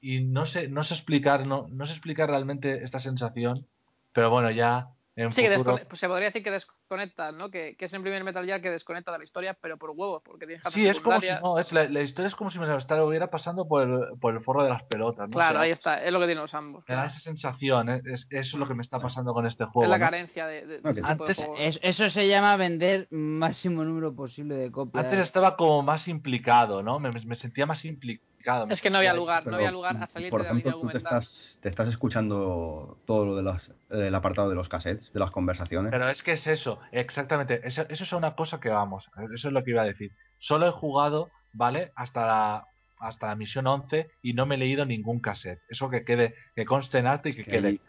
G: y no sé, no sé explicar, no, no sé explicar realmente esta sensación, pero bueno, ya en
H: Sí, que
G: futuro.
H: pues se podría decir que desconecta, ¿no? Que, que es el primer Metal Gear que desconecta de la historia, pero por huevos, porque tienes que hacer
G: Sí, es como si no, es la, la historia es como si me lo estuviera pasando por el, por el forro de las pelotas. ¿no?
H: Claro,
G: O sea,
H: ahí está, es lo que tienen los ambos.
G: Me da esa sensación, es, es- eso es lo que me está pasando con este juego.
H: Es la
G: ¿no?
H: carencia de, de- tipo de
G: antes.
I: Es- eso se llama vender máximo número posible de copias.
G: Antes estaba como más implicado, ¿no? Me, me sentía más implicado.
H: Es que no había lugar, no había lugar a salir
J: por
H: de la línea
J: ejemplo, tú te estás, te estás escuchando todo lo de las, el apartado de los cassettes, de las conversaciones.
G: Pero es que es eso, exactamente. Eso, eso es una cosa que vamos, eso es lo que iba a decir. Solo he jugado, ¿vale? Hasta la, hasta la misión 11 y no me he leído ningún cassette. Eso que quede, que conste en arte y que,
J: que
G: quede.
J: ahí,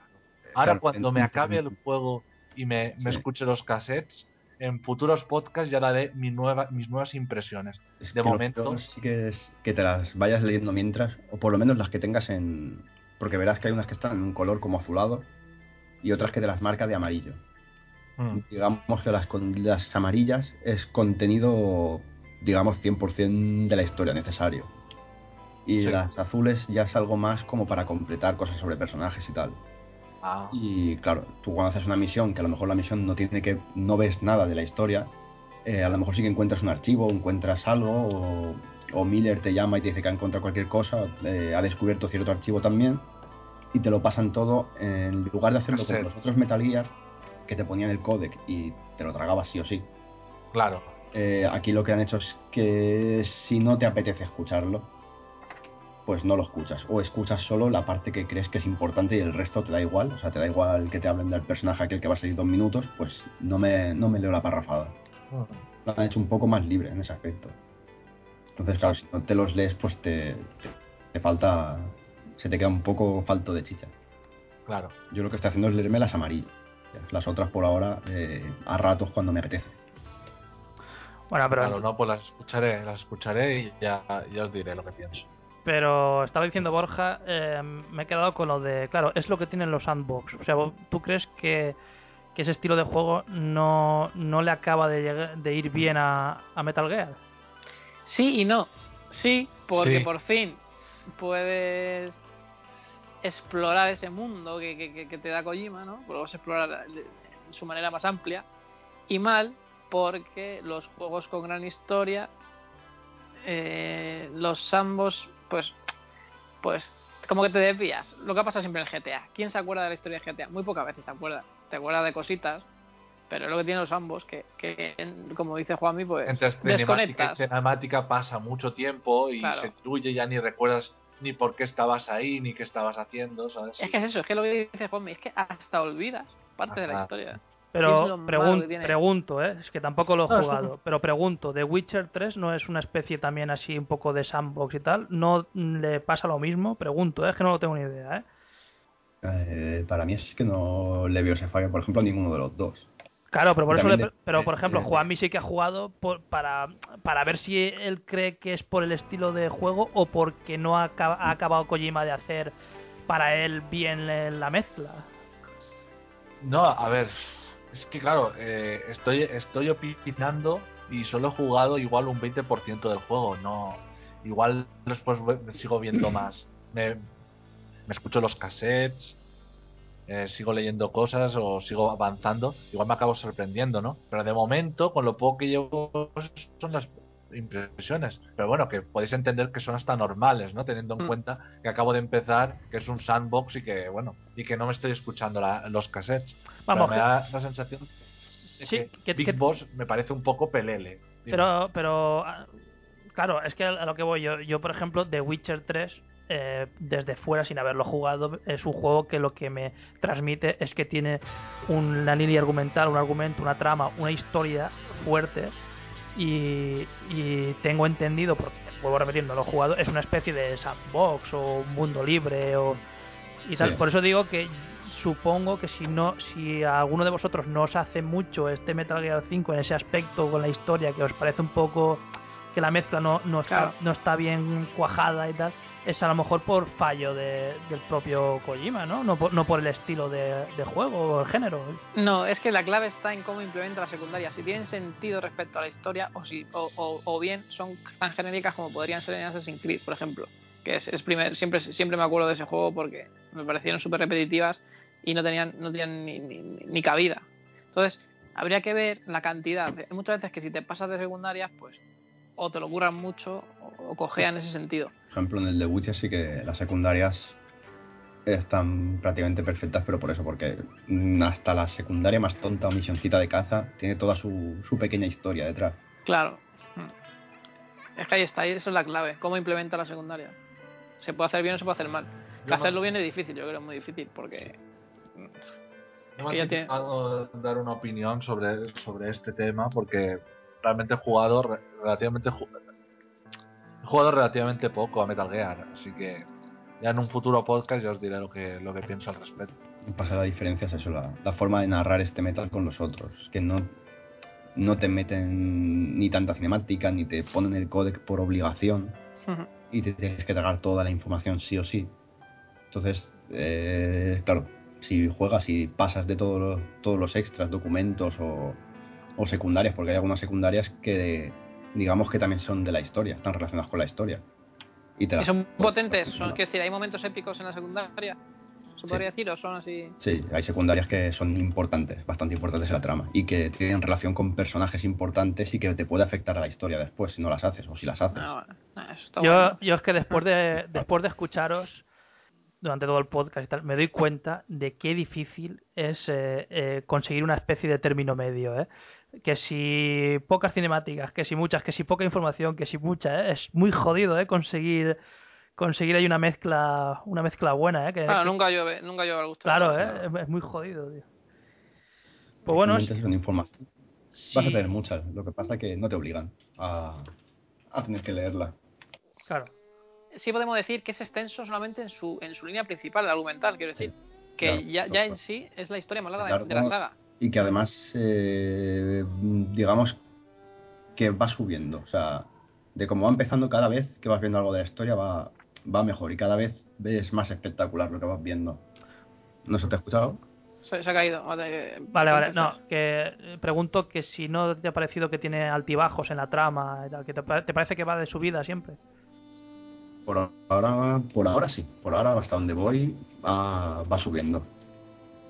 G: Ahora
J: claro,
G: cuando
J: en-
G: me
J: en-
G: acabe el juego y me, me escuche los cassettes, en futuros podcasts ya daré mi nueva, mis nuevas impresiones.
J: Es
G: de momento-
J: sí que es que te las vayas leyendo mientras, o por lo menos las que tengas en. Porque verás que hay unas que están en un color como azulado y otras que te las marca de amarillo.
G: Mm.
J: Digamos que las, con, las amarillas es contenido, digamos, 100% de la historia necesario. Y
G: Sí.
J: las azules ya es algo más como para completar cosas sobre personajes y tal.
G: Ah,
J: Y claro, tú cuando haces una misión, que a lo mejor la misión no tiene que. no ves nada de la historia, eh, a lo mejor sí que encuentras un archivo, encuentras algo, o, o Miller te llama y te dice que ha encontrado cualquier cosa, eh, ha descubierto cierto archivo también, y te lo pasan todo, en lugar de hacerlo
G: Cassette.
J: los otros Metal Gear, que te ponían el codec y te lo tragabas sí o sí.
G: claro.
J: Eh, aquí lo que han hecho es que si no te apetece escucharlo, pues no lo escuchas. O escuchas solo la parte que crees que es importante y el resto te da igual. O sea, te da igual que te hablen del personaje aquel que va a salir dos minutos, pues no me, no me leo la parrafada.
G: Mm.
J: Lo han hecho un poco más libre en ese aspecto. Entonces, claro, si no te los lees, pues te, te, te falta. Se te queda un poco falto de chicha.
G: Claro.
J: Yo lo que estoy haciendo es leerme las amarillas. Las otras por ahora, eh, a ratos cuando me apetece.
F: Bueno, pero,
G: Claro, no, pues las escucharé, las escucharé y ya, ya os diré lo que pienso.
F: Pero estaba diciendo Borja, eh, me he quedado con lo de, claro, es lo que tienen los sandbox. O sea, ¿tú crees que, que ese estilo de juego no, no le acaba de, llegar- de ir bien a, a Metal Gear?
H: Sí y no. Sí, porque
G: Sí.
H: por fin puedes explorar ese mundo que, que- que- te da Kojima, ¿no? Puedes explorar de de su manera más amplia. Y mal, porque los juegos con gran historia, eh, los ambos, pues, pues, como que te desvías. Lo que pasa siempre en el GTA. ¿Quién se acuerda de la historia de GTA? Muy pocas veces te acuerdas. Te acuerdas de cositas, pero es lo que tienen los ambos, que, que como dice Juanmi, pues
G: Entre
H: desconectas.
G: cinemática pasa mucho tiempo y
H: Claro.
G: se diluye, ya ni recuerdas ni por qué estabas ahí, ni qué estabas haciendo, ¿sabes?
H: Es que es eso, es que lo que dice Juanmi, es que hasta olvidas parte de la historia.
F: Pero pregun- pregunto, ¿eh? es que tampoco lo he
H: No, sí.
F: jugado, pero pregunto, ¿The Witcher 3 no es una especie también así un poco de sandbox y tal? ¿No le pasa lo mismo? Pregunto, ¿eh? es que no lo tengo ni idea. ¿eh?
J: Eh, para mí es que no le veo ese fallo, por ejemplo, a ninguno de los dos.
F: Claro, pero por eso, le-
J: de-
F: pero por ejemplo, Juanmi sí que ha jugado por- para, para ver si él cree que es por el estilo de juego o porque no ha, ha acabado Kojima de hacer para él bien eh, la mezcla.
G: No, a ver, es que claro, eh, estoy, estoy opinando y solo he jugado igual un 20% del juego, no, igual después sigo viendo más, me, me escucho los cassettes, eh, sigo leyendo cosas o sigo avanzando, igual me acabo sorprendiendo, ¿no? Pero de momento, con lo poco que llevo, son las impresiones. Pero bueno, que podéis entender que son hasta normales, ¿no? Teniendo en
H: Mm.
G: cuenta que acabo de empezar, que es un sandbox y que, bueno, y que no me estoy escuchando la- los cassettes.
F: Vamos,
G: Pero me
F: que-
G: da la sensación de
F: Sí,
G: que,
F: que-
G: Big
F: que-
G: Boss me parece un poco pelele.
F: Pero, pero, ah, claro, es que a lo que voy yo, yo por ejemplo, The Witcher 3, eh, desde fuera, sin haberlo jugado, es un juego que lo que me transmite es que tiene una línea argumental, un argumento, una trama, una historia fuerte. Y, y tengo entendido, porque vuelvo a repetir, no lo he jugado, es una especie de sandbox o un mundo libre o y tal.
J: Sí.
F: Por eso digo que supongo que si no, si a alguno de vosotros no os hace mucho este Metal Gear 5 en ese aspecto con la historia que os parece un poco que la mezcla no, no, está,
H: Claro.
F: no está bien cuajada y tal, es a lo mejor por fallo de- del propio Kojima, ¿no? No por, no por el estilo de, juego o el género.
H: No, es que la clave está en cómo implementa la secundaria. Si tienen sentido respecto a la historia o, si, o, o- o bien son tan genéricas como podrían ser en Assassin's Creed, por ejemplo. Que es, es primer, siempre, siempre me acuerdo de ese juego porque me parecieron súper repetitivas y no tenían, no tenían ni, ni- ni cabida. Entonces, habría que ver la cantidad. Muchas veces que si te pasas de secundarias, pues o te lo curran mucho o, o cojean en ese sentido.
J: Por ejemplo, en el de Witcher sí que las secundarias están prácticamente perfectas, pero por eso, porque mm, hasta la secundaria más tonta o misioncita de caza tiene toda su, su pequeña historia detrás.
H: Claro. Mm. Es que ahí está, ahí eso es la clave. ¿Cómo implementa la secundaria? Se puede hacer bien o se puede hacer mal. Que
G: Yo
H: hacerlo bien es difícil, yo creo, muy difícil, porque...
G: Me
H: que ya
G: ha
H: tiene-
G: dar una opinión sobre, sobre este tema porque realmente he jugado re- relativamente jugado relativamente poco a Metal Gear, así que ya en un futuro podcast ya os diré lo que lo que pienso al respecto.
J: Pasa la diferencia es eso, la, la forma de narrar este metal con los otros, que no, no te meten ni tanta cinemática, ni te ponen el codec por obligación, y te tienes que tragar toda la información sí o sí. Entonces, eh, claro, si juegas y pasas de todo lo- todos los extras, documentos o, o secundarias, porque hay algunas secundarias que digamos que también son de la historia, están relacionadas con la historia. Y, te
H: Y
J: las-
H: son potentes, son, quiero decir, hay momentos épicos en la secundaria. ¿Se
J: Sí.
H: podría decir o son así?
J: Sí, hay secundarias que son importantes, bastante importantes en la trama, y que tienen relación con personajes importantes y que te puede afectar a la historia después si no las haces o si las haces.
H: Bueno. Eso está
F: Yo,
H: bueno.
F: yo es que después de, después de escucharos durante todo el podcast y tal, me doy cuenta de qué difícil es eh, eh, conseguir una especie de término medio, ¿eh? Que si pocas cinemáticas, que si muchas, que si poca información, que si mucha, ¿eh? Es muy jodido, ¿eh? Conseguir conseguir ahí una mezcla una mezcla buena, ¿eh? Que,
H: Claro,
F: que-
H: nunca llueve, nunca llueve al gusto.
F: claro, ¿eh? Es, es muy jodido, tío. Pues bueno,
J: son información. Vas a tener muchas, lo que pasa es que no te obligan a, a tener que leerla.
F: Claro.
H: Sí podemos decir que es extenso solamente en su, en su línea principal, el argumental, quiero decir. Que
J: claro,
H: ya,
J: claro,
H: en sí es la historia más larga de- la saga.
J: Y que además, eh, digamos que va subiendo. O sea, de cómo va empezando cada vez que vas viendo algo de la historia va, va mejor y cada vez ves más espectacular lo que vas viendo. ¿No se te ha escuchado?
H: Se, se ha caído. Vale,
F: Vale, vale, no, que eh, pregunto que si no te ha parecido que tiene altibajos en la trama, y tal, que te, te parece que va de subida siempre.
J: Por ahora, por ahora sí. Por ahora, hasta donde voy, va, va subiendo.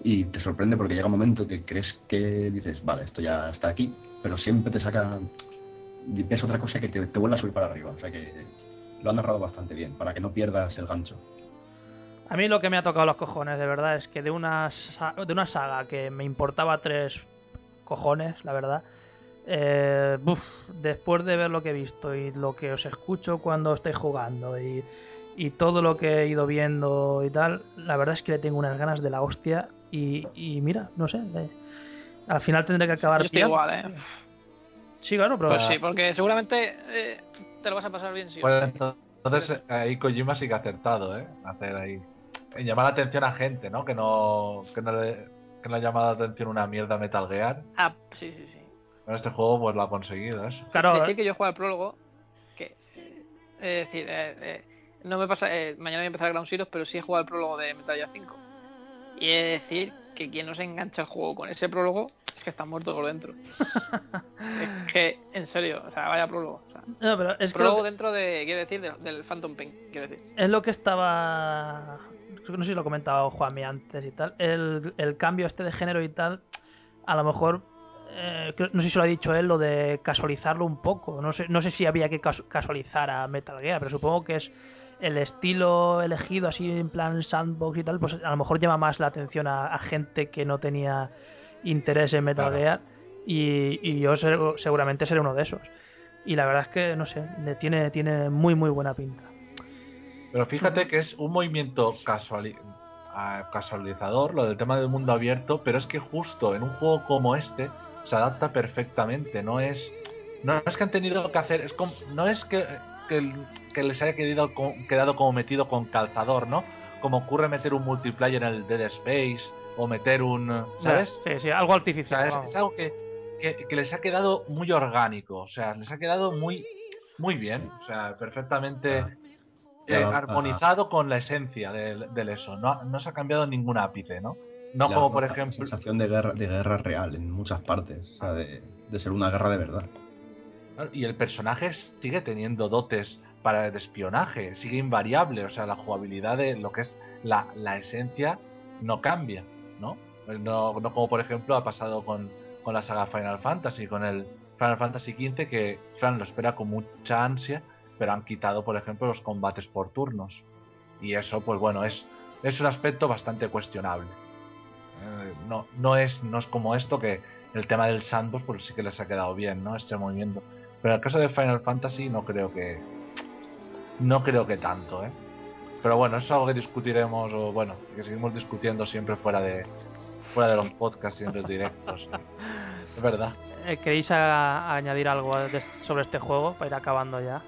J: Y te sorprende porque llega un momento que crees que dices, vale, esto ya está aquí, pero siempre te saca. ves otra cosa que te, te vuelve a subir para arriba. O sea que lo han narrado bastante bien, para que no pierdas el gancho.
F: A mí lo que me ha tocado los cojones, de verdad, es que de una, de una saga que me importaba tres cojones, la verdad, eh, buf, después de ver lo que he visto y lo que os escucho cuando estáis jugando y, y todo lo que he ido viendo y tal, la verdad es que le tengo unas ganas de la hostia y, y mira, no sé, eh, al final tendré que acabar
H: Yo estoy
F: pillando.
H: igual, ¿eh?
F: Sí, claro, pero...
H: Pues sí, porque seguramente eh, te lo vas a pasar bien sí.
G: Pues
H: sí.
G: entonces eh, ahí Kojima sí que ha acertado, ¿eh? Hacer ahí. En llamar la atención a gente, ¿no? Que no, que no le, que no ha llamado la atención una mierda Metal Gear.
H: Ah, sí, sí, sí.
G: Pero este juego pues lo ha conseguido, eso.
F: Claro,
H: decir que yo juego al prólogo, que eh, es decir, eh, eh, no me pasa, eh, mañana voy a empezar Ground Zeroes, pero sí he jugado al prólogo de Metal Gear 5. Y he de decir que quien no se engancha al juego con ese prólogo es que está muerto por dentro. es que, en serio, o sea, vaya prólogo. O sea,
F: no, pero es
H: prólogo
F: lo que-
H: dentro de, quiero decir, del, del Phantom Pain, quiero decir.
F: es lo que estaba no sé si lo comentaba Juanmi antes y tal el, el cambio este de género y tal a lo mejor eh, no sé si lo ha dicho él lo de casualizarlo un poco no sé no sé si había que cas- casualizar a Metal Gear pero supongo que es el estilo elegido así en plan sandbox y tal pues a lo mejor llama más la atención a, a gente que no tenía interés en Metal
G: Claro.
F: Gear y, y yo se- seguramente seré uno de esos y la verdad es que no sé tiene tiene muy muy buena pinta
G: Pero fíjate que es un movimiento ah, casualizador, lo del tema del mundo abierto, pero es que justo en un juego como este se adapta perfectamente. No es, no es que han tenido que hacer, es como- no es que, que, el- que les haya quedado, quedado como metido con calzador, ¿no? Como ocurre meter un multiplayer en el Dead Space o meter un, ¿sabes?
F: sí sí algo
G: O
F: artificial
G: sea, es, algo que, que- que les ha quedado muy orgánico, o sea, les ha quedado muy, muy bien, o sea, perfectamente
J: Ah,
G: eh,
J: ah.
G: armonizado con la esencia del, del eso. No, no se ha cambiado ningún ápice, ¿no? No como por ejemplo.
J: sensación de guerra, de guerra real en muchas partes. O sea, de, de ser una guerra de verdad.
G: Y el personaje sigue teniendo dotes para el espionaje, sigue invariable, o sea, la jugabilidad de lo que es la, la esencia no cambia, ¿no? No, no como por ejemplo ha pasado con, con la saga Final Fantasy, con el Final Fantasy XV, que Fran lo espera con mucha ansia, pero han quitado, por ejemplo, los combates por turnos. Y eso, pues bueno, es, es un aspecto bastante cuestionable. Eh, no, no, es, no es como esto que el tema del sandbox, pues sí que les ha quedado bien, ¿no? Este movimiento. Pero en el caso de Final Fantasy no creo que. No creo que tanto, ¿eh? Pero bueno, eso es algo que discutiremos, o bueno, que seguimos discutiendo siempre fuera de fuera de los podcasts y en los directos. Es verdad.
F: Eh, ¿Queréis a- añadir algo de- sobre este juego para ir acabando ya?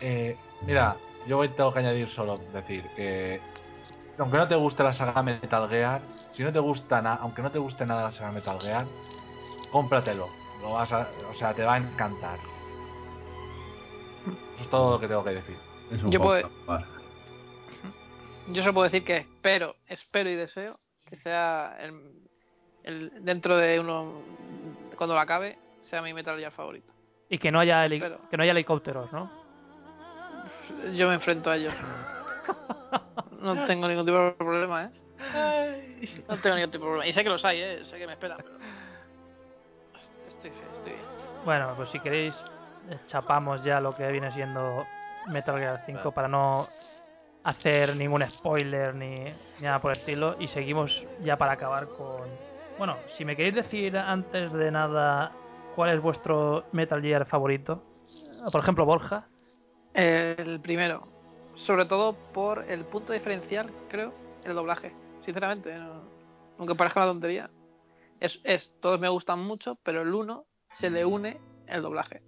G: Eh, mira, yo hoy tengo que añadir solo decir que aunque no te guste la saga Metal Gear, si no te gusta nada, aunque no te guste nada la saga Metal Gear, cómpratelo. Lo vas a, o sea, te va a encantar. Eso es todo lo que tengo que decir.
J: Es un
H: Yo puedo-. Yo solo puedo decir que espero, espero y deseo que sea el, el- dentro de uno cuando lo acabe sea mi Metal Gear favorito.
F: Y que no haya heli-
H: Pero-
F: que no haya helicópteros, ¿no?
H: Yo me enfrento a ellos. No tengo ningún tipo de problema, ¿eh? No tengo ningún tipo de problema. Y sé que los hay, ¿eh? Sé que me esperan, Estoy, estoy bien.
F: Bueno, pues si queréis eh, chapamos ya lo que viene siendo Metal Gear 5 para no hacer ningún spoiler ni, ni nada por el estilo y seguimos ya para acabar con... Bueno, si me queréis decir antes de nada cuál es vuestro Metal Gear favorito, por ejemplo Borja,
H: El primero. Sobre todo por el punto diferencial, creo, el doblaje. Sinceramente, no- aunque parezca una tontería. Es, es, todos me gustan mucho, pero el uno se le une el doblaje.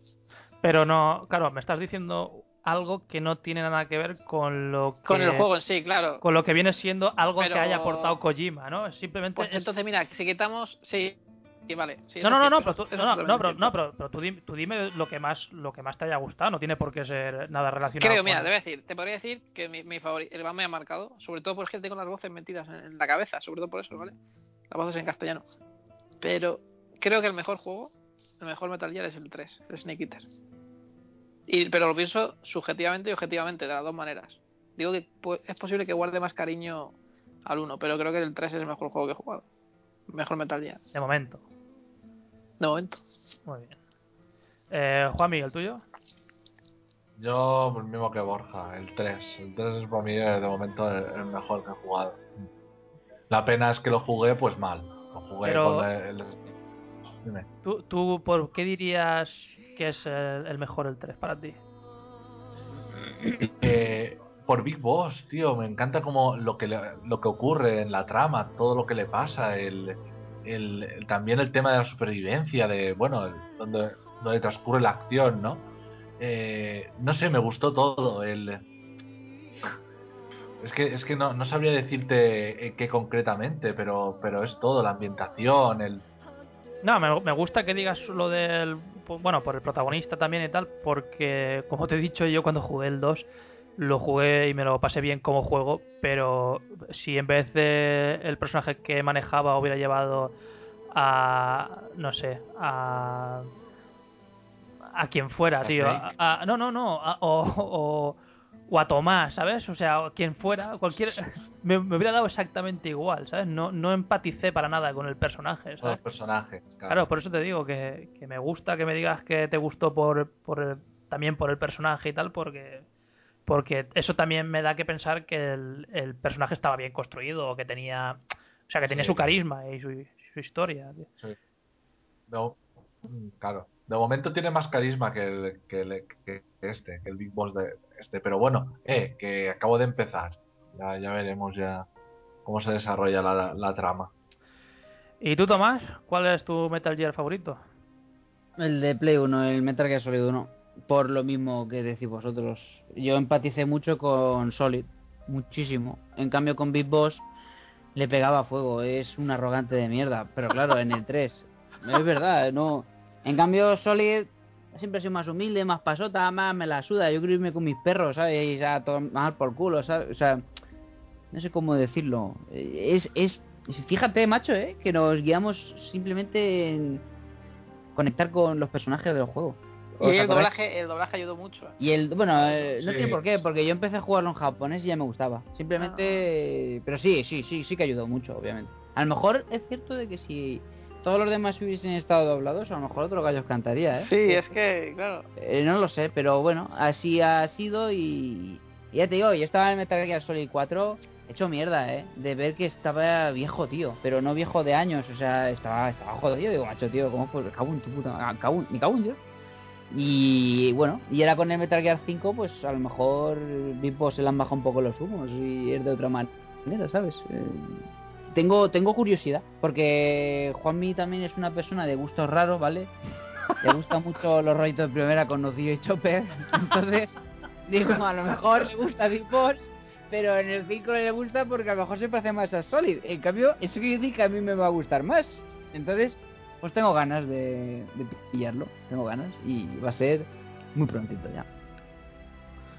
F: Pero no, claro, me estás diciendo algo que no tiene nada que ver con lo que
H: Con el juego en sí, claro.
F: con lo que viene siendo algo
H: Pero-
F: que haya aportado Kojima, ¿no? Simplemente
H: Pues
F: es-
H: entonces, mira, si quitamos. Sí, y vale. sí,
F: no, no, no, no, pero tú, no, no, pero, no, pero, pero tú, dime, tú dime lo que más lo que más te haya gustado, no tiene por qué ser nada relacionado.
H: Creo, mira, te voy a decir, te podría decir que mi, mi favorito, el más me ha marcado, sobre todo porque tengo las voces metidas en, en la cabeza, sobre todo por eso, ¿vale? Las voces en castellano. Pero creo que el mejor juego, el mejor Metal Gear es el 3, el Snake Eater. Y, pero lo pienso subjetivamente y objetivamente, de las dos maneras. Digo que pu- es posible que guarde más cariño al 1, pero creo que el 3 es el mejor juego que he jugado. Mejor Metal Gear,
F: De momento.
H: de momento.
F: Muy bien. Eh, Juanmi, ¿el tuyo?
G: Yo, el mismo que Borja, el 3. El 3 es para mí eh, de momento el mejor que he jugado. La pena es que lo jugué pues mal. Jugué
F: Pero-
G: con el, el- Dime.
F: ¿Tú, ¿Tú por qué dirías que es el, el mejor el 3 para ti?
G: Eh, por Big Boss, tío, me encanta como lo que lo que ocurre en la trama, todo lo que le pasa, el, el- también el tema de la supervivencia, de bueno, donde, donde transcurre la acción, ¿no? Eh, no sé, me gustó todo. El, es que, es que no, no sabría decirte eh, qué concretamente, pero, pero es todo, la ambientación, el,
F: No, me, me gusta que digas lo del. pues, Bueno, por el protagonista también y tal, porque, como te he dicho, yo cuando jugué el 2 lo jugué y me lo pasé bien como juego, pero si en vez de el personaje que manejaba hubiera llevado a. no sé, a. a quien fuera,
G: ¿A
F: tío.
G: Snake?
F: a- a- no, no, no, a- o, o, o a Tomás, ¿sabes? O sea, quien fuera, cualquier. Me, me hubiera dado exactamente igual, ¿sabes? No, no empaticé para nada con el personaje, ¿sabes?
G: personajes.
F: Claro, por eso te digo que, que me gusta que me digas que te gustó por, por el- también por el personaje y tal, porque porque eso también me da que pensar que el, el personaje estaba bien construido, o que tenía, o sea, que tenía
G: Sí.
F: su carisma y su, su historia. tío.
G: Sí. No, mm, claro. De momento tiene más carisma que, el, que, el- que este, que el Big Boss de este. Pero bueno, eh, que acabo de empezar. Ya, ya veremos ya cómo se desarrolla la, la trama.
F: ¿Y tú, Tomás? ¿Cuál es tu Metal Gear favorito?
I: El de Play 1, el Metal Gear Solid 1. Por lo mismo que decís vosotros. Yo empaticé mucho con Solid. Muchísimo. En cambio con Big Boss le pegaba fuego. Es un arrogante de mierda. Pero claro, en el 3. Es verdad, no. En cambio Solid siempre ha sido más humilde, más pasota, más me la suda. Yo quiero irme con mis perros, ¿sabes? Y ya todo mal por culo, ¿sabes? O sea, no sé cómo decirlo. Es, es, fíjate, macho, ¿eh? Que nos guiamos simplemente en conectar con los personajes del juego.
H: Y
I: ¿Os
H: el doblaje, el doblaje ayudó mucho.
I: Y el, bueno, eh, no
G: Sí.
I: tiene por qué, porque yo empecé a jugarlo en japonés y ya me gustaba. Simplemente, pero sí, sí, sí, sí que ayudó mucho, obviamente. A lo mejor es cierto de que si todos los demás hubiesen estado doblados, a lo mejor otro gallo cantaría, ¿eh?
H: Sí, es que, claro.
I: Eh, no lo sé, pero bueno, así ha sido y, y ya te digo, yo estaba en Metal Gear Solid 4 hecho mierda, ¿eh? De ver que estaba viejo, tío, pero no viejo de años, o sea, estaba, estaba jodido, digo, macho, tío, ¿cómo fue? Cago en tu puta, ah, cago me cago en Dios. Y bueno, y ahora con el Metal Gear 5, pues a lo mejor Big Boss se le han bajado un poco los humos y es de otra manera, ¿sabes? Eh, tengo, tengo curiosidad, porque Juanmi también es una persona de gustos raros, ¿vale? Le gustan mucho los rollitos de primera con Nocillo y Chopper. Entonces, digo, a lo mejor le gusta Big Boss, pero en el 5 no le gusta porque a lo mejor se parece más a Solid. En cambio, eso quiere decir que a mí me va a gustar más. Entonces, pues tengo ganas de, de pillarlo. Tengo ganas y va a ser muy prontito ya.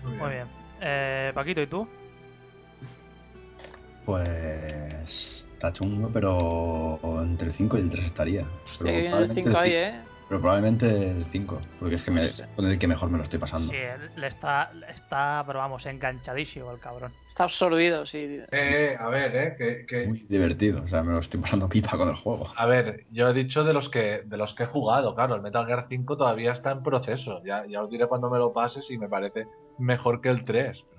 F: Muy bien. Eh, Paquito, ¿y tú?
J: Pues está chungo, pero entre el 5 y el 3 estaría. Pero
H: viene el
J: probablemente
H: 5 ahí, ¿eh?
J: Pero probablemente el 5, porque es que me, es con el que mejor me lo estoy pasando.
F: Sí, él le está, está, pero vamos, enganchadísimo el cabrón.
H: Está absorbido, sí.
G: Eh, eh, a ver, eh, que, que-
J: Muy divertido, o sea, me lo estoy pasando pipa con el juego.
G: A ver, yo he dicho de los que de los que he jugado, claro, el Metal Gear 5 todavía está en proceso. Ya, ya os diré cuando me lo pases y me parece mejor que el 3, pero que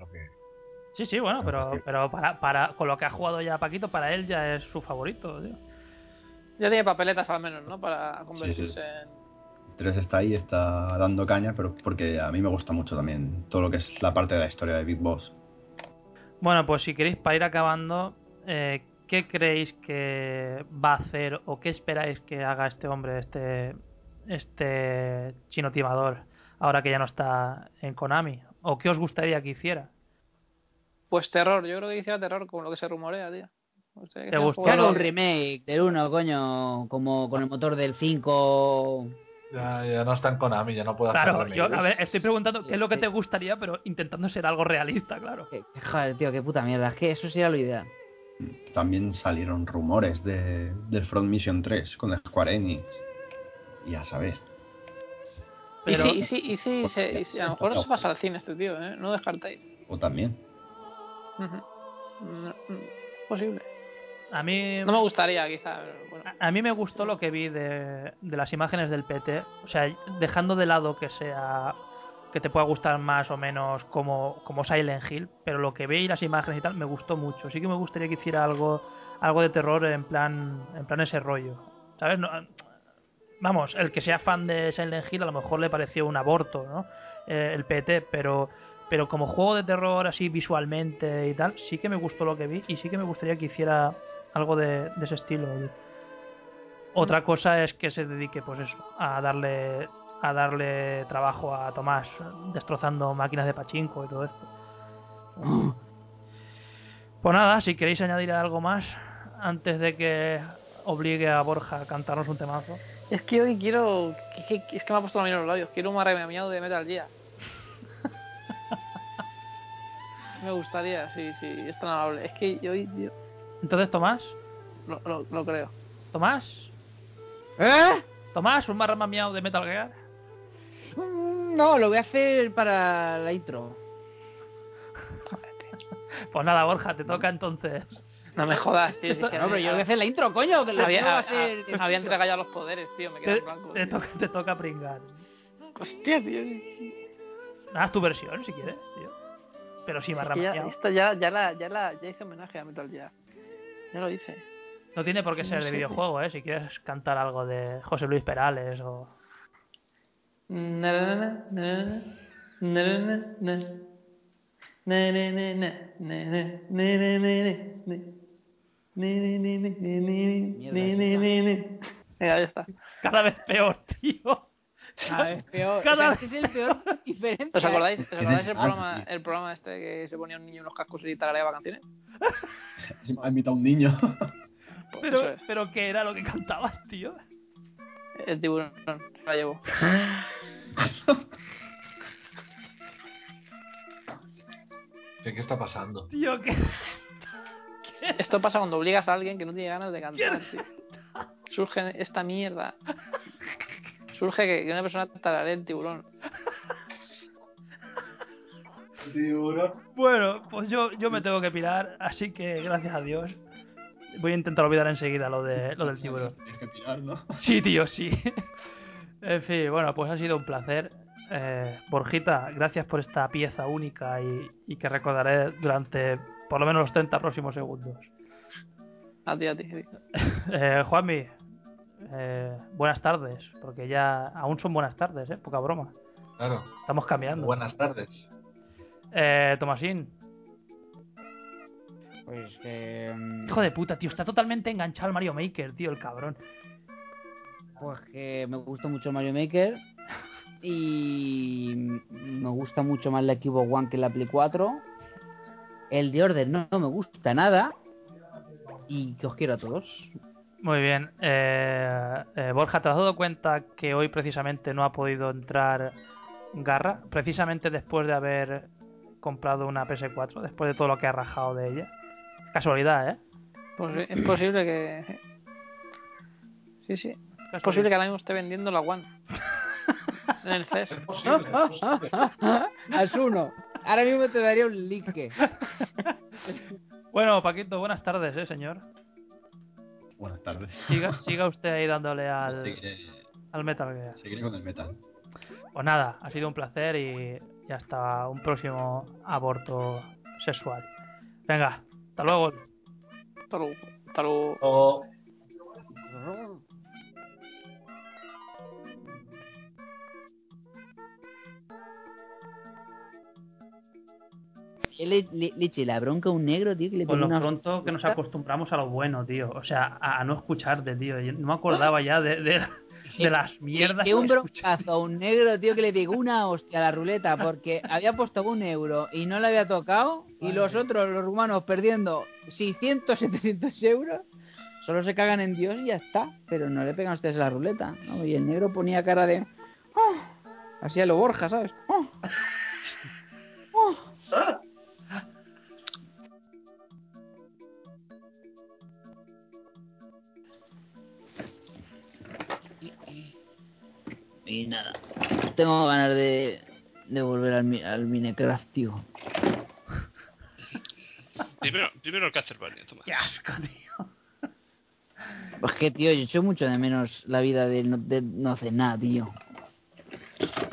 F: Sí, sí, bueno, pero,
J: sí.
F: pero para, para, con lo que ha jugado ya Paquito, para él ya es su favorito, tío.
H: Ya tiene papeletas al menos, ¿no? Para convertirse en.
J: El 3 está ahí, está dando caña, pero porque a mí me gusta mucho también todo lo que es la parte de la historia de Big Boss.
F: Bueno, pues si queréis, para ir acabando, eh, ¿qué creéis que va a hacer o qué esperáis que haga este hombre, este, este chino timador, ahora que ya no está en Konami? ¿O qué os gustaría que hiciera?
H: Pues terror, yo creo que hiciera terror con lo que se rumorea, tío.
F: ¿Te
I: haga
H: de
I: un remake del 1, coño, como con el motor del 5.
G: Ya, ya no está en Konami, ya no puedo hacer
F: Claro, yo,
G: remakes.
F: a ver, estoy preguntando
I: Sí,
F: qué es lo que
I: sí.
F: te gustaría, pero intentando ser algo realista, claro.
I: Que, Joder, tío, qué puta mierda. Es que eso sería lo ideal.
J: También salieron rumores de, del Front Mission 3 con Square Enix. Y a saber.
H: Y sí, y sí, y sí, se- y sí, a lo mejor se pasa al cine este tío, ¿eh? No descartéis.
J: O también.
H: No, es posible.
F: A mí,
H: No me gustaría, quizá,
F: a mí me gustó lo que vi de, de las imágenes del PT. O sea, dejando de lado que sea que te pueda gustar más o menos como, como Silent Hill, pero lo que vi y las imágenes y tal me gustó mucho. Sí que me gustaría que hiciera algo algo de terror en plan en plan ese rollo. ¿Sabes? No- vamos, el que sea fan de Silent Hill a lo mejor le pareció un aborto, ¿no? Eh, el PT, pero pero como juego de terror así visualmente y tal, sí que me gustó lo que vi y sí que me gustaría que hiciera algo de, ese estilo. Otra cosa es que se dedique, pues eso, a darle a darle trabajo a Tomás, destrozando máquinas de pachinko y todo esto. Pues nada, si queréis añadir algo más antes de que obligue a Borja a cantarnos un temazo.
H: Es que hoy quiero. Es que, me ha puesto la mano en los labios. Quiero un marremiado de Metal Gear. Me gustaría, sí, sí, es tan amable. Es que hoy, tío,
F: Entonces, Tomás,
H: lo, lo, lo creo.
F: Tomás,
I: ¿Eh?
F: Tomás, un marrama miau de Metal Gear.
I: Mm, No, lo voy a hacer para la intro.
F: Pues nada, Borja, te toca entonces.
H: No me jodas, tío. Si es que
I: No, pero yo voy a hacer la intro, coño, que la
H: había,
I: intro va a
H: había-
I: ser...
H: había
I: estúpido.
H: entregado ya los poderes, tío. Me queda
F: Te,
H: en blanco.
F: te toca, te toca pringar.
H: Hostia, tío.
F: Haz tu versión si quieres, tío pero sí,
H: barra ya, Esta ya, ya, la, ya, la, ya hice homenaje a Metal Gear. Ya lo hice.
F: No tiene por qué ser de videojuego, ¿eh? Si quieres cantar algo de José Luis Perales o...
I: Mierda,
F: Cada vez peor, tío.
I: Cada vez peor.
F: Cada
I: O sea,
F: vez-
I: este es el peor diferencia.
H: ¿Os acordáis, ¿os acordáis el, programa, el programa este que se ponía un niño en los cascos y tarareaba canciones?
J: Ha invitado a un niño.
H: Pues
F: Pero,
H: es.
F: pero ¿qué era lo que cantabas, tío?
H: El tiburón, se la llevó.
G: ¿Qué, qué está pasando?
F: Tío, ¿qué?
H: Esto pasa cuando obligas a alguien que no tiene ganas de cantar, tío. Surge esta mierda. Surge que, que una persona tararee el tiburón.
F: Bueno, pues yo, yo me tengo que pirar, así que gracias a Dios. Voy a intentar olvidar enseguida lo, de, lo del tiburón.
J: Tienes que pirar, ¿no?
F: Sí, tío, sí. En fin, bueno, pues ha sido un placer. Eh, Borjita, gracias por esta pieza única y, y que recordaré durante por lo menos los 30 próximos segundos.
H: A ti, a ti.
F: Eh, Juanmi, eh, buenas tardes, porque ya aún son buenas tardes, ¿eh? Poca broma.
G: Claro.
F: Estamos cambiando.
G: Buenas tardes.
F: Eh, Tomasín,
I: Pues que... mm,
F: hijo de puta, tío, está totalmente enganchado al Mario Maker, tío, el cabrón.
I: Pues que me gusta mucho Mario Maker y me gusta mucho más la Xbox One que la Play 4. El de Order no, no me gusta nada y que os quiero a todos.
F: Muy bien. Eh, eh, Borja, ¿te has dado cuenta que hoy precisamente no ha podido entrar Garra? Precisamente después de haber comprado una PS4, después de todo lo que ha rajado de ella. Casualidad, ¿eh?
H: Pues es posible que. Sí, sí. Es posible que ahora mismo esté vendiendo la One. en el CES.
G: Es posible, es posible.
I: Asuno, ahora mismo te daría un like.
F: Bueno, Paquito, buenas tardes, ¿eh, señor?
J: Buenas tardes.
F: Siga, siga usted ahí dándole al,
J: Seguiré,
F: al Metal Gear.
J: seguiré con el metal.
F: Pues nada, ha sido un placer y ya hasta un próximo aborto sexual. Venga, hasta luego.
H: Hasta luego. Hasta luego.
I: Que le, le, le eche la bronca a un negro, tío, que le
F: Con
I: pegue
F: lo pronto que nos acostumbramos a lo bueno, tío. O sea, a, a no escucharte, tío. Yo no me acordaba ya de, de, de las mierdas
I: Que un
F: que escuché.
I: broncazo a un negro, tío, que le pegó una hostia a la ruleta porque había puesto un euro y no le había tocado y los otros, los rumanos, perdiendo 600, 700 euros, solo se cagan en Dios y ya está. Pero no le pegan ustedes a la ruleta. ¿no? Y el negro ponía cara de... "Ah", así a lo Borja, ¿sabes? "Ah". "Ah". Y nada, tengo ganas de, de volver al, mi- al Minecraft, tío.
K: Primero, primero el Castlevania, toma.
F: Qué asco, tío.
I: Pues que, tío, yo echo mucho de menos la vida de no, de no hacer nada, tío.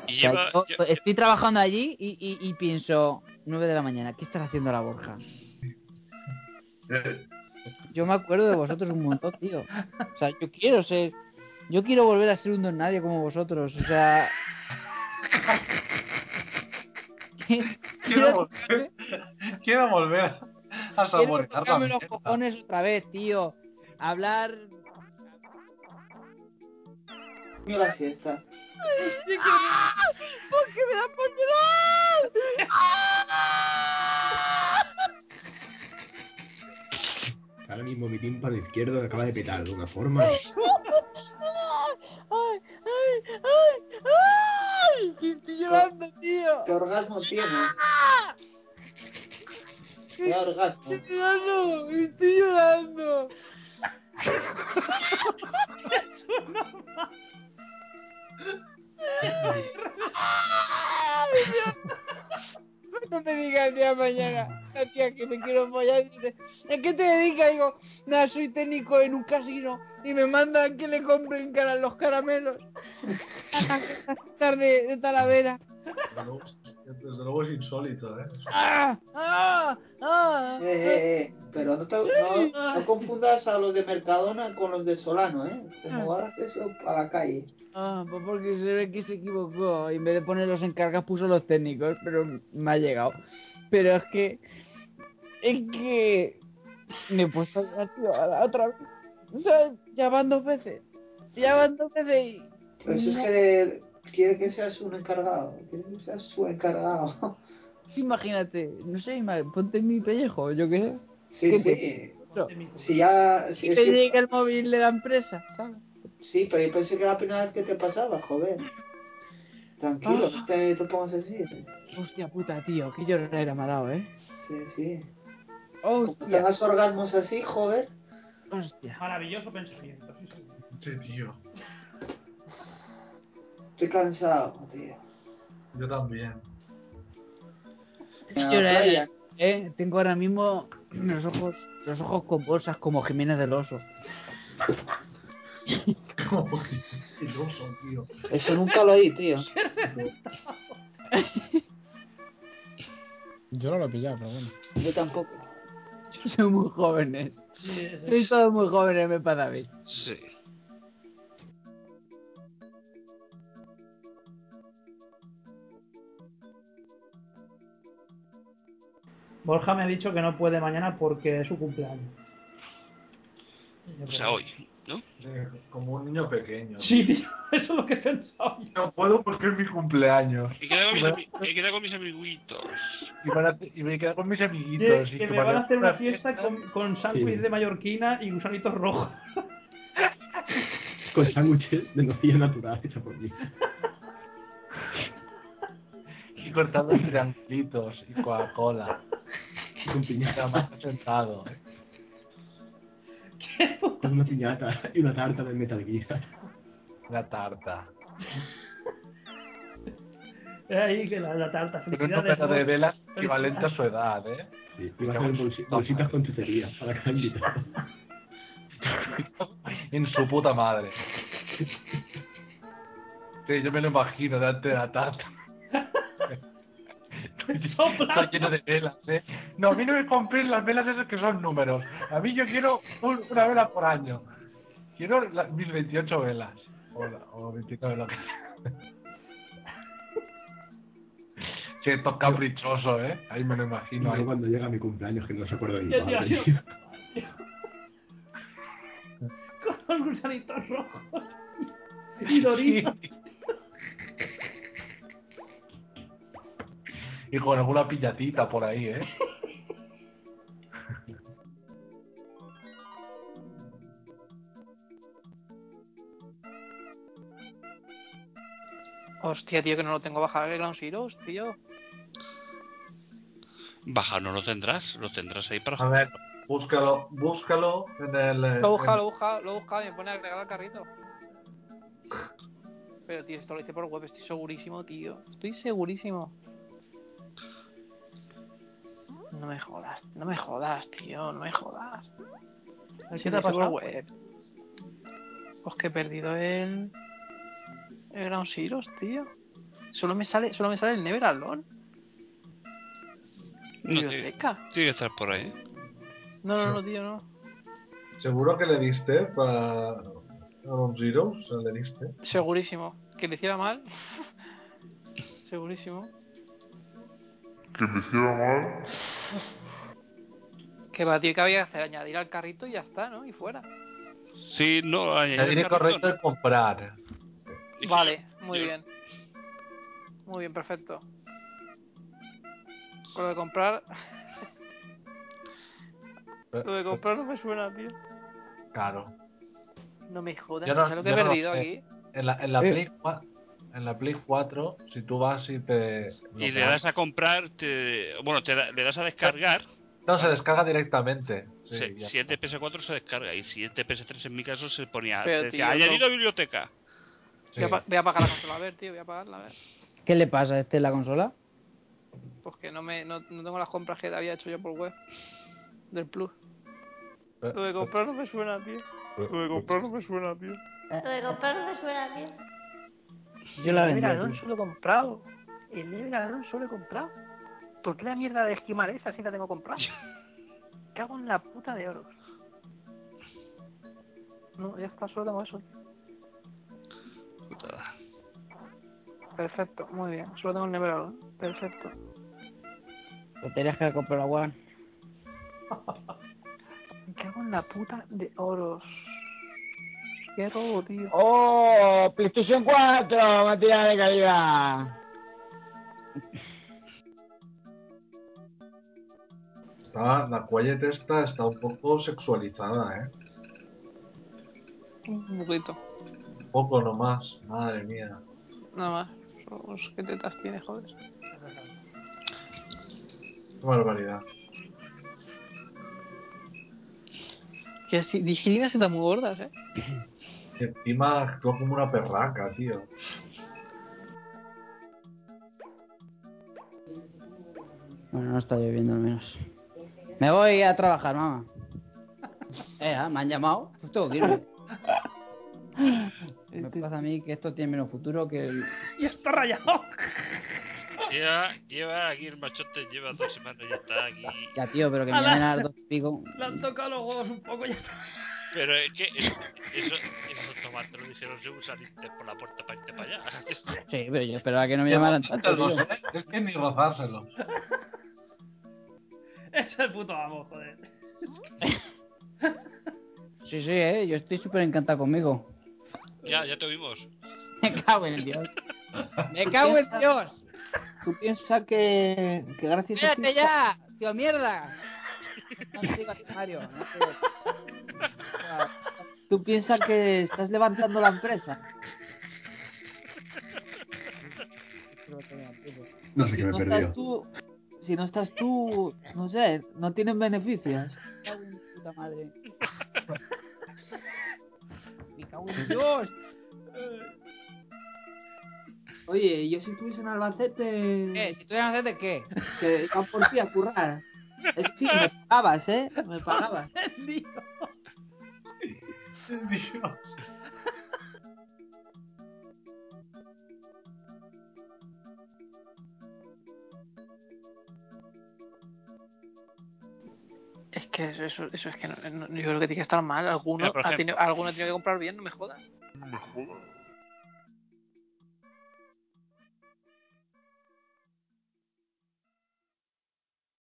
K: Y
I: O sea,
K: lleva,
I: yo
K: lle-
I: estoy trabajando allí y, y, y pienso, 9 de la mañana, ¿qué estás haciendo la Borja? Yo me acuerdo de vosotros un montón, tío. O sea, yo quiero ser... Yo quiero volver a ser un don nadie como vosotros, o sea...
G: Quiero volver, quiero volver a
I: Quiero
G: saborear la
I: tocarme los cojones otra vez, tío. Hablar...
L: Mira la siesta.
E: ¿Por qué me da por llorar?
C: Ahora mismo mi tímpano izquierdo acaba de petar de una forma.
E: ¡Ay, ay! Que Estoy llorando, tío.
L: ¿Qué orgasmo tienes? ¿Qué orgasmo?
E: Estoy llorando, estoy llorando. Ay, Dios. No me digas el día de mañana, la tía que me quiero follar dice, ¿en qué te dedicas? Digo, nada, soy técnico en un casino y me mandan que le compren cara los caramelos. Tarde de Talavera.
G: Desde luego, es insólito, ¿eh?
E: ¡Ah! ¡Ah! ¡Ah!
L: Eh, eh, eh, pero no, te- no, no confundas a los de Mercadona con los de Solano, ¿eh? Como hagas eso para la calle.
I: Ah, pues porque se ve que se equivocó. Y en vez de poner los encargas puso los técnicos, pero me ha llegado. Pero es que... Es que... Me he puesto a llorar, tío, a la otra vez. O sea, ya van dos veces. Ya van dos veces y...
L: Pero eso es que quiere que seas un encargado. Quiere que seas su encargado.
I: Imagínate, no sé, ponte mi pellejo, yo qué sé.
L: Sí,
I: ¿Qué
L: sí. Si ya. Si
I: te
L: que-
I: llegue el móvil de la empresa, ¿sabes?
L: Sí, pero yo pensé que era la primera vez que te pasaba, joder. Tranquilo,
I: Ah.
L: no te, te pongas así.
I: Hostia puta, tío, qué lloradera me ha dado, ¿eh?
L: Sí, sí. Como
I: Hostia,
L: tengas orgasmos así, joder.
I: hostia.
F: Maravilloso pensamiento. sí,
G: tío.
L: Estoy cansado, tío.
G: Yo también.
I: Lloradera,
L: playa.
I: ¿eh? Tengo ahora mismo los ojos, los ojos con bolsas como Jiménez del Oso.
G: Tío.
L: Eso nunca lo oí, tío.
M: Yo no lo he pillado, pero bueno.
L: Yo tampoco.
I: Son muy jóvenes.
F: Sí, es-
I: Sois todos muy jóvenes, me pasa a mí.
K: Sí.
F: Borja me ha dicho que no puede mañana porque es su cumpleaños.
K: O sea, hoy, ¿no?
G: Como un niño pequeño.
F: Sí, tío, eso es lo que he pensado yo.
G: No puedo porque es mi cumpleaños.
K: Y queda con mis,
G: Y
K: y queda con mis amiguitos.
G: Y, van a hacer- y me quedo con mis amiguitos. y
F: que me
G: van
F: a hacer una fiesta con, con sándwich
C: Sí.
F: de mallorquina y gusanitos rojos.
C: Con sándwiches de nocilla natural hecha por mí.
G: Y cortando triangulitos y Coca-Cola.
C: Con
G: Ya
C: piñata.
G: más sentado, ¿eh?
C: Con una piñata y una tarta de Metal Gear.
G: La tarta.
F: Es ahí que la, la tarta.
G: Pero
F: Felicidades.
G: número de velas equivalente a su edad, ¿eh?
C: Sí, iba a hacer bolsi- bolsitas con chuchería para cada invitado.
G: en su puta madre. Sí, yo me lo imagino delante de la tarta. Está lleno de velas, ¿eh? No, a mí no me compren las velas esas que son números. A mí yo quiero un- una vela por año. Quiero las, mis 28 velas. O, la- o 29 lo que sea. Sí, esto es caprichoso, ¿eh? Ahí me lo imagino.
C: Ahí cuando llega mi cumpleaños que no se acuerda de mi padre.
D: tío. Con los gusanitos rojos. Y Doritos.
G: Y con alguna piñatita por ahí, ¿eh?
H: Hostia, tío, que no lo tengo bajado el Ground Zeroes, tío.
K: Baja, no lo tendrás, lo tendrás ahí para
G: A ver, búscalo, búscalo en el...
H: Lo he buscado,
G: en-
H: lo he buscado, lo he buscado y me pone a agregar al carrito. Pero, tío, esto lo hice por web, estoy segurísimo, tío. Estoy segurísimo. No me jodas, no me jodas, tío, no me jodas.
D: ¿Qué
H: Si
D: te
H: lo
D: ha pasado?
H: web. Pues que he perdido el... El Ground Zeroes, tío. Solo me sale, solo me sale el Never Alone.
K: No, tiene, que estar por ahí.
H: No, no, no, tío, no.
G: ¿Seguro que le diste para... Ground Zeroes? ¿Le diste?
H: Segurísimo. Que le hiciera mal. Segurísimo.
M: Que me hiciera mal.
H: Que va, tío, que había que hacer? Añadir al carrito y ya está, ¿no? Y fuera.
K: Sí, no, añadir el carrito.
G: correcto es comprar.
H: Vale, muy
K: yo-
H: bien. Muy bien, perfecto. Con lo de comprar. Lo de comprar no me suena, tío.
G: Claro.
H: No me jodas,
G: Yo
H: no,
G: no-
H: sé lo que he
G: lo
H: perdido
G: sé.
H: aquí.
G: En la, en la
I: Eh.
G: Play 4... En la Play 4, si tú vas y te...
K: Y le das a comprar, te, bueno, te da- le das a descargar.
G: No, se descarga directamente. Sí,
K: se- si es de PS4 se descarga y si es de PS3 en mi caso se ponía
H: Pero,
K: decía,
H: tío,
K: añadido
H: no-
K: biblioteca.
G: Sí.
H: Voy, a, voy a apagar la consola, a ver, tío, voy a apagarla, a ver.
I: ¿Qué le pasa a este en la consola?
H: Pues que no, me, no, no tengo las compras que había hecho yo por web. Del Plus.
G: Eh,
H: Lo de comprar no me suena, tío. Lo de comprar no me suena, tío.
N: Lo de comprar no me suena, tío.
I: Yo la
H: el. Neveralón solo he comprado. El Neveralón solo he comprado. ¿Por qué la mierda de esquimar esa si la tengo comprada? Cago en la puta de oro. No, ya está, solo tengo eso.
K: Putada.
H: Perfecto, muy bien. Solo tengo el Neveralón. Perfecto.
I: Lo tenías que comprar la One.
H: Me cago en la puta de oros. Qué robo, tío.
I: ¡Oh! PlayStation 4, material de calidad.
G: Está, la Quiet esta está un poco sexualizada, ¿eh?
H: Un poquito.
G: Un poco nomás. Madre mía.
H: Nada más. Pues, ¿Qué tetas tiene, joder?
G: Qué barbaridad.
H: Que si, digirinas están muy gordas, eh.
G: Encima actúa como una perraca, tío.
I: Bueno, no está lloviendo al menos. Me voy a trabajar, mamá. Eh, ah, me han llamado. Pues tengo que irme. Me pasa a mí que esto tiene menos futuro que el...
D: Ya está rayado.
K: Lleva, lleva aquí el machote, lleva dos semanas y ya está aquí.
I: Ya, tío, pero que me llamen a las dos y pico.
D: Le han tocado los huevos un poco y ya está.
K: Pero es que eso, eso, esos tomates lo dijeron según saliste por la puerta para irte para allá.
I: Sí, pero yo esperaba que no me llamaran tanto.
G: ¿eh? Es que ni rozárselos.
D: Es el puto amo, joder.
I: Sí, sí, eh. Yo estoy súper encantado conmigo.
K: Ya, ya te oímos.
I: Me cago en Dios. Me cago en Dios.
L: ¿Tú piensas que, que gracias a ti...
I: ¡Cállate ya! ¡Tío, mierda! No te digas, Mario. No te...
L: ¿Tú piensas que estás levantando la empresa?
J: No sé
L: si
J: qué me
L: no
J: he
L: estás
J: perdido.
L: tú, si no estás tú, no sé, no tienen beneficios.
I: Me cago en puta madre. Me cago en Dios.
L: Oye, yo si estuviese en Albacete,
I: ¿Qué? ¿Si tú eras de qué?
L: que iba por ti a currar. Es que sí, me pagabas, ¿eh? Me pagabas.
G: Dios.
H: Es que eso, eso, eso es que no, no- yo creo que tiene que estar mal. Alguno,
K: Mira, por
H: ha
K: ejemplo.
H: tenido, alguno ha tenido que comprar bien, no me jodas.
M: No me jodas.